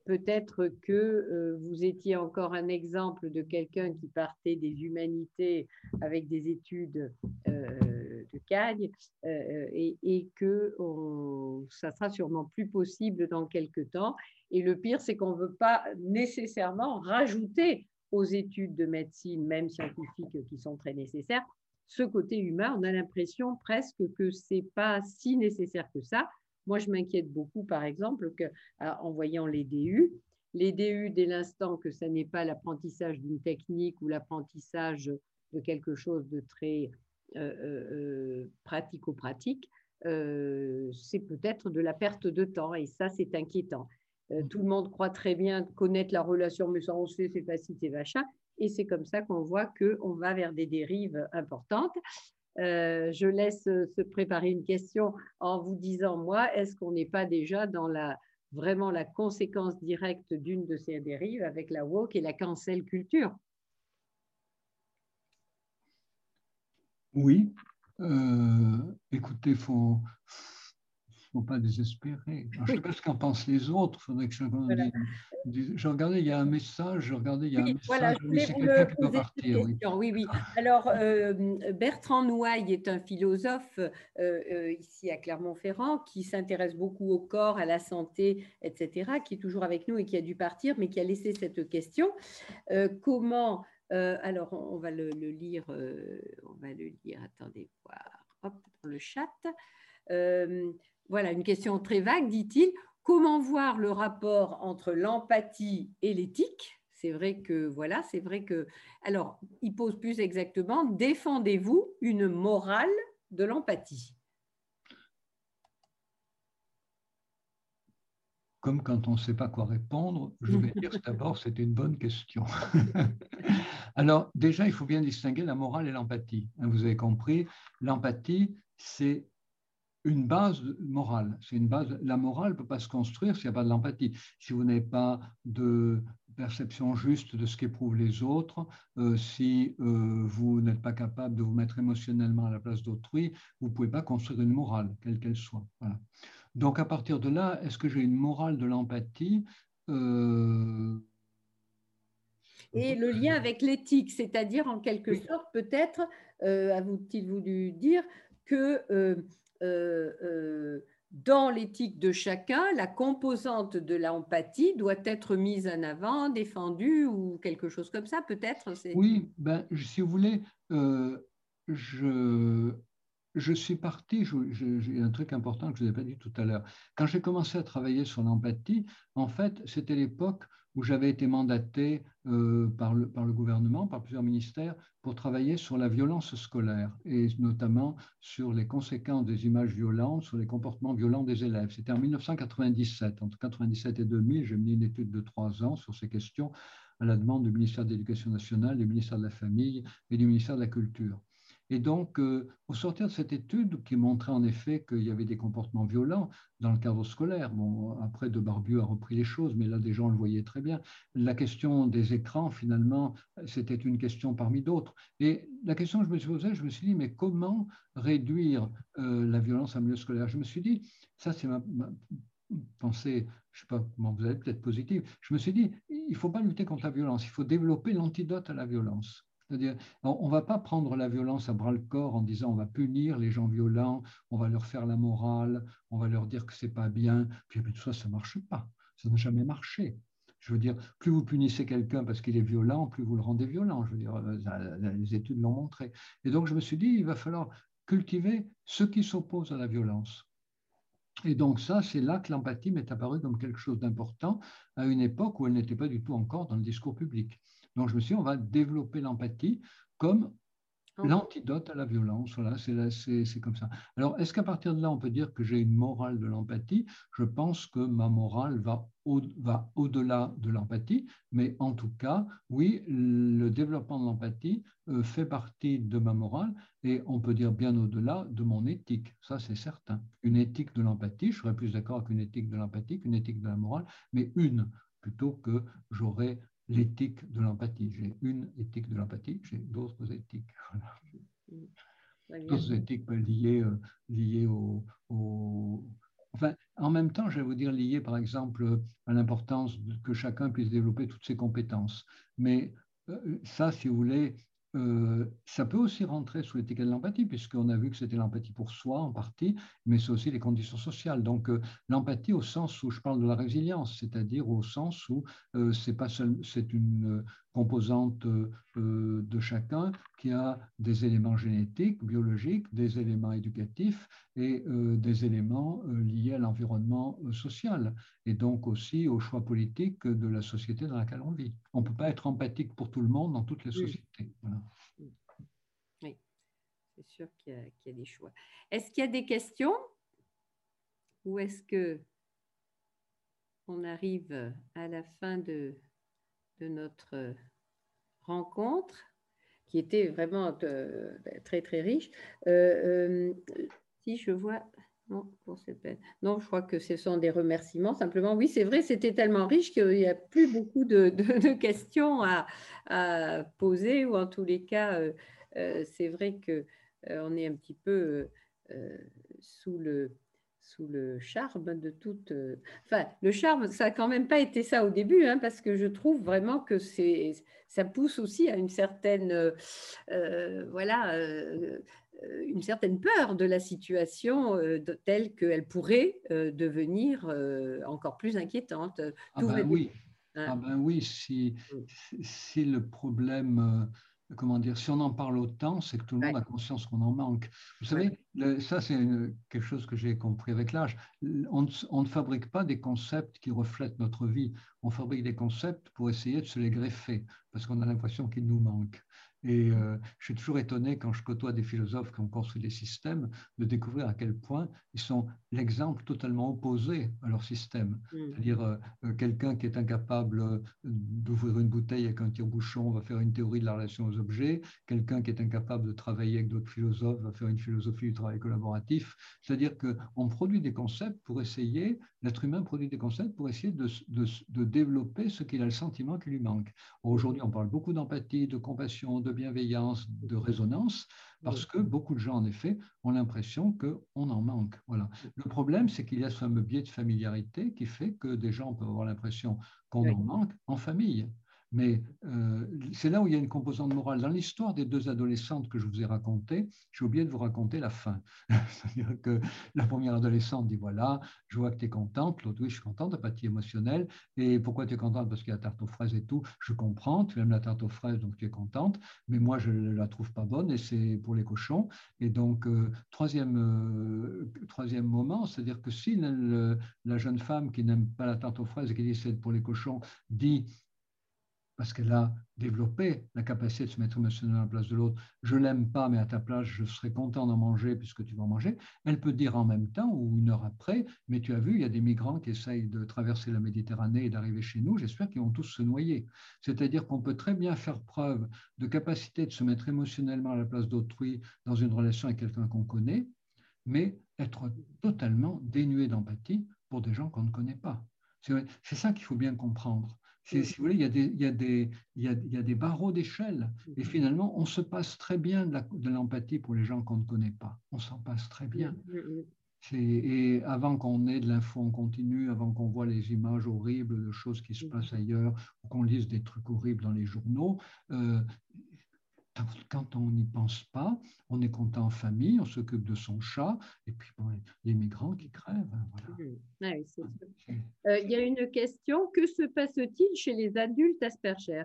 peut-être que vous étiez encore un exemple de quelqu'un qui partait des humanités avec des études de Cagne et, que on, ça sera sûrement plus possible dans quelques temps et le pire, c'est qu'on ne veut pas nécessairement rajouter aux études de médecine, même scientifiques, qui sont très nécessaires, ce côté humain. On a l'impression presque que ce n'est pas si nécessaire que ça. Moi, je m'inquiète beaucoup, par exemple, qu'en voyant les DU, les DU, dès l'instant que ce n'est pas l'apprentissage d'une technique ou l'apprentissage de quelque chose de très euh, euh, euh, pratico-pratique, c'est peut-être de la perte de temps et ça, c'est inquiétant. Euh, tout le monde croit très bien connaître la relation, sait, c'est facile, c'est machin. Et c'est comme ça qu'on voit qu'on va vers des dérives importantes. Euh, je laisse se préparer une question en vous disant, moi, est-ce qu'on n'est pas déjà dans la, vraiment la conséquence directe d'une de ces dérives avec la woke et la cancel culture? Oui. Euh, écoutez, il faut, ne faut pas désespérer. je ne sais pas ce qu'en pensent les autres. Faudrait que je, je regardais, il y a un message. Je regardais, il y a un message. Voilà, je voulais vous partir, oui. oui. oui, Alors, euh, Bertrand Nouaille est un philosophe euh, euh, ici à Clermont-Ferrand qui s'intéresse beaucoup au corps, à la santé, etc., qui est toujours avec nous et qui a dû partir, mais qui a laissé cette question. comment alors, on, va le, lire. on va le lire. Attendez, voir. Hop, dans le chat. Voilà, une question très vague, dit-il. Comment voir le rapport entre l'empathie et l'éthique? C'est vrai que, voilà, c'est vrai que. Alors, il pose plus exactement défendez-vous une morale de l'empathie? Comme quand on ne sait pas quoi répondre, je vais dire d'abord, c'est une bonne question. *laughs* Alors, déjà, il faut bien distinguer la morale et l'empathie. Vous avez compris, l'empathie, c'est une base morale. C'est une base. La morale ne peut pas se construire s'il n'y a pas de l'empathie. Si vous n'avez pas de perception juste de ce qu'éprouvent les autres, euh, si euh, vous n'êtes pas capable de vous mettre émotionnellement à la place d'autrui, vous ne pouvez pas construire une morale, quelle qu'elle soit. Donc à partir de là, est-ce que j'ai une morale de l'empathie? Euh, Et le lien avec l'éthique, c'est-à-dire en quelque sorte, peut-être, a vous-t-il voulu dire que dans l'éthique de chacun, la composante de l'empathie doit être mise en avant, défendue ou quelque chose comme ça, peut-être Oui, ben, si vous voulez, euh, je, je suis parti, j'ai un truc important que je ne vous ai pas dit tout à l'heure. Quand j'ai commencé à travailler sur l'empathie, en fait, c'était l'époque où j'avais été mandaté euh, par, le, par le gouvernement, par plusieurs ministères, pour travailler sur la violence scolaire et notamment sur les conséquences des images violentes, sur les comportements violents des élèves. C'était en 1997. Entre 1997 et 2000, j'ai mené une étude de trois ans sur ces questions à la demande du ministère de l'Éducation nationale, du ministère de la Famille et du ministère de la Culture. Et donc, euh, au sortir de cette étude qui montrait en effet qu'il y avait des comportements violents dans le cadre scolaire, bon, après De Barbu a repris les choses, mais là des gens le voyaient très bien, la question des écrans, finalement, c'était une question parmi d'autres. Et la question que je me suis posée, je me suis dit, mais comment réduire euh, la violence en milieu scolaire? Je me suis dit, ça c'est ma, pensée, je ne sais pas comment vous allez, peut-être positive, je me suis dit, il ne faut pas lutter contre la violence, il faut développer l'antidote à la violence. C'est-à-dire, on ne va pas prendre la violence à bras le corps en disant on va punir les gens violents, on va leur faire la morale, on va leur dire que c'est pas bien. Puis tout ça, ça ne marche pas. Ça n'a jamais marché. Je veux dire, plus vous punissez quelqu'un parce qu'il est violent, plus vous le rendez violent. Je veux dire, euh, les études l'ont montré. Et donc, je me suis dit, il va falloir cultiver ceux qui s'opposent à la violence. Et donc ça, c'est là que l'empathie m'est apparue comme quelque chose d'important à une époque où elle n'était pas du tout encore dans le discours public. Donc je me suis dit, on va développer l'empathie comme l'antidote à la violence. Voilà, c'est comme ça. Alors, est-ce qu'à partir de là, on peut dire que j'ai une morale de l'empathie? Je pense que ma morale va au-delà de l'empathie, mais en tout cas, oui, le développement de l'empathie euh, fait partie de ma morale et on peut dire bien au-delà de mon éthique. Ça, c'est certain. Une éthique de l'empathie, je serais plus d'accord avec une éthique de l'empathie qu'une éthique de la morale, mais une plutôt que j'aurais l'éthique de l'empathie. J'ai une éthique de l'empathie, j'ai d'autres éthiques. *laughs* D'autres éthiques liées, euh, liées au, Enfin, en même temps, je vais vous dire liées, par exemple, à l'importance que chacun puisse développer toutes ses compétences. Mais euh, ça, si vous voulez, euh, ça peut aussi rentrer sous l'étiquette de l'empathie, puisqu'on a vu que c'était l'empathie pour soi en partie, mais c'est aussi les conditions sociales. Donc euh, l'empathie au sens où je parle de la résilience, c'est-à-dire au sens où euh, c'est pas c'est une composante de chacun qui a des éléments génétiques, biologiques, des éléments éducatifs et des éléments liés à l'environnement social et donc aussi au choix politique de la société dans laquelle on vit. On ne peut pas être empathique pour tout le monde dans toutes les sociétés. Oui, c'est sûr qu'il y, a des choix. Est-ce qu'il y a des questions? Ou est-ce que on arrive à la fin de, de notre rencontre qui était vraiment euh, très très riche. Euh, euh, si je vois, non, je crois que ce sont des remerciements simplement. Oui, c'est vrai, c'était tellement riche qu'il n'y a plus beaucoup de, questions à, à, poser ou en tous les cas, c'est vrai que on est un petit peu sous le sous le charme de toute. Euh, enfin, le charme, ça n'a quand même pas été ça au début, hein, parce que je trouve vraiment que c'est, ça pousse aussi à une certaine, euh, euh, voilà, une certaine peur de la situation telle qu'elle pourrait devenir encore plus inquiétante. Ah ben oui. Hein. Ah ben oui, si, si le problème comment dire, si on en parle autant, c'est que tout le monde a conscience qu'on en manque. Vous savez, ça c'est quelque chose que j'ai compris avec l'âge. On, on, ne fabrique pas des concepts qui reflètent notre vie. On fabrique des concepts pour essayer de se les greffer, parce qu'on a l'impression qu'ils nous manquent. Et euh, je suis toujours étonné quand je côtoie des philosophes qui ont construit des systèmes de découvrir à quel point ils sont l'exemple totalement opposé à leur système. Mm. C'est-à-dire euh, euh, quelqu'un qui est incapable d'ouvrir une bouteille avec un tire-bouchon va faire une théorie de la relation aux objets. Quelqu'un qui est incapable de travailler avec d'autres philosophes va faire une philosophie du travail collaboratif. C'est-à-dire qu'on produit des concepts pour essayer, l'être humain produit des concepts pour essayer de, de, de développer ce qu'il a le sentiment qui lui manque. Aujourd'hui, on parle beaucoup d'empathie, de compassion, de bienveillance, de résonance, parce que beaucoup de gens, en effet, ont l'impression qu'on en manque. Voilà. Le problème, c'est qu'il y a ce fameux biais de familiarité qui fait que des gens peuvent avoir l'impression qu'on en manque en famille. Mais euh, c'est là où il y a une composante morale. Dans l'histoire des deux adolescentes que je vous ai racontées, j'ai oublié de vous raconter la fin. *laughs* C'est-à-dire que la première adolescente dit voilà, je vois que tu es contente. L'autre, oui, je suis contente, apathie émotionnelle. Et pourquoi tu es contente? Parce qu'il y a la tarte aux fraises et tout. Je comprends, tu aimes la tarte aux fraises, donc tu es contente. Mais moi, je ne la trouve pas bonne et c'est pour les cochons. Et donc, euh, troisième, euh, troisième moment, c'est-à-dire que si la, la jeune femme qui n'aime pas la tarte aux fraises et qui dit c'est pour les cochons, dit parce qu'elle a développé la capacité de se mettre émotionnellement à la place de l'autre. Je l'aime pas, mais à ta place, je serais content d'en manger puisque tu vas en manger. Elle peut dire en même temps ou une heure après, mais tu as vu, il y a des migrants qui essayent de traverser la Méditerranée et d'arriver chez nous. J'espère qu'ils vont tous se noyer. C'est-à-dire qu'on peut très bien faire preuve de capacité de se mettre émotionnellement à la place d'autrui dans une relation avec quelqu'un qu'on connaît, mais être totalement dénué d'empathie pour des gens qu'on ne connaît pas. C'est ça qu'il faut bien comprendre. Si vous voulez, il y a des, il y a des, il y a, il y a des barreaux d'échelle. Et finalement, on se passe très bien de l'empathie pour les gens qu'on ne connaît pas. On s'en passe très bien. Et avant qu'on ait de l'info en continu, avant qu'on voit les images horribles de choses qui se passent ailleurs, ou qu'on lise des trucs horribles dans les journaux, euh, quand on n'y pense pas, on est content en famille, on s'occupe de son chat, et puis les migrants qui crèvent. Hein, voilà. Euh, il y a une question, que se passe-t-il chez les adultes Asperger?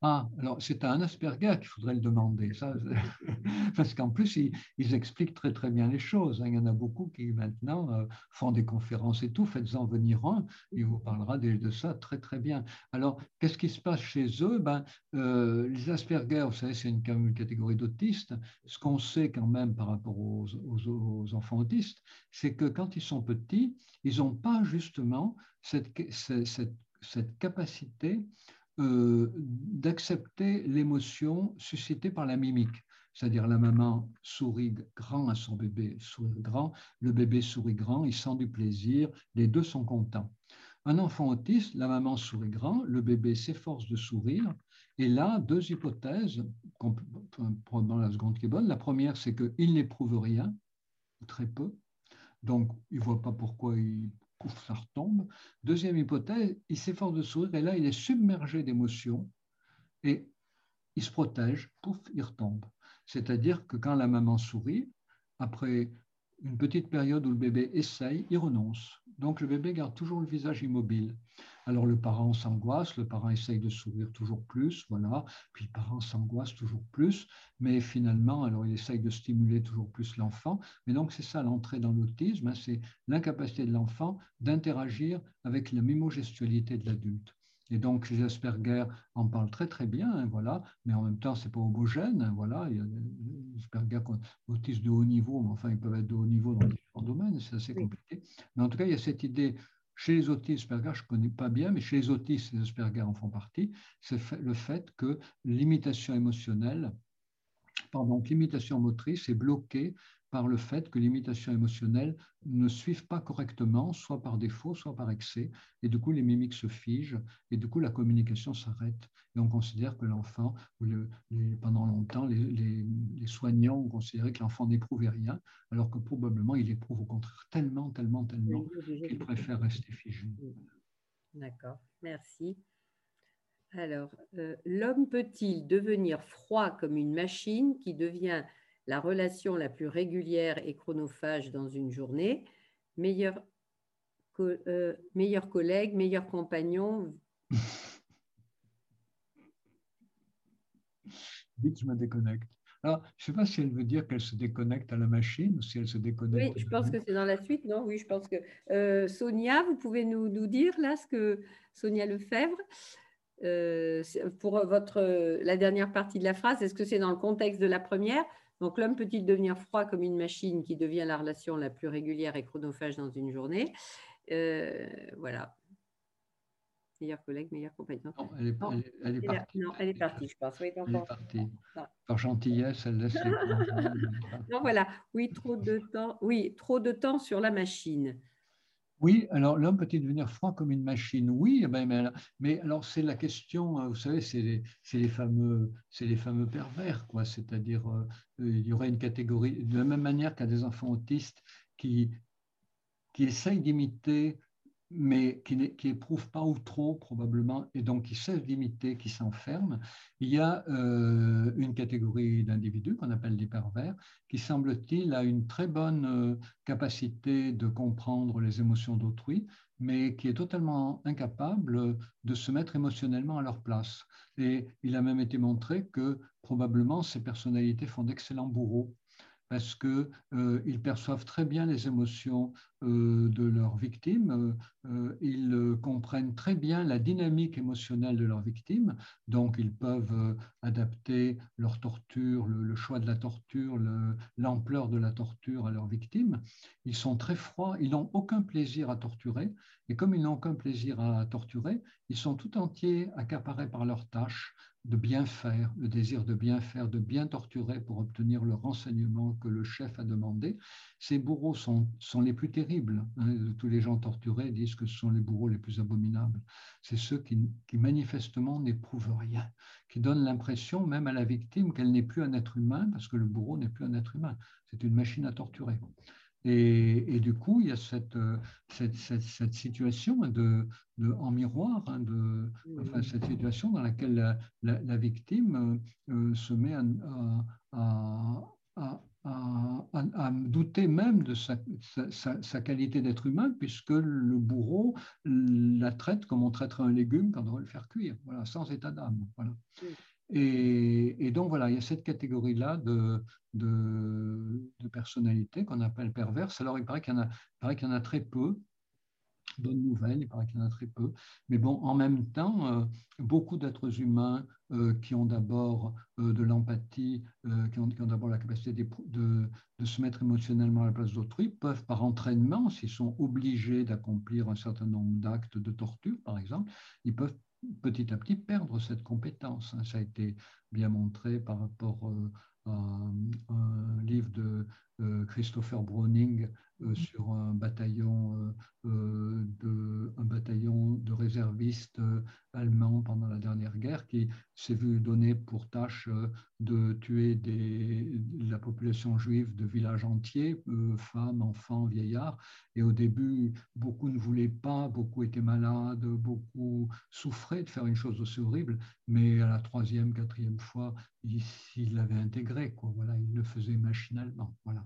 Ah, alors c'est à un Asperger qu'il faudrait le demander, ça, *laughs* parce qu'en plus, ils, expliquent très très bien les choses. Hein. Il y en a beaucoup qui maintenant euh, font des conférences et tout. Faites-en venir un, il vous parlera de, ça très très bien. Alors, qu'est-ce qui se passe chez eux? Ben, euh, Les Asperger, vous savez, c'est une, catégorie d'autistes. Ce qu'on sait quand même par rapport aux, enfants autistes, c'est que quand ils sont petits, ils n'ont pas justement cette capacité euh, d'accepter l'émotion suscitée par la mimique. C'est-à-dire la maman sourit grand à son bébé, grand, le bébé sourit grand, il sent du plaisir, les deux sont contents. Un enfant autiste, la maman sourit grand, le bébé s'efforce de sourire, et là, deux hypothèses, probablement la seconde qui est bonne. La première, c'est qu'il n'éprouve rien, très peu, donc il ne voit pas pourquoi il pouf, ça retombe. Deuxième hypothèse, il s'efforce de sourire et là, il est submergé d'émotions et il se protège, pouf, il retombe. C'est-à-dire que quand la maman sourit, après une petite période où le bébé essaye, il renonce. Donc le bébé garde toujours le visage immobile. Alors le parent s'angoisse, le parent essaye de sourire toujours plus, voilà, puis le parent s'angoisse toujours plus, mais finalement, alors il essaye de stimuler toujours plus l'enfant. Mais donc c'est ça l'entrée dans l'autisme, hein, c'est l'incapacité de l'enfant d'interagir avec la mimogestualité de l'adulte. Et donc, les Asperger en parlent très très bien, hein, voilà, mais en même temps, c'est pas homogène, hein, voilà. Il y a Asperger autistes de haut niveau, mais enfin, ils peuvent être de haut niveau dans différents domaines, c'est assez compliqué. Mais en tout cas, il y a cette idée chez les autistes Asperger, je ne connais pas bien, mais chez les autistes, les Asperger en font partie, c'est le fait que l'imitation émotionnelle, pardon, l'imitation motrice est bloquée par le fait que l'imitation émotionnelle ne suive pas correctement, soit par défaut, soit par excès, et du coup les mimiques se figent, et du coup la communication s'arrête. Et on considère que l'enfant, pendant longtemps, les, soignants ont considéré que l'enfant n'éprouvait rien, alors que probablement il éprouve au contraire tellement, tellement, tellement qu'il préfère rester figé. D'accord, merci. Alors, euh, l'homme peut-il devenir froid comme une machine qui devient la relation la plus régulière et chronophage dans une journée, meilleur, euh, meilleur collègue, meilleur compagnon. *laughs* Vite, je me déconnecte. Alors, je ne sais pas si elle veut dire qu'elle se déconnecte à la machine ou si elle se déconnecte. Oui, je pense que c'est dans la suite, non? Oui, je pense que. Euh, Sonia, vous pouvez nous, nous, dire là ce que. Sonia Lefebvre, euh, pour votre, la dernière partie de la phrase, est-ce que c'est dans le contexte de la première? Donc l'homme peut-il devenir froid comme une machine qui devient la relation la plus régulière et chronophage dans une journée? Euh, Voilà. Meilleur collègue, meilleur compagnon. Non, elle est, partie. Non, elle est partie, je pense. Oui, elle est partie. Par gentillesse, elle laisse les *laughs* Non, voilà. Oui, trop de temps. Oui, trop de temps sur la machine. Oui, alors l'homme peut-il devenir froid comme une machine? Oui, eh ben, mais, alors c'est la question, euh, vous savez, c'est les, fameux, pervers, quoi. C'est-à-dire, euh, il y aurait une catégorie, de la même manière qu'à des enfants autistes qui, qui essayent d'imiter mais qui n'éprouve pas ou trop probablement, et donc qui cesse d'imiter, qui s'enferme. Il y a euh, une catégorie d'individus qu'on appelle les pervers, qui semble-t-il a une très bonne euh, capacité de comprendre les émotions d'autrui, mais qui est totalement incapable de se mettre émotionnellement à leur place. Et il a même été montré que probablement ces personnalités font d'excellents bourreaux parce qu'ils euh, perçoivent très bien les émotions euh, de leurs victimes, euh, ils comprennent très bien la dynamique émotionnelle de leurs victimes, donc ils peuvent adapter leur torture, le, choix de la torture, l'ampleur de la torture à leurs victimes. Ils sont très froids, ils n'ont aucun plaisir à torturer, et comme ils n'ont aucun plaisir à torturer, ils sont tout entiers accaparés par leurs tâches, de bien faire, le désir de bien faire, de bien torturer pour obtenir le renseignement que le chef a demandé. Ces bourreaux sont, les plus terribles. Hein. Tous les gens torturés disent que ce sont les bourreaux les plus abominables. C'est ceux qui manifestement n'éprouvent rien, qui donnent l'impression même à la victime qu'elle n'est plus un être humain, parce que le bourreau n'est plus un être humain. C'est une machine à torturer. Et, du coup, il y a cette, cette, cette, situation de, de, en miroir, hein, de, enfin, cette situation dans laquelle la, la, victime euh, se met à, à, à, douter même de sa, sa, sa qualité d'être humain, puisque le bourreau la traite comme on traiterait un légume quand on va le faire cuire, voilà, sans état d'âme. Voilà. Et, donc voilà, il y a cette catégorie-là de, de, personnalités qu'on appelle perverses. Alors il paraît qu'il y, y, en a très peu. Bonne nouvelle, il paraît qu'il y en a très peu. Mais bon, en même temps, euh, beaucoup d'êtres humains euh, qui ont d'abord euh, de l'empathie, qui ont, d'abord la capacité de, de, se mettre émotionnellement à la place d'autrui, peuvent par entraînement, s'ils sont obligés d'accomplir un certain nombre d'actes de torture, par exemple, ils peuvent petit à petit perdre cette compétence. Hein. Ça a été bien montré par rapport euh, un livre de euh, Christopher Browning euh, sur un bataillon, de, un bataillon de réservistes allemands pendant la dernière guerre qui s'est vu donner pour tâche de tuer des, la population juive de villages entiers, femmes, enfants, vieillards. Et au début, beaucoup ne voulaient pas, beaucoup étaient malades, beaucoup souffraient de faire une chose aussi horrible, mais à la troisième, quatrième fois, il l'avait intégré. Voilà, il le faisait machinalement. Voilà.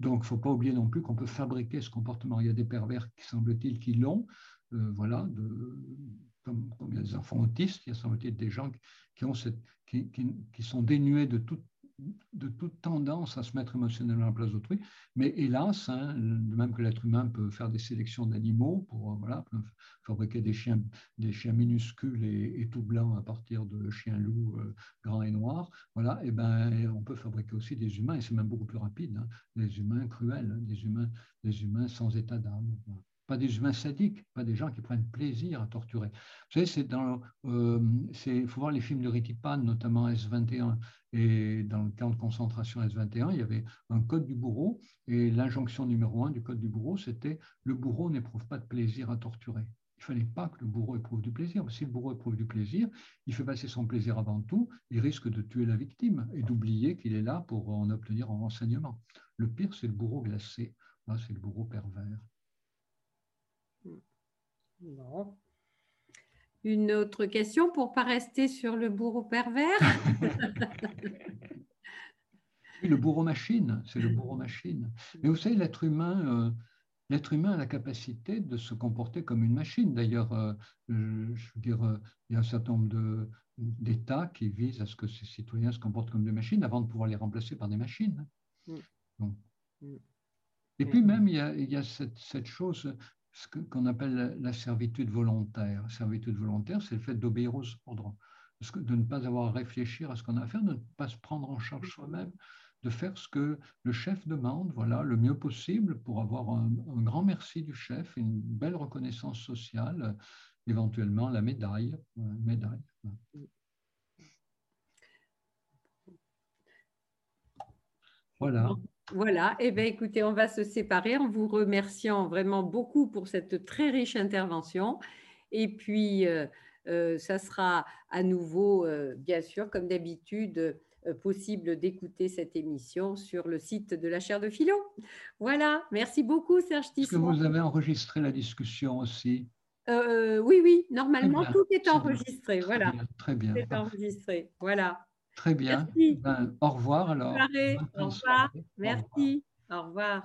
Donc, il ne faut pas oublier non plus qu'on peut fabriquer ce comportement. Il y a des pervers qui semble-t-il qui l'ont, euh, voilà, comme, il y a des enfants autistes, il y a semble-t-il des gens qui, ont cette, qui, sont dénués de toute de toute tendance à se mettre émotionnellement à la place d'autrui. Mais hélas, hein, de même que l'être humain peut faire des sélections d'animaux pour euh, voilà, fabriquer des chiens, des chiens minuscules et, tout blancs à partir de chiens loups euh, grands et noirs, voilà, et ben, on peut fabriquer aussi des humains, et c'est même beaucoup plus rapide, hein, des humains cruels, hein, des, humains, des humains sans état d'âme pas des humains sadiques, pas des gens qui prennent plaisir à torturer. Vous savez, c'est dans, euh, faut voir les films de Ritipan, notamment S21, et dans le camp de concentration S21, il y avait un code du bourreau, et l'injonction numéro un du code du bourreau, c'était le bourreau n'éprouve pas de plaisir à torturer. Il ne fallait pas que le bourreau éprouve du plaisir. Si le bourreau éprouve du plaisir, il fait passer son plaisir avant tout, il risque de tuer la victime et d'oublier qu'il est là pour en obtenir un renseignement. Le pire, c'est le bourreau glacé. c'est le bourreau pervers. Une autre question pour ne pas rester sur le bourreau pervers? *laughs* Le bourreau machine, c'est le bourreau machine. Mais vous savez, l'être humain, euh, l'être humain a la capacité de se comporter comme une machine. D'ailleurs, euh, je veux dire, euh, il y a un certain nombre d'États qui visent à ce que ces citoyens se comportent comme des machines avant de pouvoir les remplacer par des machines. Mm. Mm. Et puis même, il y a, il y a cette, cette, chose, ce qu'on appelle la servitude volontaire. La servitude volontaire, c'est le fait d'obéir aux ordres, de ne pas avoir à réfléchir à ce qu'on a à faire, de ne pas se prendre en charge soi-même, de faire ce que le chef demande, voilà, le mieux possible pour avoir un, grand merci du chef, une belle reconnaissance sociale, éventuellement la médaille. médaille. Voilà. Voilà, et eh bien, écoutez, on va se séparer en vous remerciant vraiment beaucoup pour cette très riche intervention. Et puis, euh, euh, ça sera à nouveau, euh, bien sûr, comme d'habitude, possible d'écouter cette émission sur le site de la chaire de philo. Voilà, merci beaucoup Serge Tisson. Est-ce que vous avez enregistré la discussion aussi Oui, oui, normalement tout est enregistré. voilà. très bien. Tout est enregistré. Voilà. Très bien. Ben, au revoir alors. au revoir. Merci. Au revoir.